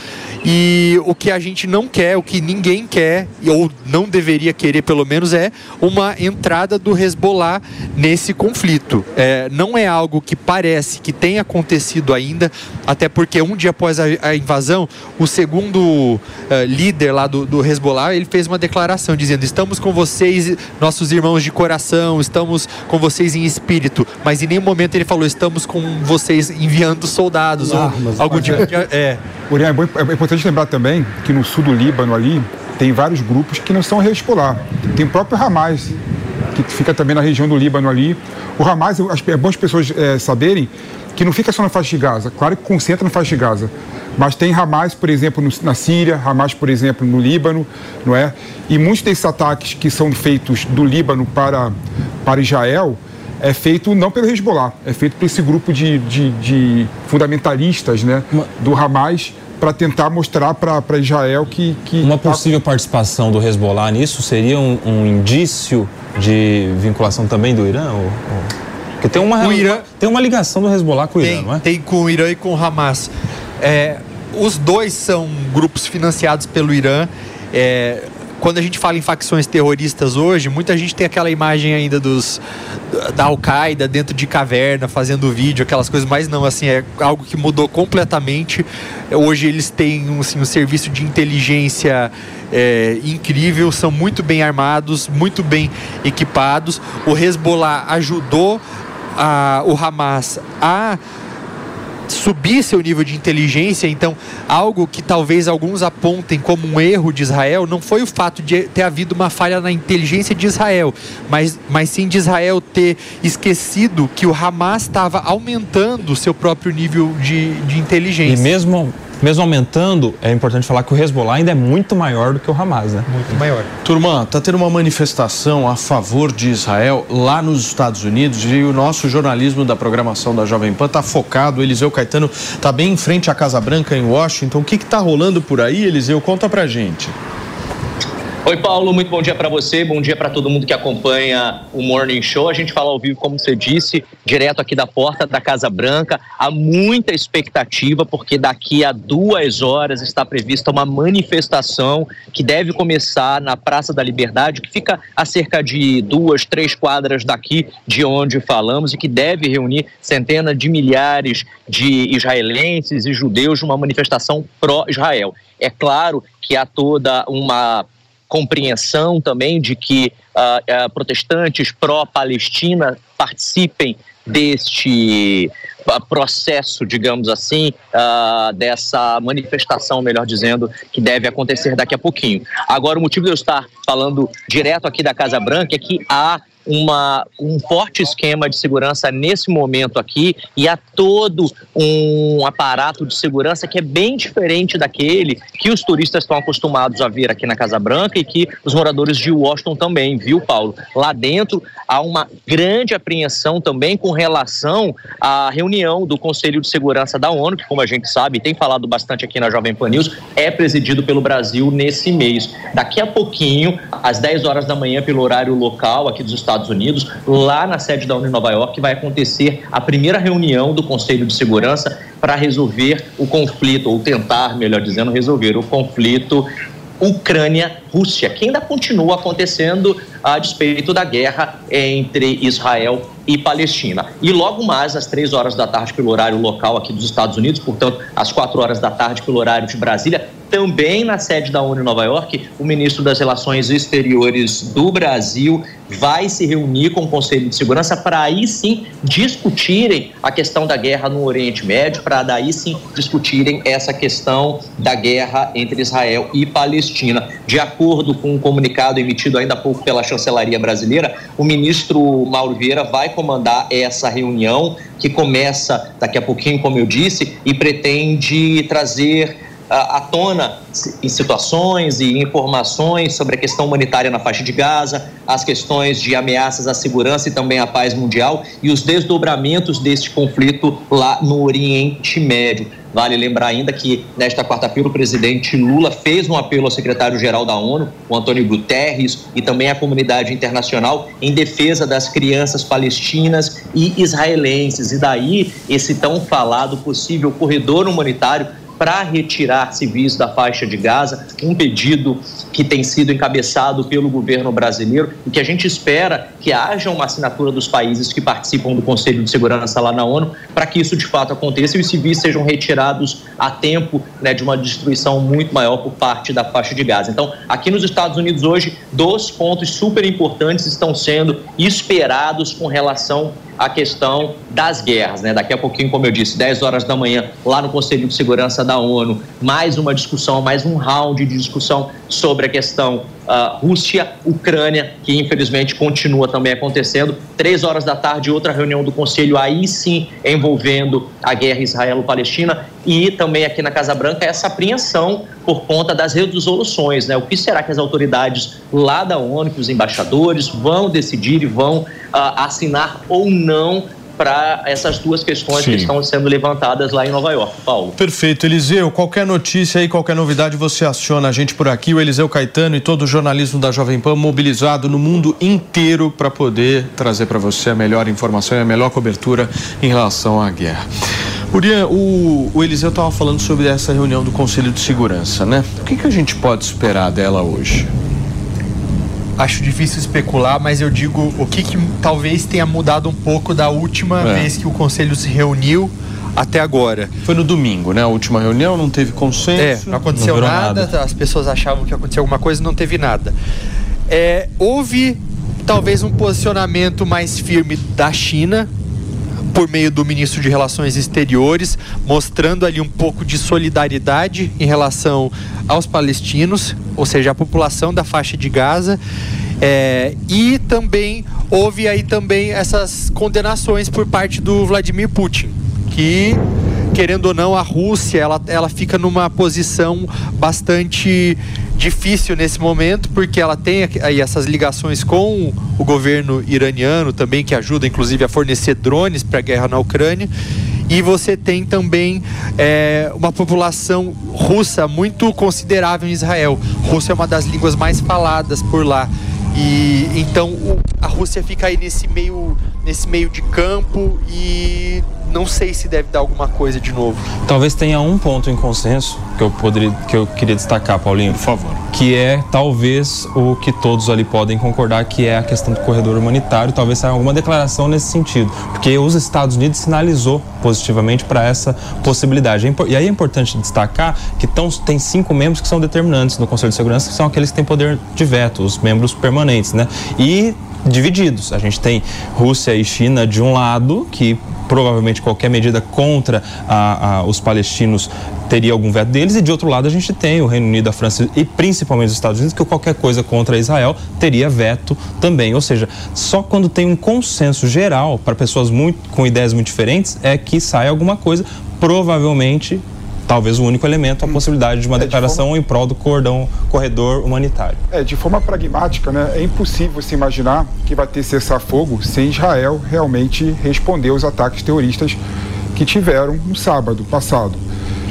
E o que a gente não quer, o que ninguém quer, ou não deveria querer pelo menos, é uma entrada do Hezbollah nesse conflito. É, não é algo que parece que tenha acontecido ainda, até porque um dia após a, a invasão, o segundo uh, líder lá do, do Hezbollah, ele fez uma declaração dizendo: estamos com vocês, nossos irmãos de coração, estamos com vocês em espírito. Mas em nenhum momento ele falou: estamos com vocês enviando soldados Armas, ou algum tipo de. É. Uriah, é, é importante lembrar também que no sul do Líbano ali tem vários grupos que não são Hezbollah. Tem o próprio Hamas, que fica também na região do Líbano ali. O Hamas, é bom as pessoas é, saberem que não fica só na faixa de Gaza, claro que concentra na faixa de Gaza, mas tem Hamas, por exemplo, no, na Síria, Hamas, por exemplo, no Líbano, não é? E muitos desses ataques que são feitos do Líbano para, para Israel é feito não pelo Hezbollah, é feito por esse grupo de, de, de fundamentalistas né, do Hamas para tentar mostrar para Israel que, que. Uma tá possível participação do Hezbollah nisso seria um, um, indício de vinculação também do Irã? Ou, ou... Porque tem uma, Irã... tem uma ligação do Hezbollah com o tem, Irã, não é? Tem com o Irã e com o Hamas. É, os dois são grupos financiados pelo Irã. É, quando a gente fala em facções terroristas hoje, muita gente tem aquela imagem ainda dos da Al-Qaeda dentro de caverna fazendo vídeo, aquelas coisas, mas não, assim, é algo que mudou completamente. Hoje eles têm assim, um serviço de inteligência é, incrível, são muito bem armados, muito bem equipados. O Hezbollah ajudou a, o Hamas a subir seu nível de inteligência, então algo que talvez alguns apontem como um erro de Israel não foi o fato de ter havido uma falha na inteligência de Israel, mas, mas sim de Israel ter esquecido que o Hamas estava aumentando seu próprio nível de, de inteligência. E mesmo mesmo aumentando, é importante falar que o Hezbollah ainda é muito maior do que o Hamas, né? Muito maior. Turma, tá tendo uma manifestação a favor de Israel lá nos Estados Unidos e o nosso jornalismo da programação da Jovem Pan tá focado. Eliseu Caetano tá bem em frente à Casa Branca em Washington. O que que tá rolando por aí, Eliseu? Conta pra gente. Oi, Paulo, muito bom dia para você, bom dia para todo mundo que acompanha o Morning Show. A gente fala ao vivo, como você disse, direto aqui da porta da Casa Branca. Há muita expectativa, porque daqui a duas horas está prevista uma manifestação que deve começar na Praça da Liberdade, que fica a cerca de duas, três quadras daqui de onde falamos e que deve reunir centenas de milhares de israelenses e judeus numa manifestação pró-Israel. É claro que há toda uma compreensão também de que uh, uh, protestantes pró-Palestina participem deste uh, processo, digamos assim, dessa manifestação, melhor dizendo, que deve acontecer daqui a pouquinho. Agora, o motivo de eu estar falando direto aqui da Casa Branca é que há uma, um forte esquema de segurança nesse momento aqui e há todo um aparato de segurança que é bem diferente daquele que os turistas estão acostumados a ver aqui na Casa Branca e que os moradores de Washington também, viu, Paulo? Lá dentro há uma grande apreensão também com relação à reunião do Conselho de Segurança da ONU, que, como a gente sabe, tem falado bastante aqui na Jovem Pan News, é presidido pelo Brasil nesse mês. Daqui a pouquinho, às 10 horas da manhã, pelo horário local aqui dos Estados Estados Unidos, lá na sede da ONU em Nova York, vai acontecer a primeira reunião do Conselho de Segurança para resolver o conflito, ou tentar, melhor dizendo, resolver o conflito Ucrânia-Rússia, que ainda continua acontecendo a despeito da guerra entre Israel e Palestina. E logo mais, às três horas da tarde, pelo horário local aqui dos Estados Unidos, portanto, às quatro horas da tarde, pelo horário de Brasília, também na sede da ONU em Nova York, o ministro das Relações Exteriores do Brasil vai se reunir com o Conselho de Segurança para aí sim discutirem a questão da guerra no Oriente Médio, para daí sim discutirem essa questão da guerra entre Israel e Palestina. De acordo com um comunicado emitido ainda há pouco pela chancelaria brasileira, o ministro Mauro Vieira vai comandar essa reunião que começa daqui a pouquinho, como eu disse, e pretende trazer à tona em situações e informações sobre a questão humanitária na faixa de Gaza, as questões de ameaças à segurança e também à paz mundial e os desdobramentos deste conflito lá no Oriente Médio. Vale lembrar ainda que nesta quarta-feira o presidente Lula fez um apelo ao secretário-geral da ONU, o Antônio Guterres, e também à comunidade internacional em defesa das crianças palestinas e israelenses. E daí esse tão falado possível corredor humanitário para retirar civis da faixa de Gaza, um pedido que tem sido encabeçado pelo governo brasileiro e que a gente espera que haja uma assinatura dos países que participam do Conselho de Segurança lá na ONU para que isso de fato aconteça e os civis sejam retirados a tempo né, de uma destruição muito maior por parte da faixa de Gaza. Então, aqui nos Estados Unidos hoje, dois pontos super importantes estão sendo esperados com relação a questão das guerras. Né? Daqui a pouquinho, como eu disse, 10 horas da manhã, lá no Conselho de Segurança da ONU, mais uma discussão, mais um round de discussão sobre a questão uh, Rússia-Ucrânia, que infelizmente continua também acontecendo. Três horas da tarde, outra reunião do Conselho, aí sim envolvendo a guerra Israelo-Palestina e também aqui na Casa Branca essa apreensão por conta das resoluções. Né? O que será que as autoridades lá da ONU, que os embaixadores, vão decidir e vão uh, assinar ou não para essas duas questões Sim. que estão sendo levantadas lá em Nova York. Paulo. Perfeito. Eliseu, qualquer notícia aí, qualquer novidade, você aciona a gente por aqui. O Eliseu Caetano e todo o jornalismo da Jovem Pan mobilizado no mundo inteiro para poder trazer para você a melhor informação e a melhor cobertura em relação à guerra. Urian, o, o Eliseu estava falando sobre essa reunião do Conselho de Segurança, né? O que, que a gente pode esperar dela hoje? Acho difícil especular, mas eu digo o que, que talvez tenha mudado um pouco da última é. vez que o conselho se reuniu até agora. Foi no domingo, né? A última reunião, não teve consenso. É, não aconteceu não nada, nada, as pessoas achavam que aconteceu alguma coisa não teve nada. É, houve talvez um posicionamento mais firme da China por meio do ministro de Relações Exteriores, mostrando ali um pouco de solidariedade em relação aos palestinos, ou seja, a população da faixa de Gaza. É, e também houve aí também essas condenações por parte do Vladimir Putin, que querendo ou não, a Rússia ela, ela fica numa posição bastante difícil nesse momento, porque ela tem aí essas ligações com o governo iraniano também, que ajuda inclusive a fornecer drones para a guerra na Ucrânia. E você tem também é, uma população russa muito considerável em Israel. Rússia é uma das línguas mais faladas por lá. E então a Rússia fica aí nesse meio, nesse meio de campo e não sei se deve dar alguma coisa de novo. Talvez tenha um ponto em consenso que eu poderia, que eu queria destacar, Paulinho. Por favor. Que é talvez o que todos ali podem concordar, que é a questão do corredor humanitário. Talvez saia alguma declaração nesse sentido, porque os Estados Unidos sinalizou positivamente para essa possibilidade. É e aí é importante destacar que tão, tem cinco membros que são determinantes no Conselho de Segurança, que são aqueles que têm poder de veto, os membros permanentes, né? E divididos. A gente tem Rússia e China de um lado, que provavelmente qualquer medida contra a, a, os palestinos teria algum veto deles, e de outro lado a gente tem o Reino Unido, a França e principalmente os Estados Unidos, que qualquer coisa contra Israel teria veto também. Ou seja, só quando tem um consenso geral para pessoas muito, com ideias muito diferentes é que sai alguma coisa, provavelmente talvez o único elemento a possibilidade de uma é, declaração de forma... em prol do cordão corredor humanitário. É, de forma pragmática, né, é impossível se imaginar que vai ter cessar-fogo sem Israel realmente responder aos ataques terroristas que tiveram no sábado passado.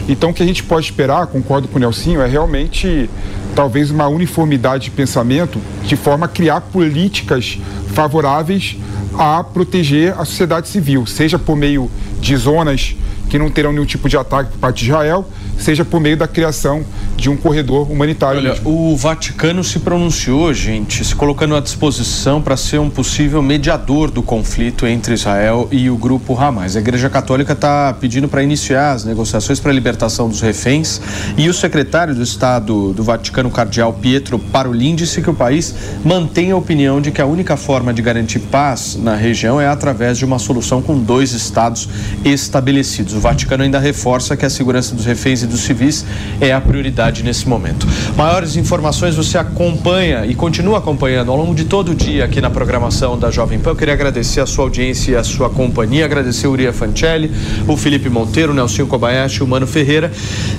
Então, o que a gente pode esperar, concordo com o Nelsinho, é realmente talvez uma uniformidade de pensamento de forma a criar políticas favoráveis a proteger a sociedade civil, seja por meio de zonas que não terão nenhum tipo de ataque por parte de Israel, seja por meio da criação de um corredor humanitário. Olha, mesmo. o Vaticano se pronunciou, gente, se colocando à disposição para ser um possível mediador do conflito entre Israel e o grupo Hamas. A Igreja Católica está pedindo para iniciar as negociações para a libertação dos reféns e o secretário do Estado do Vaticano, cardeal Pietro Parolin, disse que o país mantém a opinião de que a única forma de garantir paz na região é através de uma solução com dois estados estabelecidos. O Vaticano ainda reforça que a segurança dos reféns e dos civis é a prioridade nesse momento. Maiores informações você acompanha e continua acompanhando ao longo de todo o dia aqui na programação da Jovem Pan. Eu queria agradecer a sua audiência e a sua companhia, agradecer o Uria Fancelli, o Felipe Monteiro, o Nelson Kobayashi, o Mano Ferreira.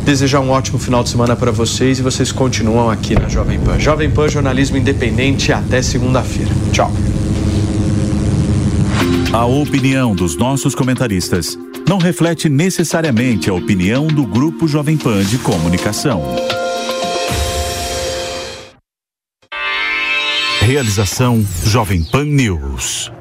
Desejar um ótimo final de semana para vocês e vocês continuam aqui na Jovem Pan. Jovem Pan, jornalismo independente até segunda-feira. Tchau. A opinião dos nossos comentaristas não reflete necessariamente a opinião do Grupo Jovem Pan de Comunicação. Realização Jovem Pan News.